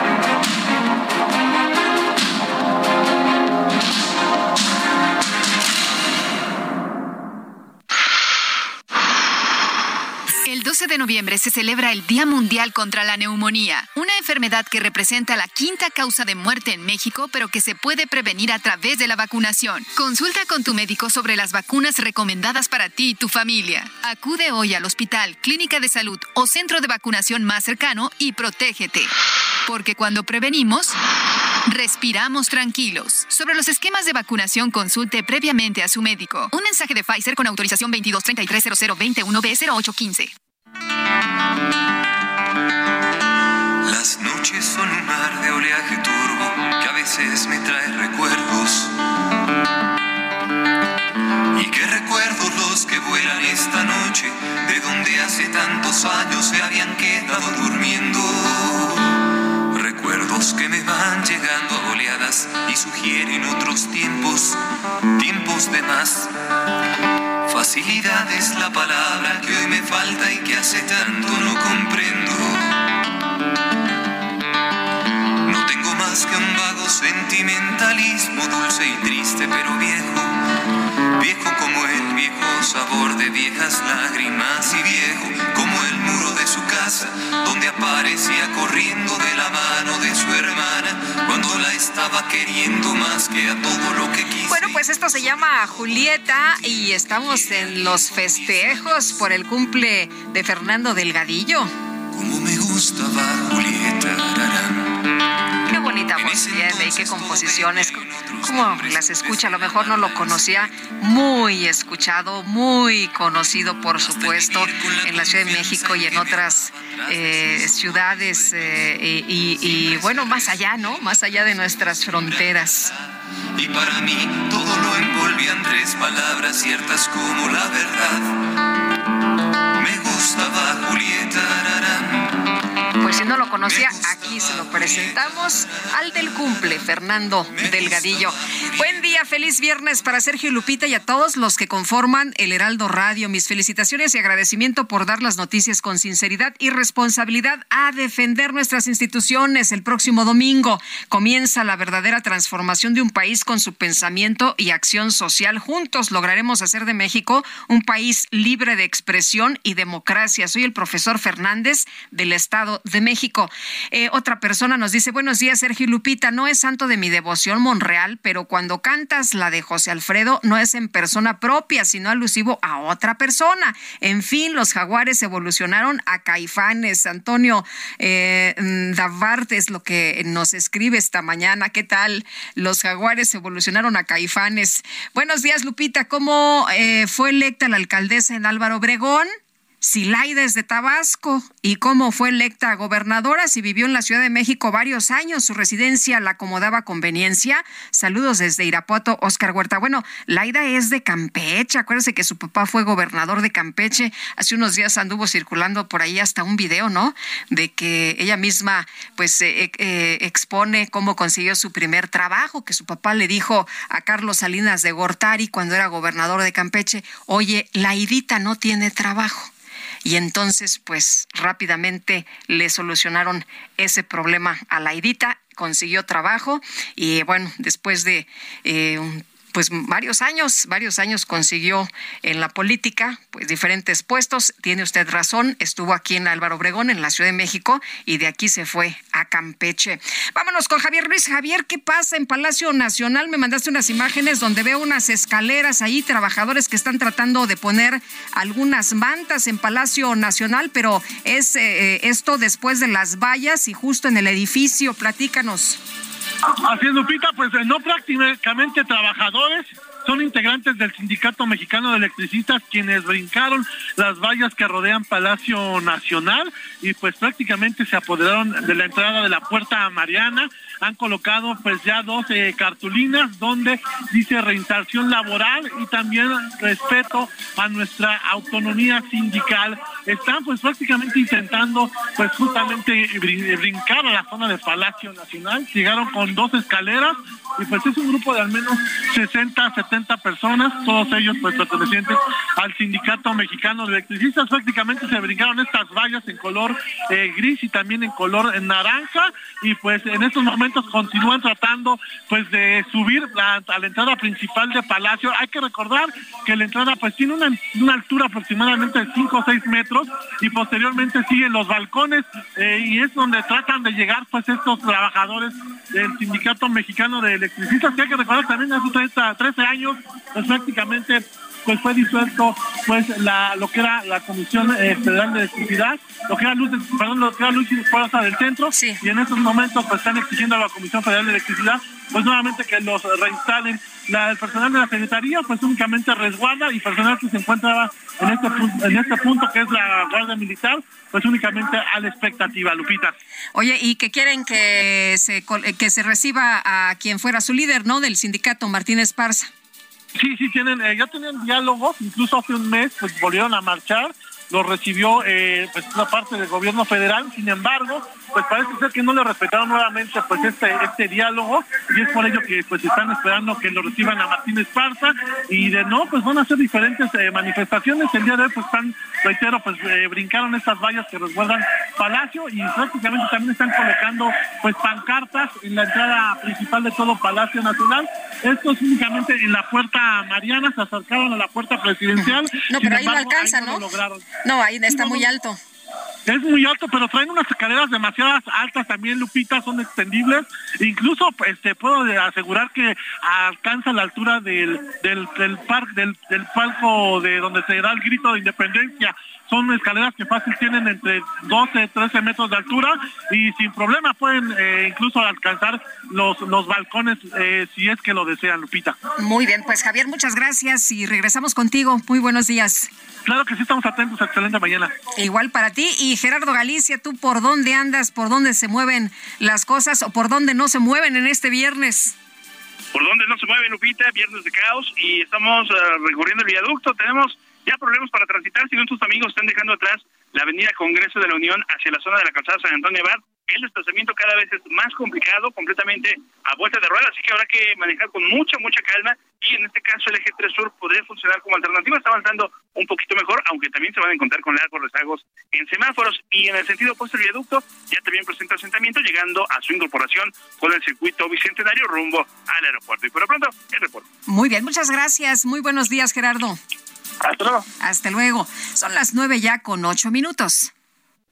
El 12 de noviembre se celebra el Día Mundial contra la Neumonía, una enfermedad que representa la quinta causa de muerte en México, pero que se puede prevenir a través de la vacunación. Consulta con tu médico sobre las vacunas recomendadas para ti y tu familia. Acude hoy al hospital, clínica de salud o centro de vacunación más cercano y protégete. Porque cuando prevenimos, respiramos tranquilos. Sobre los esquemas de vacunación, consulte previamente a su médico. Un mensaje de Pfizer con autorización 22330021B0815. Las noches son un mar de oleaje turbo que a veces me trae recuerdos. Y qué recuerdos los que vuelan esta noche, de donde hace tantos años se habían quedado durmiendo. Recuerdos que me van llegando a oleadas y sugieren otros tiempos, tiempos de más. Facilidad es la palabra que hoy me falta y que hace tanto no comprendo. No tengo más que un vago sentimental sindicalismo dulce y triste pero viejo, viejo como el viejo sabor de viejas lágrimas y viejo como su casa donde aparecía corriendo de la mano de su hermana cuando la estaba queriendo más que a todo lo que quiso. Bueno, pues esto se llama Julieta y estamos en los festejos por el cumple de Fernando Delgadillo. Como me gustaba Julieta. Voz tiene y qué composiciones. Como las escucha, a lo mejor no lo conocía. Muy escuchado, muy conocido, por supuesto, en la Ciudad de México y en otras eh, ciudades. Eh, y, y bueno, más allá, ¿no? Más allá de nuestras fronteras. Y para mí todo lo envolvían tres palabras ciertas como la verdad. Me gustaba Julieta. Pues si no lo conocía, aquí se lo presentamos al del cumple, Fernando Delgadillo. Buen día, feliz viernes para Sergio y Lupita y a todos los que conforman el Heraldo Radio. Mis felicitaciones y agradecimiento por dar las noticias con sinceridad y responsabilidad a defender nuestras instituciones. El próximo domingo comienza la verdadera transformación de un país con su pensamiento y acción social. Juntos lograremos hacer de México un país libre de expresión y democracia. Soy el profesor Fernández del Estado de México. Eh, otra persona nos dice, buenos días, Sergio Lupita, no es santo de mi devoción Monreal, pero cuando cantas la de José Alfredo no es en persona propia, sino alusivo a otra persona. En fin, los jaguares evolucionaron a caifanes. Antonio eh, Davart es lo que nos escribe esta mañana. ¿Qué tal? Los jaguares evolucionaron a caifanes. Buenos días, Lupita. ¿Cómo eh, fue electa la alcaldesa en Álvaro Obregón? Silaida es de Tabasco y cómo fue electa gobernadora si vivió en la Ciudad de México varios años, su residencia la acomodaba conveniencia. Saludos desde Irapuato, Oscar Huerta. Bueno, Laida es de Campeche, acuérdese que su papá fue gobernador de Campeche. Hace unos días anduvo circulando por ahí hasta un video, ¿no? De que ella misma pues eh, eh, expone cómo consiguió su primer trabajo, que su papá le dijo a Carlos Salinas de Gortari cuando era gobernador de Campeche, oye, Laidita no tiene trabajo y entonces pues rápidamente le solucionaron ese problema a la Laidita, consiguió trabajo y bueno, después de eh, pues varios años, varios años consiguió en la política, pues diferentes puestos. Tiene usted razón, estuvo aquí en Álvaro Obregón, en la Ciudad de México, y de aquí se fue a Campeche. Vámonos con Javier Ruiz. Javier, ¿qué pasa en Palacio Nacional? Me mandaste unas imágenes donde veo unas escaleras ahí, trabajadores que están tratando de poner algunas mantas en Palacio Nacional, pero es eh, esto después de las vallas y justo en el edificio. Platícanos. Así es, Lupita, pues no prácticamente trabajadores, son integrantes del Sindicato Mexicano de Electricistas quienes brincaron las vallas que rodean Palacio Nacional y pues prácticamente se apoderaron de la entrada de la Puerta Mariana. Han colocado pues ya 12 cartulinas donde dice reinserción laboral y también respeto a nuestra autonomía sindical. Están pues prácticamente intentando pues justamente brincar a la zona de Palacio Nacional. Llegaron con dos escaleras y pues es un grupo de al menos 60, 70 personas, todos ellos pues pertenecientes al Sindicato Mexicano de Electricistas. Prácticamente se brincaron estas vallas en color eh, gris y también en color naranja y pues en estos momentos continúan tratando pues de subir a la entrada principal de Palacio. Hay que recordar que la entrada pues tiene una, altura aproximadamente de 5 o 6 metros y posteriormente siguen los balcones eh, y es donde tratan de llegar pues estos trabajadores del Sindicato Mexicano de Electricistas que hay que recordar también hace 30, 13 años pues prácticamente pues fue disuelto pues la lo que era la Comisión eh, Federal de Electricidad, lo que era luz, perdón, lo que era luz y fuerza del centro, y en estos momentos pues están exigiendo a la Comisión Federal de Electricidad pues nuevamente que los reinstalen. La, el personal de la Secretaría pues únicamente resguarda y personal que se encuentra en este, en este punto que es la Guardia Militar pues únicamente a la expectativa, Lupita. Oye, y que quieren que se, que se reciba a quien fuera su líder, ¿no? Del sindicato, Martínez Parza. Sí, sí, tienen, eh, ya tenían diálogos, incluso hace un mes pues volvieron a marchar, lo recibió eh, pues una parte del gobierno federal, sin embargo, pues parece ser que no le respetaron nuevamente pues este este diálogo y es por ello que pues están esperando que lo reciban a Martín Esparza y de no pues van a hacer diferentes eh, manifestaciones el día de hoy pues están reitero pues eh, brincaron estas vallas que resguardan Palacio y prácticamente también están colocando pues pancartas en la entrada principal de todo Palacio Nacional. Esto es únicamente en la puerta Mariana, se acercaron a la puerta presidencial. No, pero ahí no alcanza, ¿no? No, ahí está muy alto. Es muy alto, pero traen unas escaleras demasiadas altas también, Lupita, son extendibles. Incluso este puedo asegurar que alcanza la altura del del del, del palco de donde se da el grito de independencia son escaleras que fácil tienen entre 12, 13 metros de altura y sin problema pueden eh, incluso alcanzar los, los balcones eh, si es que lo desean, Lupita. Muy bien, pues Javier, muchas gracias y regresamos contigo. Muy buenos días. Claro que sí, estamos atentos. Excelente mañana. Igual para ti. Y Gerardo Galicia, ¿tú por dónde andas? ¿Por dónde se mueven las cosas o por dónde no se mueven en este viernes? Por dónde no se mueven, Lupita, viernes de caos y estamos uh, recorriendo el viaducto. Tenemos ya problemas para transitar si nuestros amigos están dejando atrás la avenida Congreso de la Unión hacia la zona de la calzada San Antonio Abad. El desplazamiento cada vez es más complicado, completamente a vuelta de ruedas, así que habrá que manejar con mucha, mucha calma y en este caso el eje 3 sur podría funcionar como alternativa. Está avanzando un poquito mejor, aunque también se van a encontrar con largos rezagos en semáforos y en el sentido opuesto el viaducto ya también presenta asentamiento llegando a su incorporación con el circuito bicentenario rumbo al aeropuerto. Y por lo pronto, el reporte. Muy bien, muchas gracias. Muy buenos días, Gerardo. Hasta luego. Hasta luego. Son las nueve ya con ocho minutos.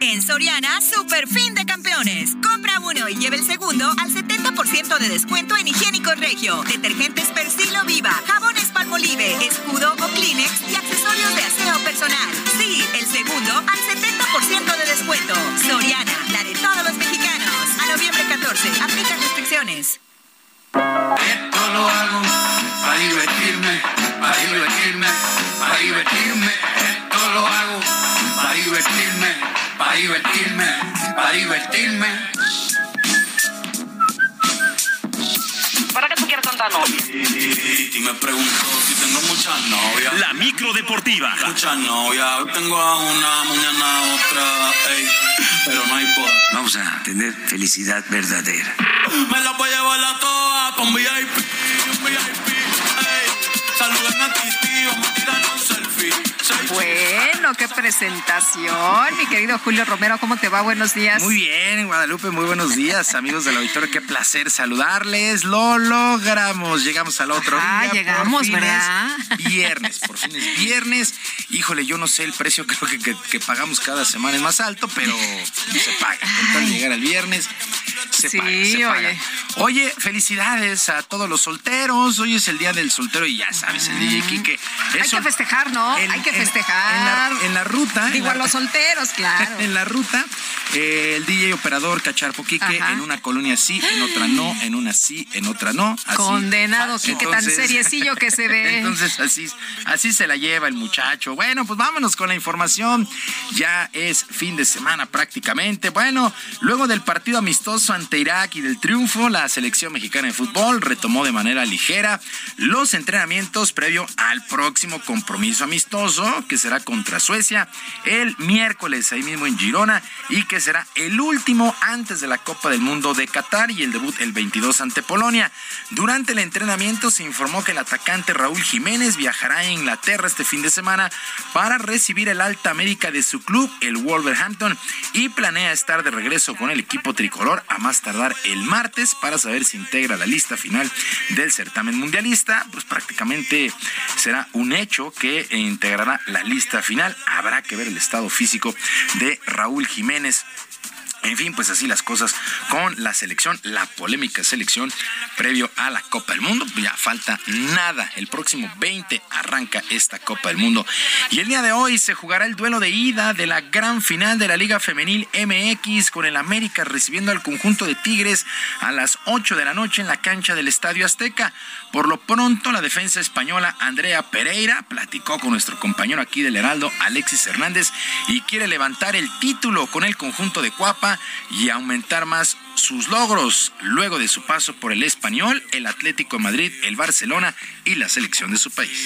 En Soriana, super fin de campeones. Compra uno y lleve el segundo al 70% de descuento en higiénico regio, detergentes Persilo Viva, jabones Palmolive, escudo o Kleenex y accesorios de aseo personal. Sí, el segundo al 70% de descuento. Soriana, la de todos los mexicanos. A noviembre 14, aplica restricciones. Esto lo hago para divertirme, para divertirme, para divertirme. Esto lo hago para divertirme, para divertirme, para divertirme. ¿Para qué tú quieres tanta novia? Y me pregunto si tengo muchas novias. La micro deportiva. Muchas novias. Hoy tengo a una, mañana a otra. Ey, pero no hay por. Vamos a tener felicidad verdadera. Me la voy a llevar a todas pa' un VIP, un VIP. Ey, saluden a Titi, vamos a tirar un. Bueno, qué presentación, mi querido Julio Romero, ¿cómo te va? Buenos días. Muy bien, Guadalupe, muy buenos días, amigos del auditorio, qué placer saludarles. Lo logramos, llegamos al otro Ah, día. llegamos, ¿verdad? Viernes, por fin es viernes. Híjole, yo no sé el precio, creo que, que, que pagamos cada semana es más alto, pero se paga. Con tal de llegar el viernes, se Sí, paga, se paga. oye. Oye, felicidades a todos los solteros. Hoy es el día del soltero y ya sabes, el DJ Kike. Hay Eso- que festejar, ¿no? Hay que festejar. En la, en la ruta. Digo, la- a los solteros, claro. en la ruta, eh, el DJ operador Cacharpo Quique, Ajá. en una colonia sí, en otra no, en una sí, en otra no. así. Condenado, Quique, tan seriecillo que se ve. Entonces, así, así se la lleva el muchacho. Bueno, pues vámonos con la información. Ya es fin de semana prácticamente. Bueno, luego del partido amistoso ante Irak y del triunfo, la selección mexicana de fútbol retomó de manera ligera los entrenamientos previo al próximo compromiso amistoso, que será contra Suecia el miércoles ahí mismo en Girona y que será el último antes de la Copa del Mundo de Qatar y el debut el 22 ante Polonia. Durante el entrenamiento se informó que el atacante Raúl Jiménez viajará a Inglaterra este fin de semana para recibir el alta médica de su club, el Wolverhampton, y planea estar de regreso con el equipo tricolor a más tardar el martes para saber si integra la lista final del certamen mundialista. Pues prácticamente será un hecho que integrará la lista final. Habrá que ver el estado físico de Raúl Jiménez. En fin, pues así las cosas con la selección, la polémica selección previo a la Copa del Mundo. Ya falta nada. El próximo 20 arranca esta Copa del Mundo. Y el día de hoy se jugará el duelo de ida de la gran final de la Liga Femenil MX con el América recibiendo al conjunto de Tigres a las 8 de la noche en la cancha del Estadio Azteca. Por lo pronto, la defensa española Andrea Pereira platicó con nuestro compañero aquí del Heraldo, Alexis Hernández, y quiere levantar el título con el conjunto de Cuapa y aumentar más sus logros luego de su paso por el Español, el Atlético de Madrid, el Barcelona y la selección de su país.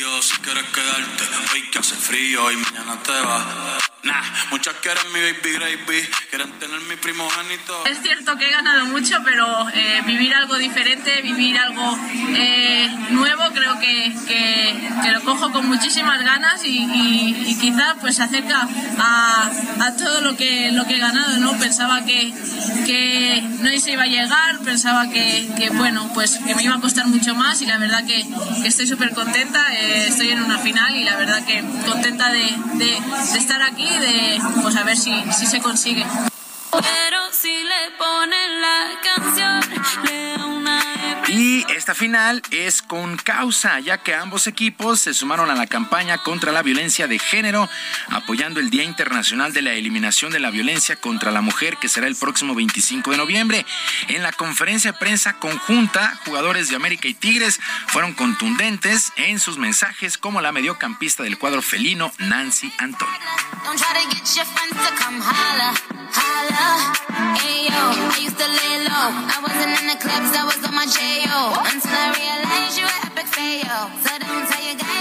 Es cierto que he ganado mucho, pero eh, vivir algo diferente, vivir algo eh, nuevo, creo que, que, lo cojo con muchísimas ganas y, y, quizá pues se acerca a, a, todo lo que, lo que he ganado, ¿no? Pensaba que, que no se iba a llegar, pensaba que, que, bueno, pues que me iba a costar mucho más y la verdad que, que estoy súper contenta, eh, estoy en una final y la verdad que contenta de, de, estar aquí de pues a ver si, si se consigue. Pero si le ponen la canción, y esta final es con causa, ya que ambos equipos se sumaron a la campaña contra la violencia de género, apoyando el Día Internacional de la Eliminación de la Violencia contra la Mujer, que será el próximo 25 de noviembre. En la conferencia de prensa conjunta, jugadores de América y Tigres fueron contundentes en sus mensajes, como la mediocampista del cuadro felino, Nancy Antonio.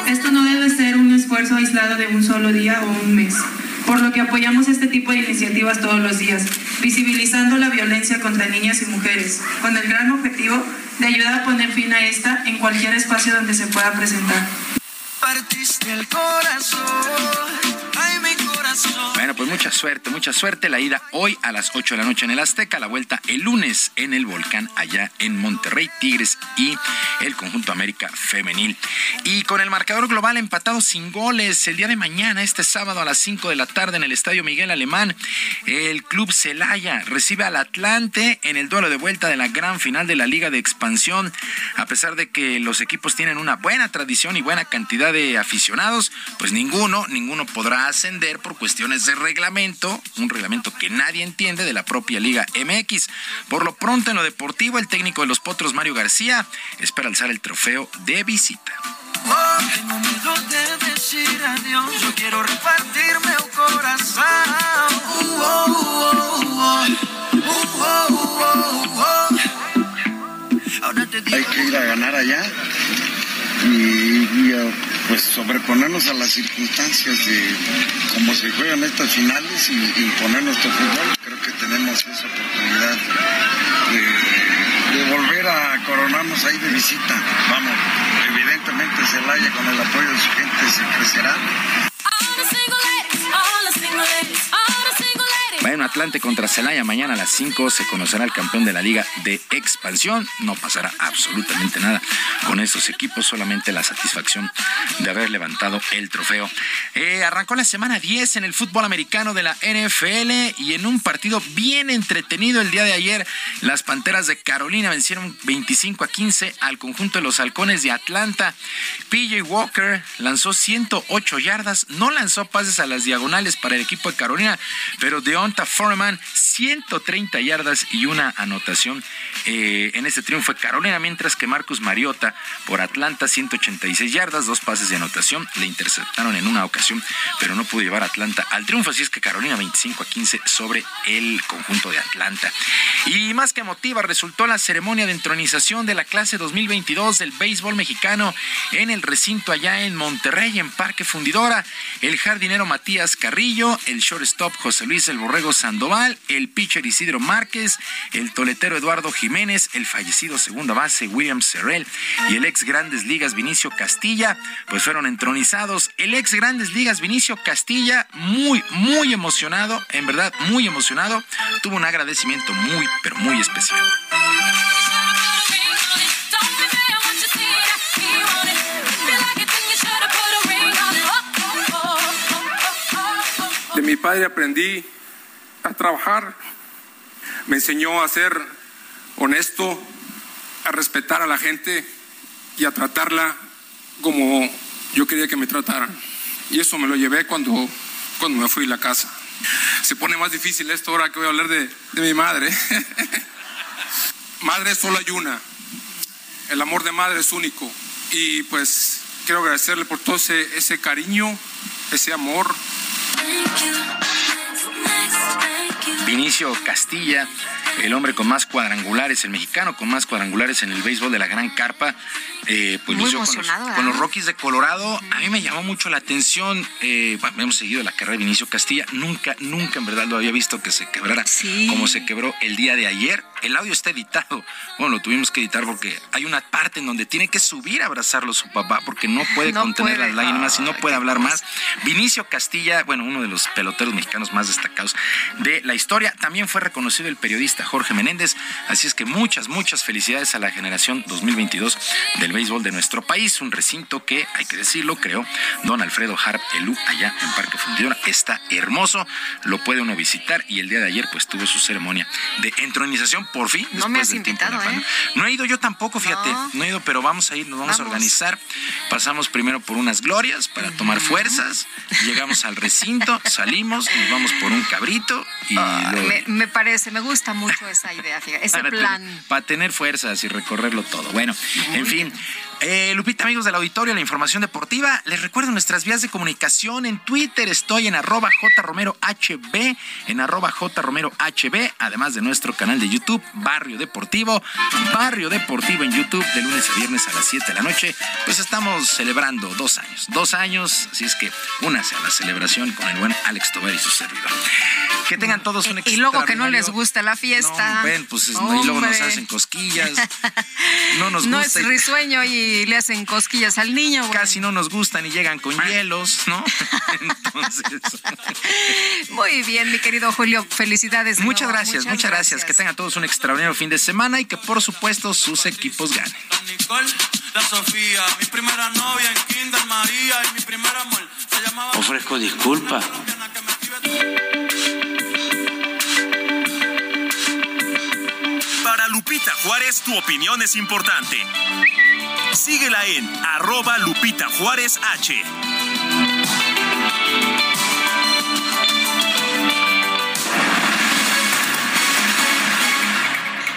Esto no debe ser un esfuerzo aislado de un solo día o un mes, por lo que apoyamos este tipo de iniciativas todos los días, visibilizando la violencia contra niñas y mujeres, con el gran objetivo de ayudar a poner fin a esta en cualquier espacio donde se pueda presentar. Partiste el corazón bueno, pues mucha suerte, mucha suerte. La ida hoy a las 8 de la noche en el Azteca, la vuelta el lunes en el Volcán allá en Monterrey, Tigres y el conjunto América Femenil. Y con el marcador global empatado sin goles el día de mañana, este sábado a las 5 de la tarde en el Estadio Miguel Alemán, el Club Celaya recibe al Atlante en el duelo de vuelta de la gran final de la Liga de Expansión. A pesar de que los equipos tienen una buena tradición y buena cantidad de aficionados, pues ninguno, ninguno podrá ascender por cuestiones de reglamento, un reglamento que nadie entiende de la propia Liga MX. Por lo pronto en lo deportivo, el técnico de los Potros, Mario García, espera alzar el trofeo de visita. Hay que ir a ganar allá y, pues sobreponernos a las circunstancias de cómo se juegan estas finales y imponer nuestro fútbol. Creo que tenemos esa oportunidad de, volver a coronarnos ahí de visita. Vamos, evidentemente Celaya con el apoyo de su gente se crecerá. Atlante contra Celaya mañana a las 5 se conocerá el campeón de la Liga de Expansión. No pasará absolutamente nada con estos equipos, solamente la satisfacción de haber levantado el trofeo. Eh, arrancó la semana 10 en el fútbol americano de la NFL y en un partido bien entretenido el día de ayer, las Panteras de Carolina vencieron 25 a 15 al conjunto de los Halcones de Atlanta. PJ Walker lanzó 108 yardas, no lanzó pases a las diagonales para el equipo de Carolina, pero Deon Foreman, 130 yardas y una anotación eh, en este triunfo de Carolina, mientras que Marcus Mariota por Atlanta, 186 yardas, dos pases de anotación, le interceptaron en una ocasión, pero no pudo llevar a Atlanta al triunfo, así es que Carolina 25 a 15 sobre el conjunto de Atlanta. Y más que emotiva resultó la ceremonia de entronización de la clase 2022 del béisbol mexicano en el recinto allá en Monterrey, en Parque Fundidora. El jardinero Matías Carrillo, el shortstop José Luis El Borrego Sandoval, el pitcher Isidro Márquez, el toletero Eduardo Jiménez, el fallecido segunda base William Serrell y el ex Grandes Ligas Vinicio Castilla, pues fueron entronizados. El ex Grandes Ligas Vinicio Castilla, muy, muy emocionado, en verdad, muy emocionado, tuvo un agradecimiento muy, pero muy especial. De mi padre aprendí a trabajar, me enseñó a ser honesto, a respetar a la gente y a tratarla como yo quería que me trataran. Y eso me lo llevé cuando, cuando me fui a la casa. Se pone más difícil esto ahora que voy a hablar de, mi madre. madre solo hay una. El amor de madre es único. Y pues quiero agradecerle por todo ese, ese cariño, ese amor. Vinicio Castilla el hombre con más cuadrangulares, el mexicano con más cuadrangulares en el béisbol de la Gran Carpa, eh, pues Muy con los. Rockies de Colorado. A mí me llamó mucho la atención. eh, bueno, hemos seguido la carrera de Vinicio Castilla. Nunca, nunca en verdad lo había visto que se quebrara como se quebró el día de ayer. El audio está editado. Bueno, lo tuvimos que editar porque hay una parte en donde tiene que subir a abrazarlo su papá porque no puede No contener puede. las lágrimas y no puede hablar más. Vinicio Castilla, bueno, uno de los peloteros mexicanos más destacados de la historia. También fue reconocido el periodista Jorge Menéndez. Así es que muchas, muchas felicidades a la generación 2022 del béisbol de nuestro país. Un recinto que, hay que decirlo, creó don Alfredo Harp Elú allá en Parque Fundidora. Está hermoso, lo puede uno visitar y el día de ayer pues tuvo su ceremonia de entronización por fin. No me has invitado, pandemia. No he ido yo tampoco, fíjate. No, he ido, pero vamos a ir, nos vamos, a Vamos. organizar. Pasamos primero por unas glorias para tomar fuerzas. Llegamos al recinto, salimos, nos vamos por un cabrito y luego- Me, me parece, me gusta mucho esa idea, fíjate, ese para plan. tener- para tener fuerzas y recorrerlo todo. Bueno, en fin. Eh, Lupita, amigos del auditorio, la información deportiva. Les recuerdo nuestras vías de comunicación. En Twitter estoy en arroba jromerohb, en arroba jromerohb, además de nuestro canal de YouTube, Barrio Deportivo. Barrio Deportivo en YouTube, de lunes a viernes a las 7 de la noche. Pues estamos celebrando dos años. Dos años, así es que únase a la celebración con el buen Alex Tobar y su servidor. Que tengan todos un Y luego que no les gusta la fiesta. no, ven, pues es- y luego nos hacen cosquillas. No nos No gusta. es y- risueño y le hacen cosquillas al niño. güey. Casi no nos gustan y llegan con hielos, ¿no? Entonces. Muy bien, mi querido Julio, felicidades. de Muchas nuevo. gracias, muchas gracias. Que tengan todos un extraordinario fin de semana y que por supuesto sus equipos ganen. Ofrezco disculpas. Para Lupita Juárez, tu opinión es importante. Síguela en arroba Lupita Juárez H.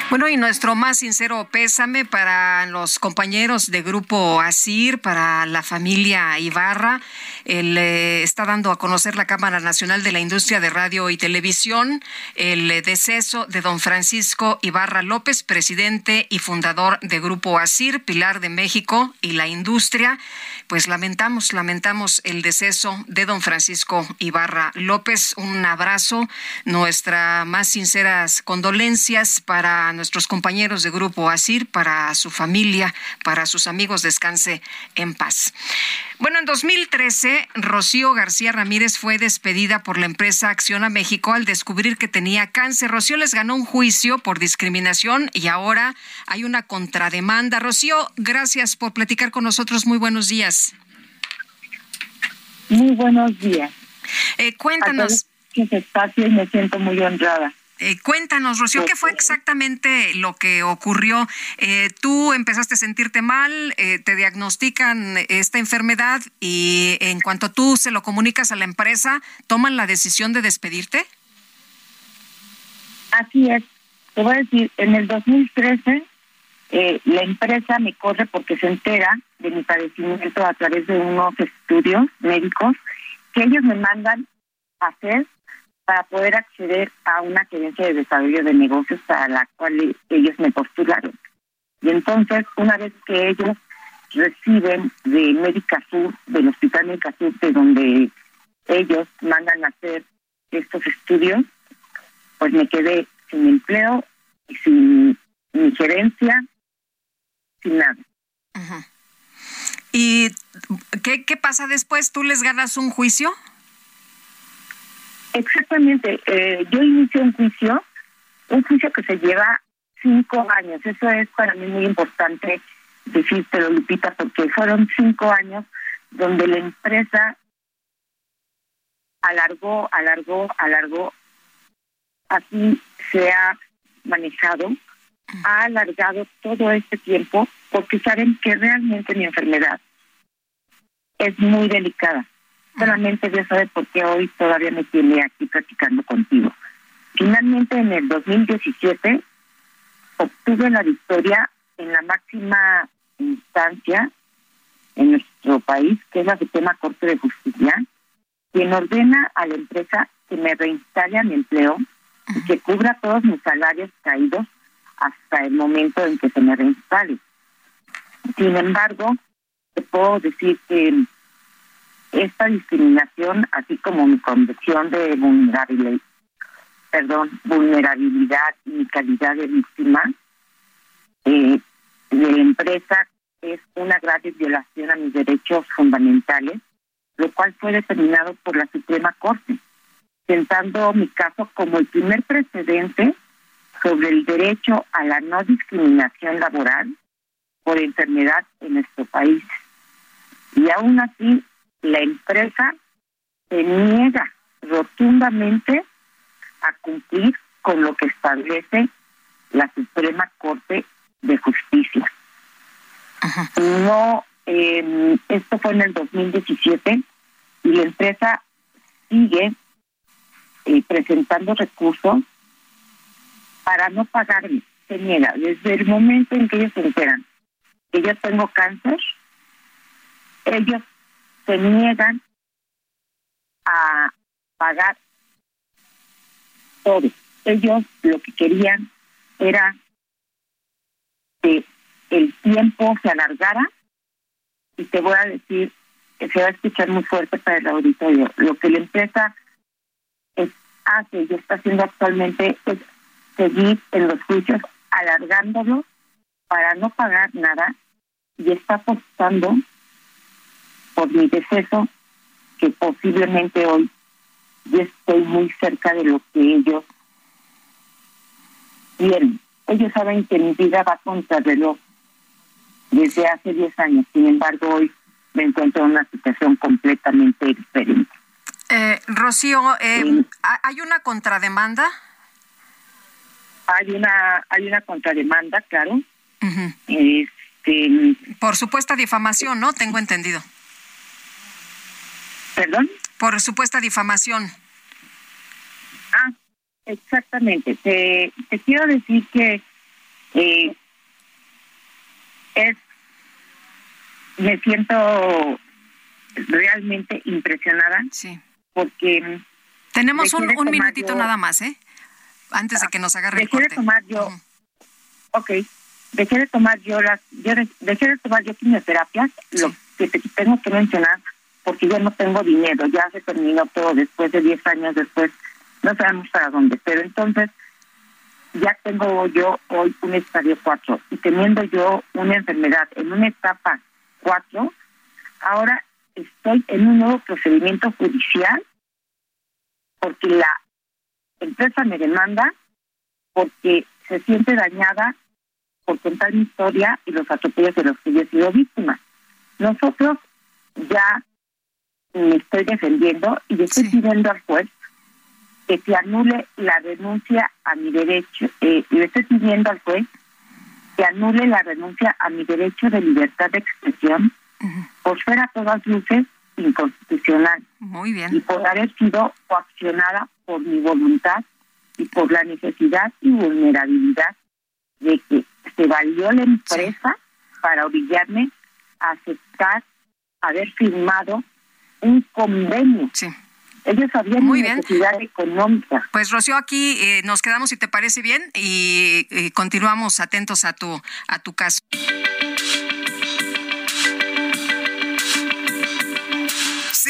Bueno, y nuestro más sincero pésame para los compañeros de Grupo ASIR, para la familia Ibarra. Él eh, está dando a conocer la Cámara Nacional de la Industria de Radio y Televisión el deceso de don Francisco Ibarra López, presidente y fundador de Grupo ASIR, Pilar de México y la industria. Pues lamentamos, lamentamos el deceso de don Francisco Ibarra López. Un abrazo, nuestras más sinceras condolencias para nuestros compañeros de Grupo ASIR, para su familia, para sus amigos. Descanse en paz. Bueno, en 2013, Rocío García Ramírez fue despedida por la empresa Acciona México al descubrir que tenía cáncer. Rocío les ganó un juicio por discriminación y ahora hay una contrademanda. Rocío, gracias por platicar con nosotros. Muy buenos días. Muy buenos días. Eh, cuéntanos. Que ese espacio y me siento muy honrada. Eh, cuéntanos, Rocío, ¿qué fue exactamente lo que ocurrió? Eh, tú empezaste a sentirte mal, eh, te diagnostican esta enfermedad y en cuanto tú se lo comunicas a la empresa, ¿toman la decisión de despedirte? Así es. Te voy a decir, en el 2013 eh, la empresa me corre porque se entera de mi padecimiento a través de unos estudios médicos que ellos me mandan a hacer para poder acceder a una gerencia de desarrollo de negocios para la cual ellos me postularon. Y entonces, una vez que ellos reciben de Médica Sur, del Hospital Médica Sur, de donde ellos mandan a hacer estos estudios, pues me quedé sin empleo, y sin mi gerencia, sin nada. ¿Y qué, qué pasa después? ¿Tú les ganas un juicio? Exactamente. Eh, yo inicié un juicio, un juicio que se lleva cinco años. Eso es para mí muy importante decírtelo, Lupita, porque fueron cinco años donde la empresa alargó, alargó, alargó. Así se ha manejado, ha alargado todo este tiempo porque saben que realmente mi enfermedad es muy delicada. Solamente Dios sabe por qué hoy todavía me tiene aquí platicando contigo. Finalmente, en el 2017, obtuve la victoria en la máxima instancia en nuestro país, que es la Suprema Corte de Justicia, quien ordena a la empresa que me reinstale a mi empleo y que cubra todos mis salarios caídos hasta el momento en que se me reinstale. Sin embargo, te puedo decir que esta discriminación, así como mi condición de vulnerabilidad, perdón, vulnerabilidad y mi calidad de víctima eh, de la empresa es una grave violación a mis derechos fundamentales, lo cual fue determinado por la Suprema Corte, sentando mi caso como el primer precedente sobre el derecho a la no discriminación laboral por enfermedad en nuestro país. Y aún así, la empresa se niega rotundamente a cumplir con lo que establece la Suprema Corte de Justicia. No, eh, esto fue en el 2017 y la empresa sigue eh, presentando recursos para no pagarme. Se niega desde el momento en que ellos se enteran que yo tengo cáncer, ellos se niegan a pagar todo. Ellos lo que querían era que el tiempo se alargara. Y te voy a decir, que se va a escuchar muy fuerte para el auditorio, lo que la empresa hace y está haciendo actualmente es seguir en los juicios alargándolo para no pagar nada. Y está apostando por mi deceso que posiblemente hoy yo estoy muy cerca de lo que ellos quieren. Ellos saben que mi vida va contra reloj desde hace 10 años, sin embargo hoy me encuentro en una situación completamente diferente. Eh, Rocío, eh, ¿hay una contrademanda? Hay una, hay una contrademanda, claro. este, Por supuesta difamación, ¿no? Tengo entendido. ¿Perdón? Por supuesta difamación. Ah, exactamente. Te, te quiero decir que eh, es me siento realmente impresionada. Sí. Porque tenemos un, un minutito nada más, ¿eh? Antes de que nos agarre dejé de tomar yo. Ok. Dejé de tomar yo las yo dejé de tomar yo quimioterapias, lo que te tengo que mencionar porque yo no tengo dinero, ya se terminó todo después de 10 años después, no sabemos para dónde, pero entonces ya tengo yo hoy un estadio 4 y teniendo yo una enfermedad en una etapa 4, ahora estoy en un nuevo procedimiento judicial porque la empresa me demanda porque se siente dañada por contar mi historia y los atropellos de los que yo he sido víctima. Nosotros ya me estoy defendiendo y le estoy pidiendo al juez que se anule la renuncia a mi derecho, eh, le estoy pidiendo al juez que anule la renuncia a mi derecho de libertad de expresión por ser a todas luces inconstitucional. Muy bien. Y por haber sido coaccionada por mi voluntad y por la necesidad y vulnerabilidad de que se valió la empresa para obligarme a aceptar haber firmado un convenio. Sí. Ellos habían Muy necesidad económica. Pues Rocío, aquí eh, nos quedamos si te parece bien y, y continuamos atentos a tu a tu caso.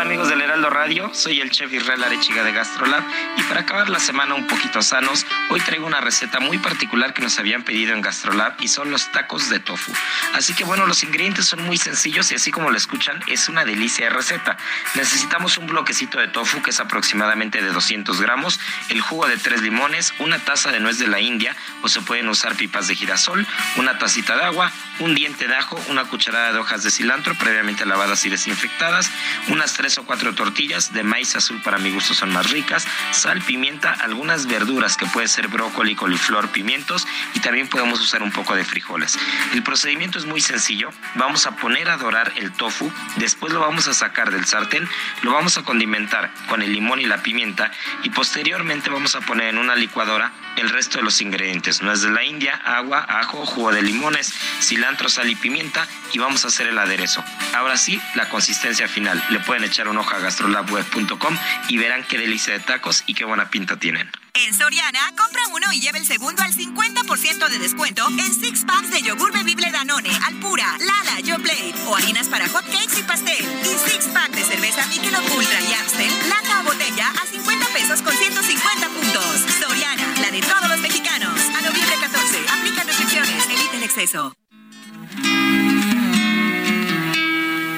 Hola amigos del Heraldo Radio, soy el chef Israel Arechiga de Gastrolab y para acabar la semana un poquito sanos, hoy traigo una receta muy particular que nos habían pedido en Gastrolab y son los tacos de tofu. Así que bueno, los ingredientes son muy sencillos y así como lo escuchan, es una delicia de receta. Necesitamos un bloquecito de tofu que es aproximadamente de 200 gramos, el jugo de tres limones, una taza de nuez de la India o se pueden usar pipas de girasol, una tacita de agua, un diente de ajo, una cucharada de hojas de cilantro previamente lavadas y desinfectadas, unas tres o cuatro tortillas de maíz azul para mi gusto son más ricas, sal, pimienta, algunas verduras que puede ser brócoli, coliflor, pimientos y también podemos usar un poco de frijoles. El procedimiento es muy sencillo, vamos a poner a dorar el tofu, después lo vamos a sacar del sartén, lo vamos a condimentar con el limón y la pimienta y posteriormente vamos a poner en una licuadora el resto de los ingredientes, nuez de la India, agua, ajo, jugo de limones, cilantro, sal y pimienta y vamos a hacer el aderezo. Ahora sí, la consistencia final. Le pueden echar un ojo a gastrolabweb.com y verán qué delicia de tacos y qué buena pinta tienen. En Soriana, compra uno y lleva el segundo al 50% de descuento en six packs de yogur bebible Danone, Alpura, Lala, Yoplait o harinas para hot cakes y pastel. Y six pack de cerveza Michelob Ultra y Amstel, lata o botella a 50 pesos con 150 puntos. Soriana, la de todos los mexicanos. A noviembre 14, aplica restricciones, evita el exceso.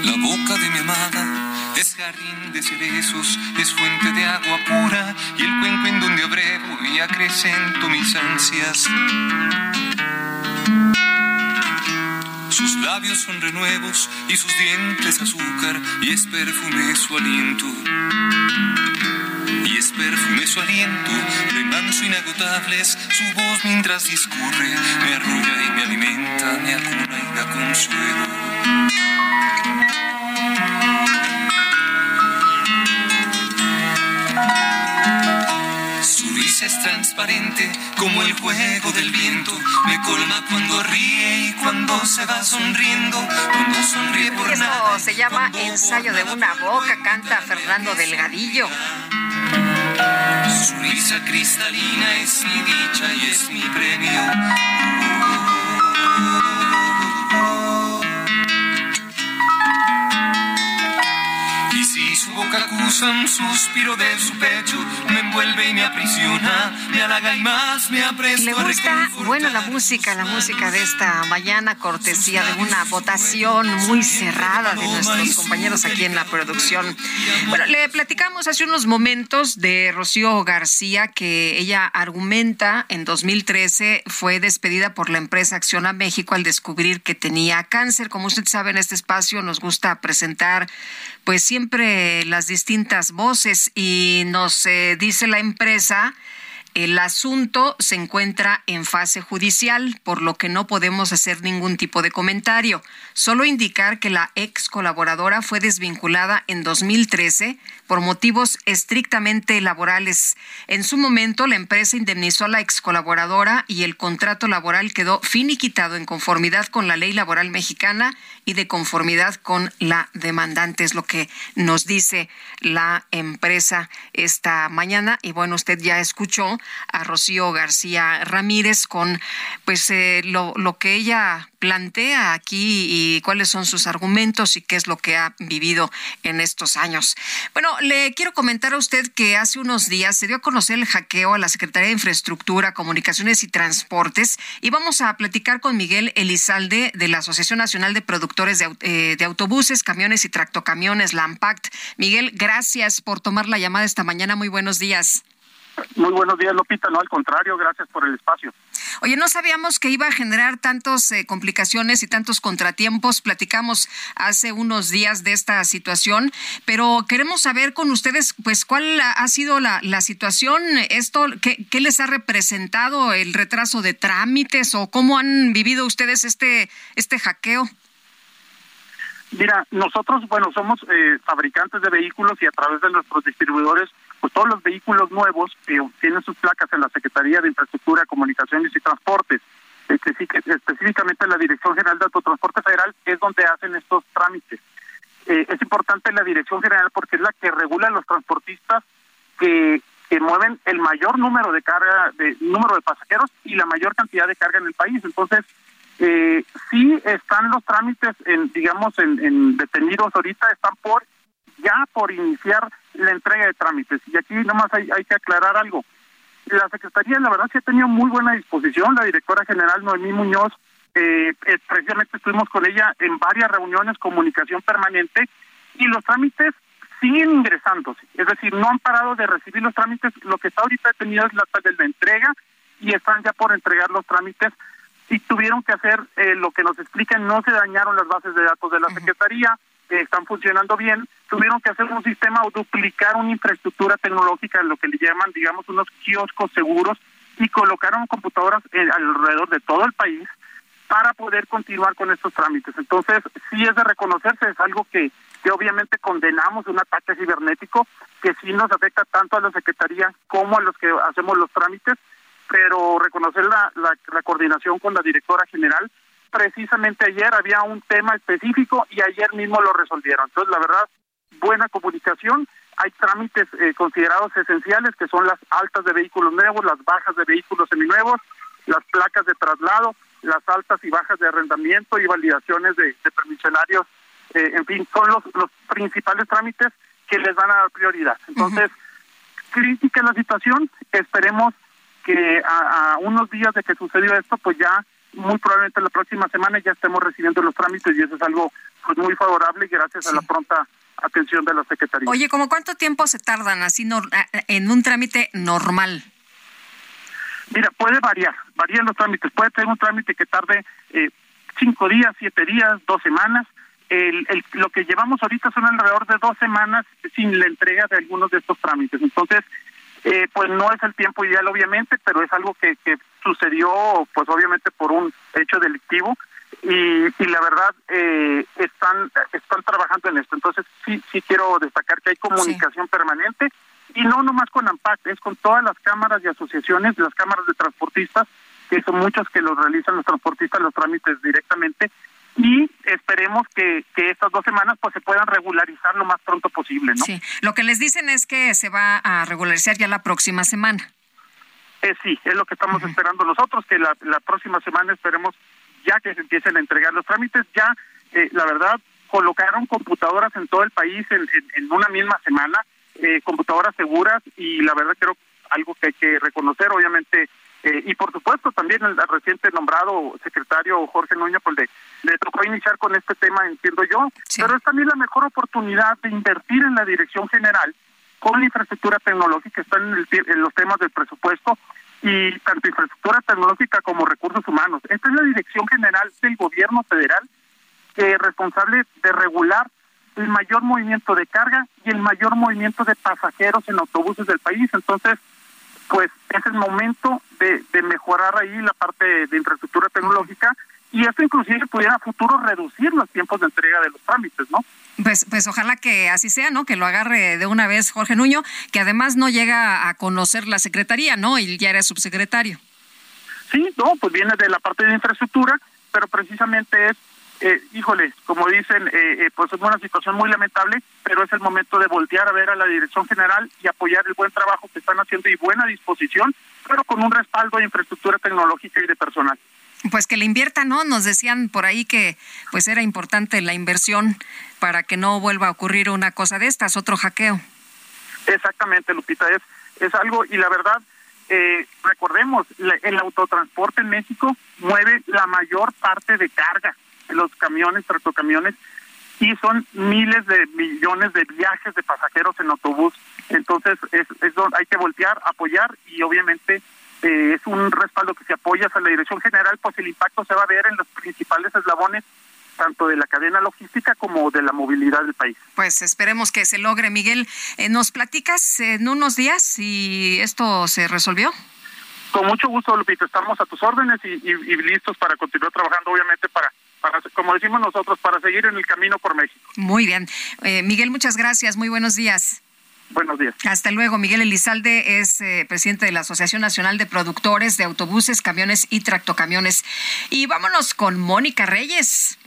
La boca de mi amada es jardín de cerezos, es fuente de agua pura y el cuenco en donde abrevo y acrecento mis ansias. Sus labios son renuevos y sus dientes azúcar y es perfume su aliento. Y es perfume su aliento, remanso inagotables, su voz mientras discurre, me arrulla y me alimenta, me acuna y da consuelo. Es transparente como el juego del viento. Me colma cuando ríe y cuando se va sonriendo. Cuando sonríe por Esto nada. se llama Ensayo de una boca, canta Fernando Delgadillo. Su risa cristalina es mi dicha y es mi premio. Su boca acusa un suspiro de su pecho, me envuelve y me aprisiona, me halaga y más me apresto Le a gusta, bueno, la música, la música de esta mañana, cortesía de una votación muy cerrada de nuestros compañeros aquí en la producción. Bueno, le platicamos hace unos momentos de Rocío García que ella argumenta en 2013 fue despedida por la empresa Acciona México al descubrir que tenía cáncer. Como usted sabe, en este espacio nos gusta presentar pues siempre las distintas voces y nos eh, dice la empresa el asunto se encuentra en fase judicial, por lo que no podemos hacer ningún tipo de comentario. Solo indicar que la ex colaboradora fue desvinculada en 2013 por motivos estrictamente laborales. En su momento, la empresa indemnizó a la ex colaboradora y el contrato laboral quedó finiquitado en conformidad con la ley laboral mexicana y de conformidad con la demandante, es lo que nos dice la empresa esta mañana. Y bueno, usted ya escuchó a Rocío García Ramírez con pues eh, lo, lo que ella plantea aquí y cuáles son sus argumentos y qué es lo que ha vivido en estos años. Bueno, le quiero comentar a usted que hace unos días se dio a conocer el hackeo a la Secretaría de Infraestructura, Comunicaciones y Transportes y vamos a platicar con Miguel Elizalde de la Asociación Nacional de Productores de, eh, Autobuses, Camiones y Tractocamiones, la AMPACT. Miguel, gracias por tomar la llamada esta mañana. Muy buenos días. Muy buenos días, Lopita. No, al contrario, gracias por el espacio. Oye, no sabíamos que iba a generar tantas eh, complicaciones y tantos contratiempos. Platicamos hace unos días de esta situación, pero queremos saber con ustedes, pues, cuál ha sido la, la situación, esto, qué, qué les ha representado el retraso de trámites o cómo han vivido ustedes este, este hackeo. Mira, nosotros, bueno, somos eh, fabricantes de vehículos y a través de nuestros distribuidores pues todos los vehículos nuevos que tienen sus placas en la Secretaría de Infraestructura, Comunicaciones y Transportes, específicamente la Dirección General de Autotransporte Federal, es donde hacen estos trámites. Eh, es importante la Dirección General porque es la que regula a los transportistas que, que mueven el mayor número de carga, de número de pasajeros y la mayor cantidad de carga en el país. Entonces, eh, sí están los trámites, en, digamos, en, en detenidos ahorita, están por ya por iniciar la entrega de trámites. Y aquí nomás hay, hay que aclarar algo. La Secretaría, la verdad, sí ha tenido muy buena disposición. La directora general Noemí Muñoz, eh, precisamente estuvimos con ella en varias reuniones, comunicación permanente, y los trámites siguen ingresándose. Es decir, no han parado de recibir los trámites. Lo que está ahorita detenido es la, de la entrega y están ya por entregar los trámites. Y tuvieron que hacer eh, lo que nos explican, no se dañaron las bases de datos de la Secretaría, están funcionando bien, tuvieron que hacer un sistema o duplicar una infraestructura tecnológica, lo que le llaman, digamos, unos kioscos seguros, y colocaron computadoras alrededor de todo el país para poder continuar con estos trámites. Entonces, sí es de reconocerse, es algo que, que obviamente condenamos, un ataque cibernético, que sí nos afecta tanto a la Secretaría como a los que hacemos los trámites, pero reconocer la, la coordinación con la directora general precisamente ayer había un tema específico y ayer mismo lo resolvieron. Entonces, la verdad, buena comunicación. Hay trámites eh, considerados esenciales que son las altas de vehículos nuevos, las bajas de vehículos seminuevos, las placas de traslado, las altas y bajas de arrendamiento y validaciones de, permisionarios. Eh, en fin, son los, los principales trámites que les van a dar prioridad. Entonces, crítica la situación. Esperemos que a, a unos días de que sucedió esto, pues ya muy probablemente la próxima semana ya estemos recibiendo los trámites y eso es algo pues muy favorable gracias a la pronta atención de la Secretaría. Oye, ¿cómo cuánto tiempo se tardan así en un trámite normal? Mira, puede variar, varían los trámites. Puede tener un trámite que tarde eh, cinco días, siete días, dos semanas. El, el, lo que llevamos ahorita son alrededor de dos semanas sin la entrega de algunos de estos trámites. Entonces, eh, pues no es el tiempo ideal, obviamente, pero es algo que, que sucedió, pues obviamente por un hecho delictivo. Y, y la verdad eh, están están trabajando en esto. Entonces sí sí quiero destacar que hay comunicación permanente. Y no nomás con AMPAC, es con todas las cámaras y asociaciones, las cámaras de transportistas, que son muchas que los realizan los transportistas los trámites directamente y esperemos que, que estas dos semanas pues se puedan regularizar lo más pronto posible, ¿no? Sí, lo que les dicen es que se va a regularizar ya la próxima semana. Eh, sí, es lo que estamos esperando nosotros, que la, la próxima semana esperemos ya que se empiecen a entregar los trámites, ya eh, la verdad colocaron computadoras en todo el país en, en, una misma semana, eh, computadoras seguras y la verdad creo algo que hay que reconocer, obviamente eh, y por supuesto también el, reciente nombrado secretario Jorge Núñez pues le, le tocó iniciar con este tema, entiendo yo, pero es también la mejor oportunidad de invertir en la dirección general con la infraestructura tecnológica, están en, en los temas del presupuesto y tanto infraestructura tecnológica como recursos humanos. Esta es la dirección general del gobierno federal que es responsable de regular el mayor movimiento de carga y el mayor movimiento de pasajeros en autobuses del país. Entonces, pues es el momento de, de mejorar ahí la parte de, infraestructura tecnológica y esto inclusive pudiera a futuro reducir los tiempos de entrega de los trámites, ¿no? Pues, pues ojalá que así sea, ¿no? Que lo agarre de una vez Jorge Nuño, que además no llega a conocer la secretaría, ¿no? Y ya era subsecretario. Sí, no, pues viene de la parte de infraestructura, pero precisamente es eh, híjole, como dicen, eh, eh, pues es una situación muy lamentable, pero es el momento de voltear a ver a la dirección general y apoyar el buen trabajo que están haciendo y buena disposición, pero con un respaldo de infraestructura tecnológica y de personal. Pues que le inviertan, ¿no? Nos decían por ahí que pues era importante la inversión para que no vuelva a ocurrir una cosa de estas, otro hackeo. Exactamente, Lupita, es, es algo, y la verdad, eh, recordemos, el autotransporte en México mueve la mayor parte de carga los camiones, tractocamiones, y son miles de millones de viajes de pasajeros en autobús. Entonces, es, es hay que voltear, apoyar y obviamente eh, es un respaldo que se apoya a la dirección general, pues el impacto se va a ver en los principales eslabones tanto de la cadena logística como de la movilidad del país. Pues esperemos que se logre, Miguel. Eh, ¿Nos platicas en unos días si esto se resolvió? Con mucho gusto, Lupita. Estamos a tus órdenes y, y listos para continuar trabajando, obviamente, para para, como decimos nosotros, para seguir en el camino por México. Muy bien. Eh, Miguel, muchas gracias. Muy buenos días. Buenos días. Hasta luego. Miguel Elizalde es eh, presidente de la Asociación Nacional de Productores de Autobuses, Camiones y Tractocamiones. Y vámonos con Mónica Reyes.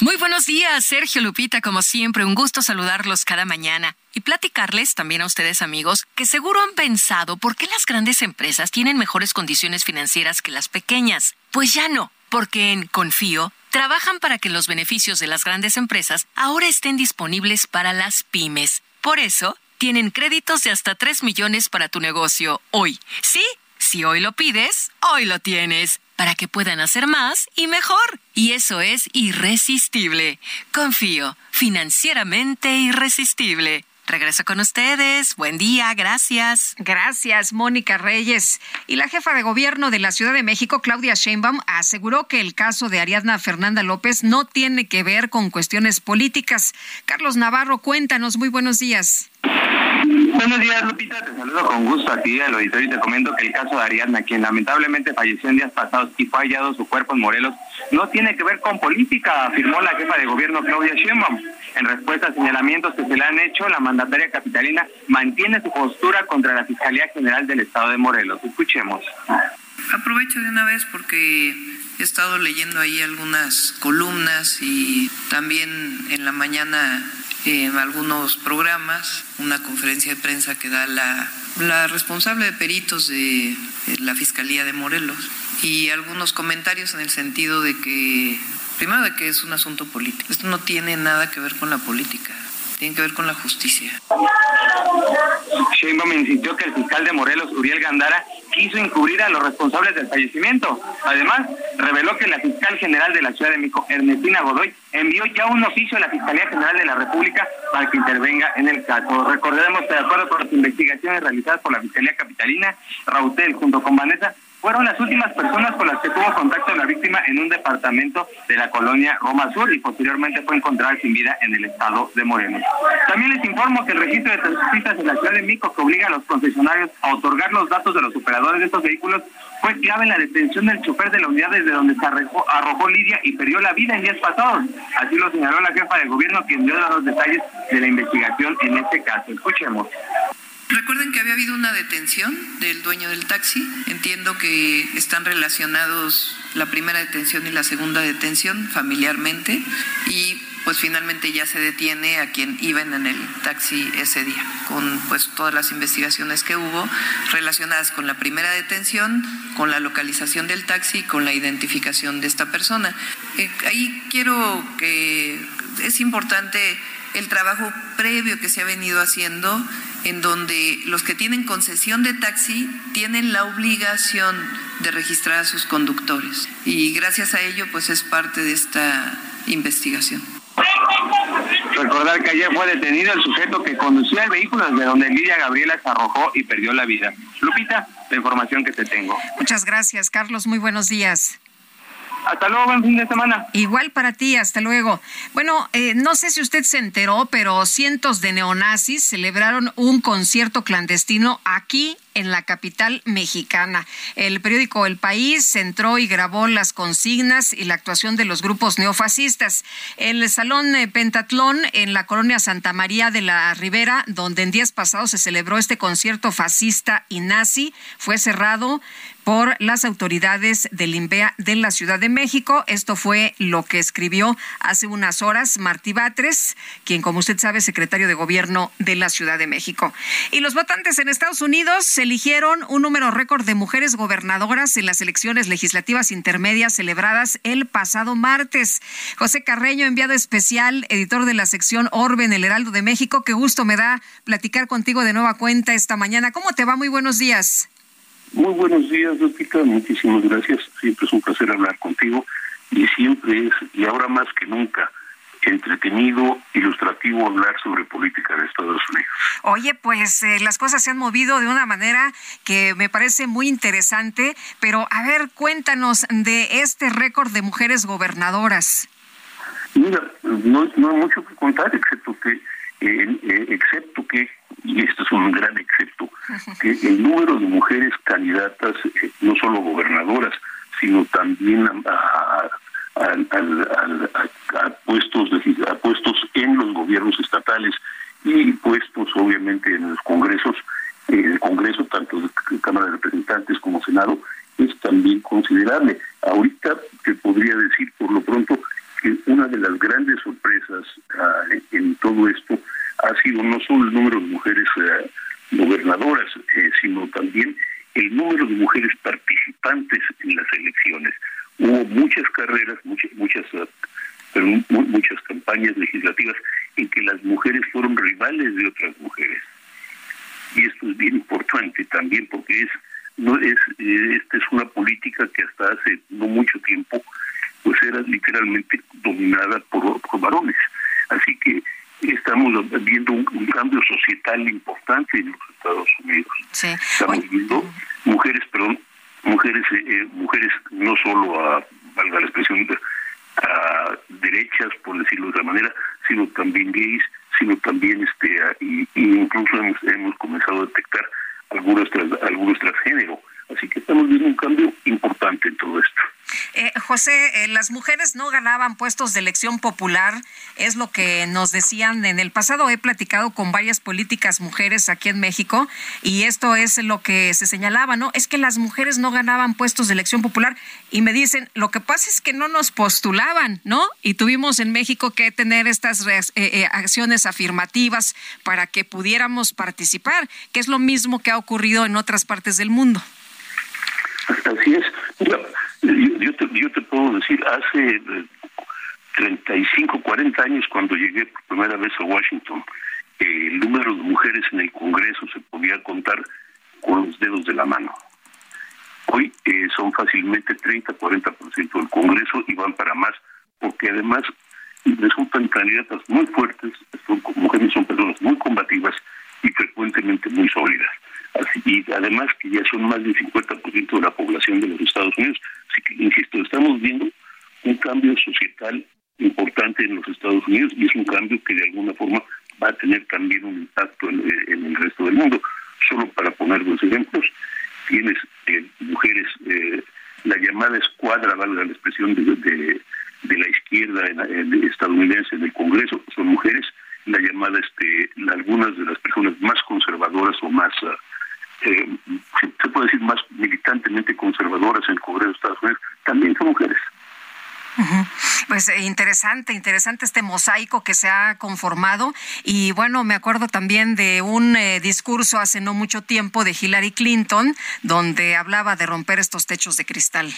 Muy buenos días, Sergio Lupita, como siempre, un gusto saludarlos cada mañana y platicarles también a ustedes amigos que seguro han pensado por qué las grandes empresas tienen mejores condiciones financieras que las pequeñas. Pues ya no, porque en Confío trabajan para que los beneficios de las grandes empresas ahora estén disponibles para las pymes. Por eso, tienen créditos de hasta 3 millones para tu negocio hoy. ¿Sí? Si hoy lo pides, hoy lo tienes para que puedan hacer más y mejor. Y eso es irresistible. Confío, financieramente irresistible. Regreso con ustedes. Buen día, gracias. Gracias, Mónica Reyes. Y la jefa de gobierno de la Ciudad de México, Claudia Sheinbaum, aseguró que el caso de Ariadna Fernanda López no tiene que ver con cuestiones políticas. Carlos Navarro, cuéntanos. Muy buenos días. Buenos días, Lupita. Te saludo con gusto a ti, al auditorio, y te comento que el caso de Ariadna, quien lamentablemente falleció en días pasados y fue hallado su cuerpo en Morelos, no tiene que ver con política, afirmó la jefa de gobierno Claudia Sheinbaum. En respuesta a señalamientos que se le han hecho, la mandataria capitalina mantiene su postura contra la Fiscalía General del Estado de Morelos. Escuchemos. Aprovecho de una vez porque he estado leyendo ahí algunas columnas y también en la mañana en algunos programas, una conferencia de prensa que da la, la responsable de peritos de la Fiscalía de Morelos y algunos comentarios en el sentido de que, primero de que es un asunto político. Esto no tiene nada que ver con la política, tiene que ver con la justicia. Sheinbaum insistió que el fiscal de Morelos, Uriel Gandara, quiso encubrir a los responsables del fallecimiento. Además, reveló que la fiscal general de la Ciudad de México, Ernestina Godoy, envió ya un oficio a la Fiscalía General de la República para que intervenga en el caso. Recordemos que de acuerdo con las investigaciones realizadas por la Fiscalía Capitalina, Rautel junto con Vanessa fueron las últimas personas con las que tuvo contacto la víctima en un departamento de la colonia Roma Sur y posteriormente fue encontrada sin vida en el estado de Morelos. También les informo que el registro de taxistas en la Ciudad de México que obliga a los concesionarios a otorgar los datos de los operadores de estos vehículos fue clave en la detención del chofer de la unidad desde donde se arrojó, arrojó Lidia y perdió la vida en días pasados. Así lo señaló la jefa de gobierno quien dio los detalles de la investigación en este caso. Escuchemos. Recuerden que había habido una detención del dueño del taxi. Entiendo que están relacionados la primera detención y la segunda detención familiarmente y pues finalmente ya se detiene a quien iba en el taxi ese día, con pues todas las investigaciones que hubo relacionadas con la primera detención, con la localización del taxi, con la identificación de esta persona. Eh, ahí quiero que es importante el trabajo previo que se ha venido haciendo en donde los que tienen concesión de taxi tienen la obligación de registrar a sus conductores y gracias a ello pues es parte de esta investigación. Recordar que ayer fue detenido el sujeto que conducía el vehículo desde donde Lidia Gabriela se arrojó y perdió la vida. Lupita, la información que te tengo. Muchas gracias, Carlos. Muy buenos días. Hasta luego, buen fin de semana. Igual para ti, hasta luego. Bueno, eh, no sé si usted se enteró, pero cientos de neonazis celebraron un concierto clandestino aquí en la capital mexicana. El periódico El País entró y grabó las consignas y la actuación de los grupos neofascistas. El Salón eh, Pentatlón en la colonia Santa María de la Ribera, donde en días pasados se celebró este concierto fascista y nazi, fue cerrado por las autoridades del INVEA de la Ciudad de México. Esto fue lo que escribió hace unas horas Martí Batres, quien, como usted sabe, es secretario de Gobierno de la Ciudad de México. Y los votantes en Estados Unidos eligieron un número récord de mujeres gobernadoras en las elecciones legislativas intermedias celebradas el pasado martes. José Carreño, enviado especial, editor de la sección Orbe en el Heraldo de México. Qué gusto me da platicar contigo de nueva cuenta esta mañana. ¿Cómo te va? Muy buenos días. Muy buenos días, Lupita. Muchísimas gracias. Siempre es un placer hablar contigo y siempre es, y ahora más que nunca, entretenido, ilustrativo hablar sobre política de Estados Unidos. Oye, pues eh, las cosas se han movido de una manera que me parece muy interesante, pero a ver, cuéntanos de este récord de mujeres gobernadoras. Mira, no, no hay mucho que contar, excepto que, eh, eh, excepto que, y esto es un gran excepto, que el número de mujeres candidatas, no solo gobernadoras, sino también a, a, puestos, a puestos en los gobiernos estatales y puestos obviamente en los congresos, en el Congreso, tanto de Cámara de Representantes como Senado, es también considerable. Ahorita te podría decir por lo pronto que una de las grandes sorpresas ah, en todo esto ha sido no solo el número de mujeres ah, gobernadoras, eh, sino también el número de mujeres participantes en las elecciones. Hubo muchas carreras, muchas, muchas, ah, muchas campañas legislativas en que las mujeres fueron rivales de otras mujeres. Y esto es bien importante también porque es no es eh, esta es una política que hasta hace no mucho tiempo pues era literalmente dominada por, varones así que estamos viendo un, cambio societal importante en los Estados Unidos. Estamos viendo mujeres perdón mujeres eh, eh, mujeres no solo a valga la expresión a derechas por decirlo de otra manera sino también gays sino también este y, incluso hemos, hemos comenzado a detectar algunos, algunos transgénero. Así que estamos viendo un cambio importante en todo esto. Eh, José, eh, las mujeres no ganaban puestos de elección popular, es lo que nos decían en el pasado. He platicado con varias políticas mujeres aquí en México y esto es lo que se señalaba, ¿no? Es que las mujeres no ganaban puestos de elección popular y me dicen, lo que pasa es que no nos postulaban, ¿no? Y tuvimos en México que tener estas eh, acciones afirmativas para que pudiéramos participar, que es lo mismo que ha ocurrido en otras partes del mundo. Así es. Yo, te, puedo decir, hace 35, eh, 40 años cuando llegué por primera vez a Washington, el número de mujeres en el Congreso se podía contar con los dedos de la mano. Hoy eh, son fácilmente 30-40% del Congreso y van para más, porque además resultan candidatas muy fuertes, son mujeres son personas muy combativas y frecuentemente muy sólidas. Y además que ya son más del 50% de la población de los Estados Unidos. Así que, insisto, estamos viendo un cambio societal importante en los Estados Unidos y es un cambio que de alguna forma va a tener también un impacto en, el resto del mundo. Solo para poner dos ejemplos, tienes eh, mujeres, eh, la llamada escuadra, valga la expresión, de, de, la izquierda estadounidense en el Congreso, son mujeres, la llamada, este, algunas de las personas más conservadoras o más... Ah, eh, se, puede decir más militantemente conservadoras en el Congreso de Estados Unidos, también son mujeres. Pues eh, interesante, interesante este mosaico que se ha conformado. Y bueno, me acuerdo también de un eh, discurso hace no mucho tiempo de Hillary Clinton, donde hablaba de romper estos techos de cristal.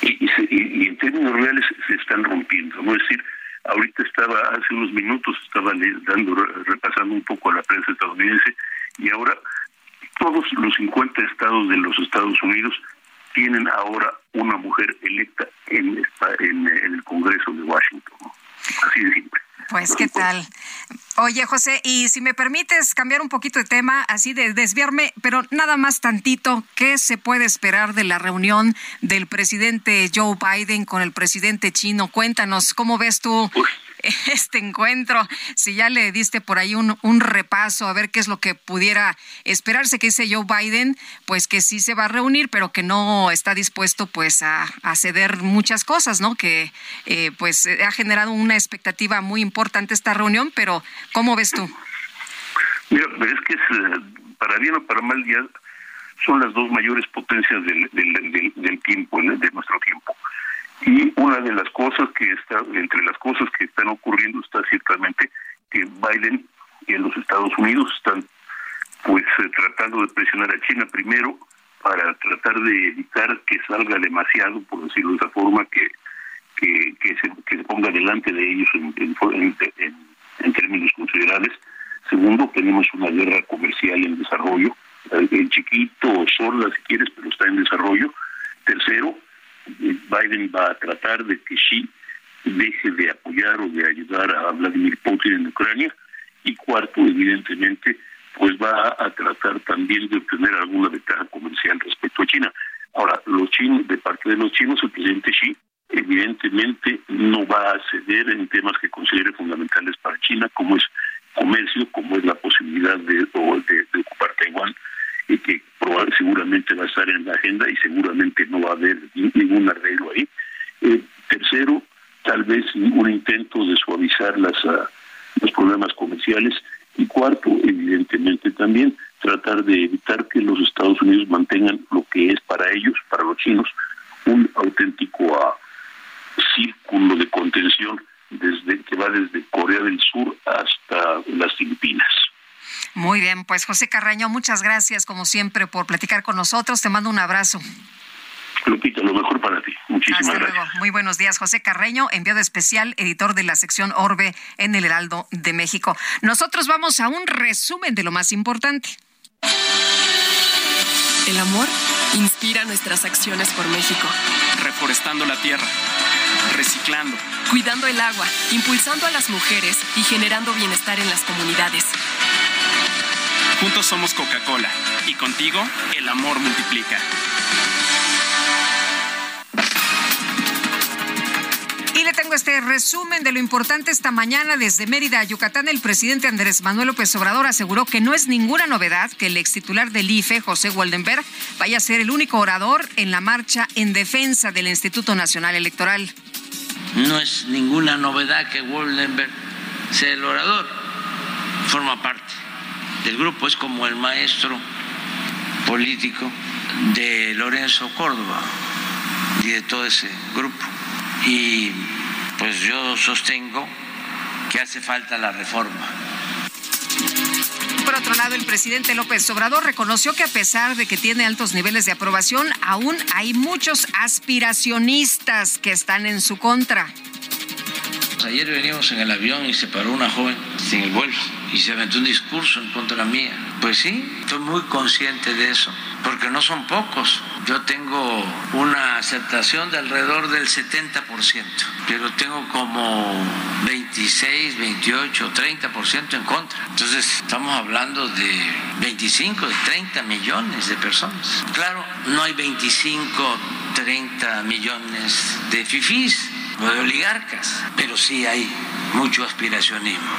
Y, y en términos reales se están rompiendo, ¿no? Es decir, ahorita estaba, hace unos minutos, estaba dando, repasando un poco a la prensa estadounidense, y ahora todos los 50 estados de los Estados Unidos tienen ahora una mujer electa en, en, el Congreso de Washington. Así de simple. Pues, ¿qué tal? Oye, José, y si me permites cambiar un poquito de tema, así de desviarme, pero nada más tantito, ¿qué se puede esperar de la reunión del presidente Joe Biden con el presidente chino? Cuéntanos, ¿cómo ves tú? este encuentro. Si ya le diste por ahí un, un repaso a ver qué es lo que pudiera esperarse que dice Joe Biden, pues que sí se va a reunir, pero que no está dispuesto pues a, ceder muchas cosas, ¿no? Que eh, pues ha generado una expectativa muy importante esta reunión, pero ¿cómo ves tú? Mira, es que eh, para bien o para mal ya son las dos mayores potencias del, del, del tiempo, de nuestro tiempo. Y una de las cosas que está, entre las cosas que están ocurriendo está ciertamente que Biden en los Estados Unidos están pues eh, tratando de presionar a China primero para tratar de evitar que salga demasiado, por decirlo de esa forma, que que, se, que se ponga delante de ellos en, en, en, términos considerables. Segundo, tenemos una guerra comercial en desarrollo, en eh, chiquito, sola si quieres, pero está en desarrollo. Tercero, Biden va a tratar de que Xi deje de apoyar o de ayudar a Vladimir Putin en Ucrania. Y cuarto, evidentemente, pues va a tratar también de obtener alguna ventaja comercial respecto a China. Ahora, los chinos, de parte de los chinos, el presidente Xi evidentemente no va a ceder en temas que considere fundamentales para China, como es comercio, como es la posibilidad de, de ocupar Taiwán, y que seguramente va a estar en la agenda y seguramente no va a haber ningún arreglo ahí. Eh, tercero, tal vez un intento de suavizar las, uh, los problemas comerciales. Y cuarto, evidentemente también tratar de evitar que los Estados Unidos mantengan lo que es para ellos, para los chinos, un auténtico ah, círculo de contención desde que va desde Corea del Sur hasta las Filipinas. Muy bien, pues José Carreño, muchas gracias como siempre por platicar con nosotros. Te mando un abrazo. Lupita, lo mejor para ti. Muchísimas Hasta gracias. luego. Muy buenos días, José Carreño, enviado especial, editor de la sección Orbe en el Heraldo de México. Nosotros vamos a un resumen de lo más importante. El amor inspira nuestras acciones por México. Reforestando la tierra, reciclando, Cuidando el agua, impulsando a las mujeres y generando bienestar en las comunidades. Juntos somos Coca-Cola y contigo el amor multiplica. Y le tengo este resumen de lo importante esta mañana desde Mérida, Yucatán. El presidente Andrés Manuel López Obrador aseguró que no es ninguna novedad que el ex titular del IFE, José Waldenberg, vaya a ser el único orador en la marcha en defensa del Instituto Nacional Electoral. No es ninguna novedad que Woldenberg sea el orador. Forma parte del grupo, es como el maestro político de Lorenzo Córdoba y de todo ese grupo. Y pues yo sostengo que hace falta la reforma. Por otro lado, el presidente López Obrador reconoció que a pesar de que tiene altos niveles de aprobación, aún hay muchos aspiracionistas que están en su contra. Ayer veníamos en el avión y se paró una joven en el vuelo y se aventó un discurso en contra mía. Pues sí, estoy muy consciente de eso, porque no son pocos. Yo tengo una aceptación de alrededor del 70%, pero tengo como 26, 28, 30% en contra. Entonces estamos hablando de 25, de 30 millones de personas. Claro, no hay 25, 30 millones de fifís o de oligarcas, pero sí hay mucho aspiracionismo.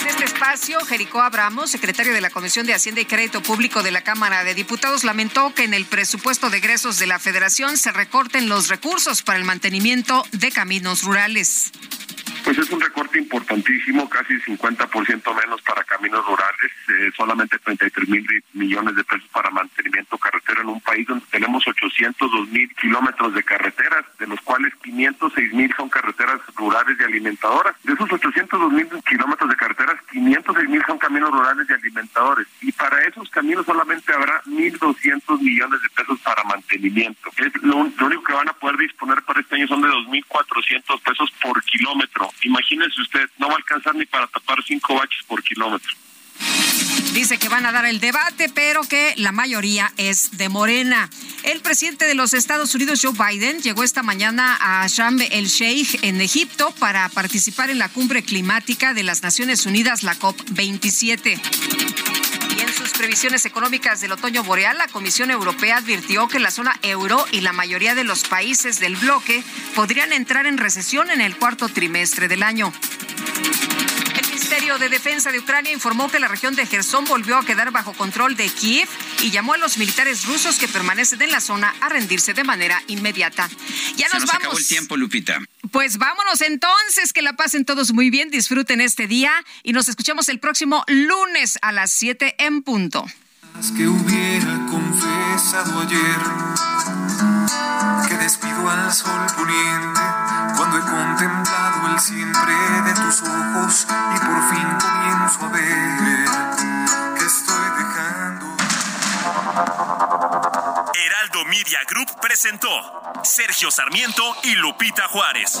En este espacio, Jericó Abramos, secretario de la Comisión de Hacienda y Crédito Público de la Cámara de Diputados, lamentó que en el presupuesto de egresos de la Federación se recorten los recursos para el mantenimiento de caminos rurales. Pues es un recorte importantísimo, casi 50% menos para caminos rurales, eh, solamente 33 mil millones de pesos para mantenimiento carretero en un país donde tenemos 802 mil kilómetros de carreteras, de los cuales 506 mil son carreteras rurales y alimentadoras. De esos 802 mil kilómetros de carreteras, 506 mil son caminos rurales y alimentadores. Y para esos caminos solamente habrá 1.200 millones de pesos para mantenimiento. Es lo, lo único que van a poder disponer para este año son de 2.400 pesos por kilómetro. Imagínense usted, no va a alcanzar ni para tapar cinco baches por kilómetro. Dice que van a dar el debate, pero que la mayoría es de Morena. El presidente de los Estados Unidos, Joe Biden, llegó esta mañana a Sharm el Sheikh en Egipto para participar en la cumbre climática de las Naciones Unidas, la COP27. Y en sus previsiones económicas del otoño boreal, la Comisión Europea advirtió que la zona euro y la mayoría de los países del bloque podrían entrar en recesión en el cuarto trimestre del año. El Ministerio de Defensa de Ucrania informó que la región de Gerson volvió a quedar bajo control de Kiev y llamó a los militares rusos que permanecen en la zona a rendirse de manera inmediata. Ya Se nos, nos vamos. acabó el tiempo, Lupita. Pues vámonos entonces, que la pasen todos muy bien, disfruten este día y nos escuchamos el próximo lunes a las 7 en punto. que hubiera confesado ayer que despido al sol poniente cuando he contemplado el siempre de tus ojos y por fin comienzo a ver que estoy dejando. Heraldo Media Group presentó Sergio Sarmiento y Lupita Juárez.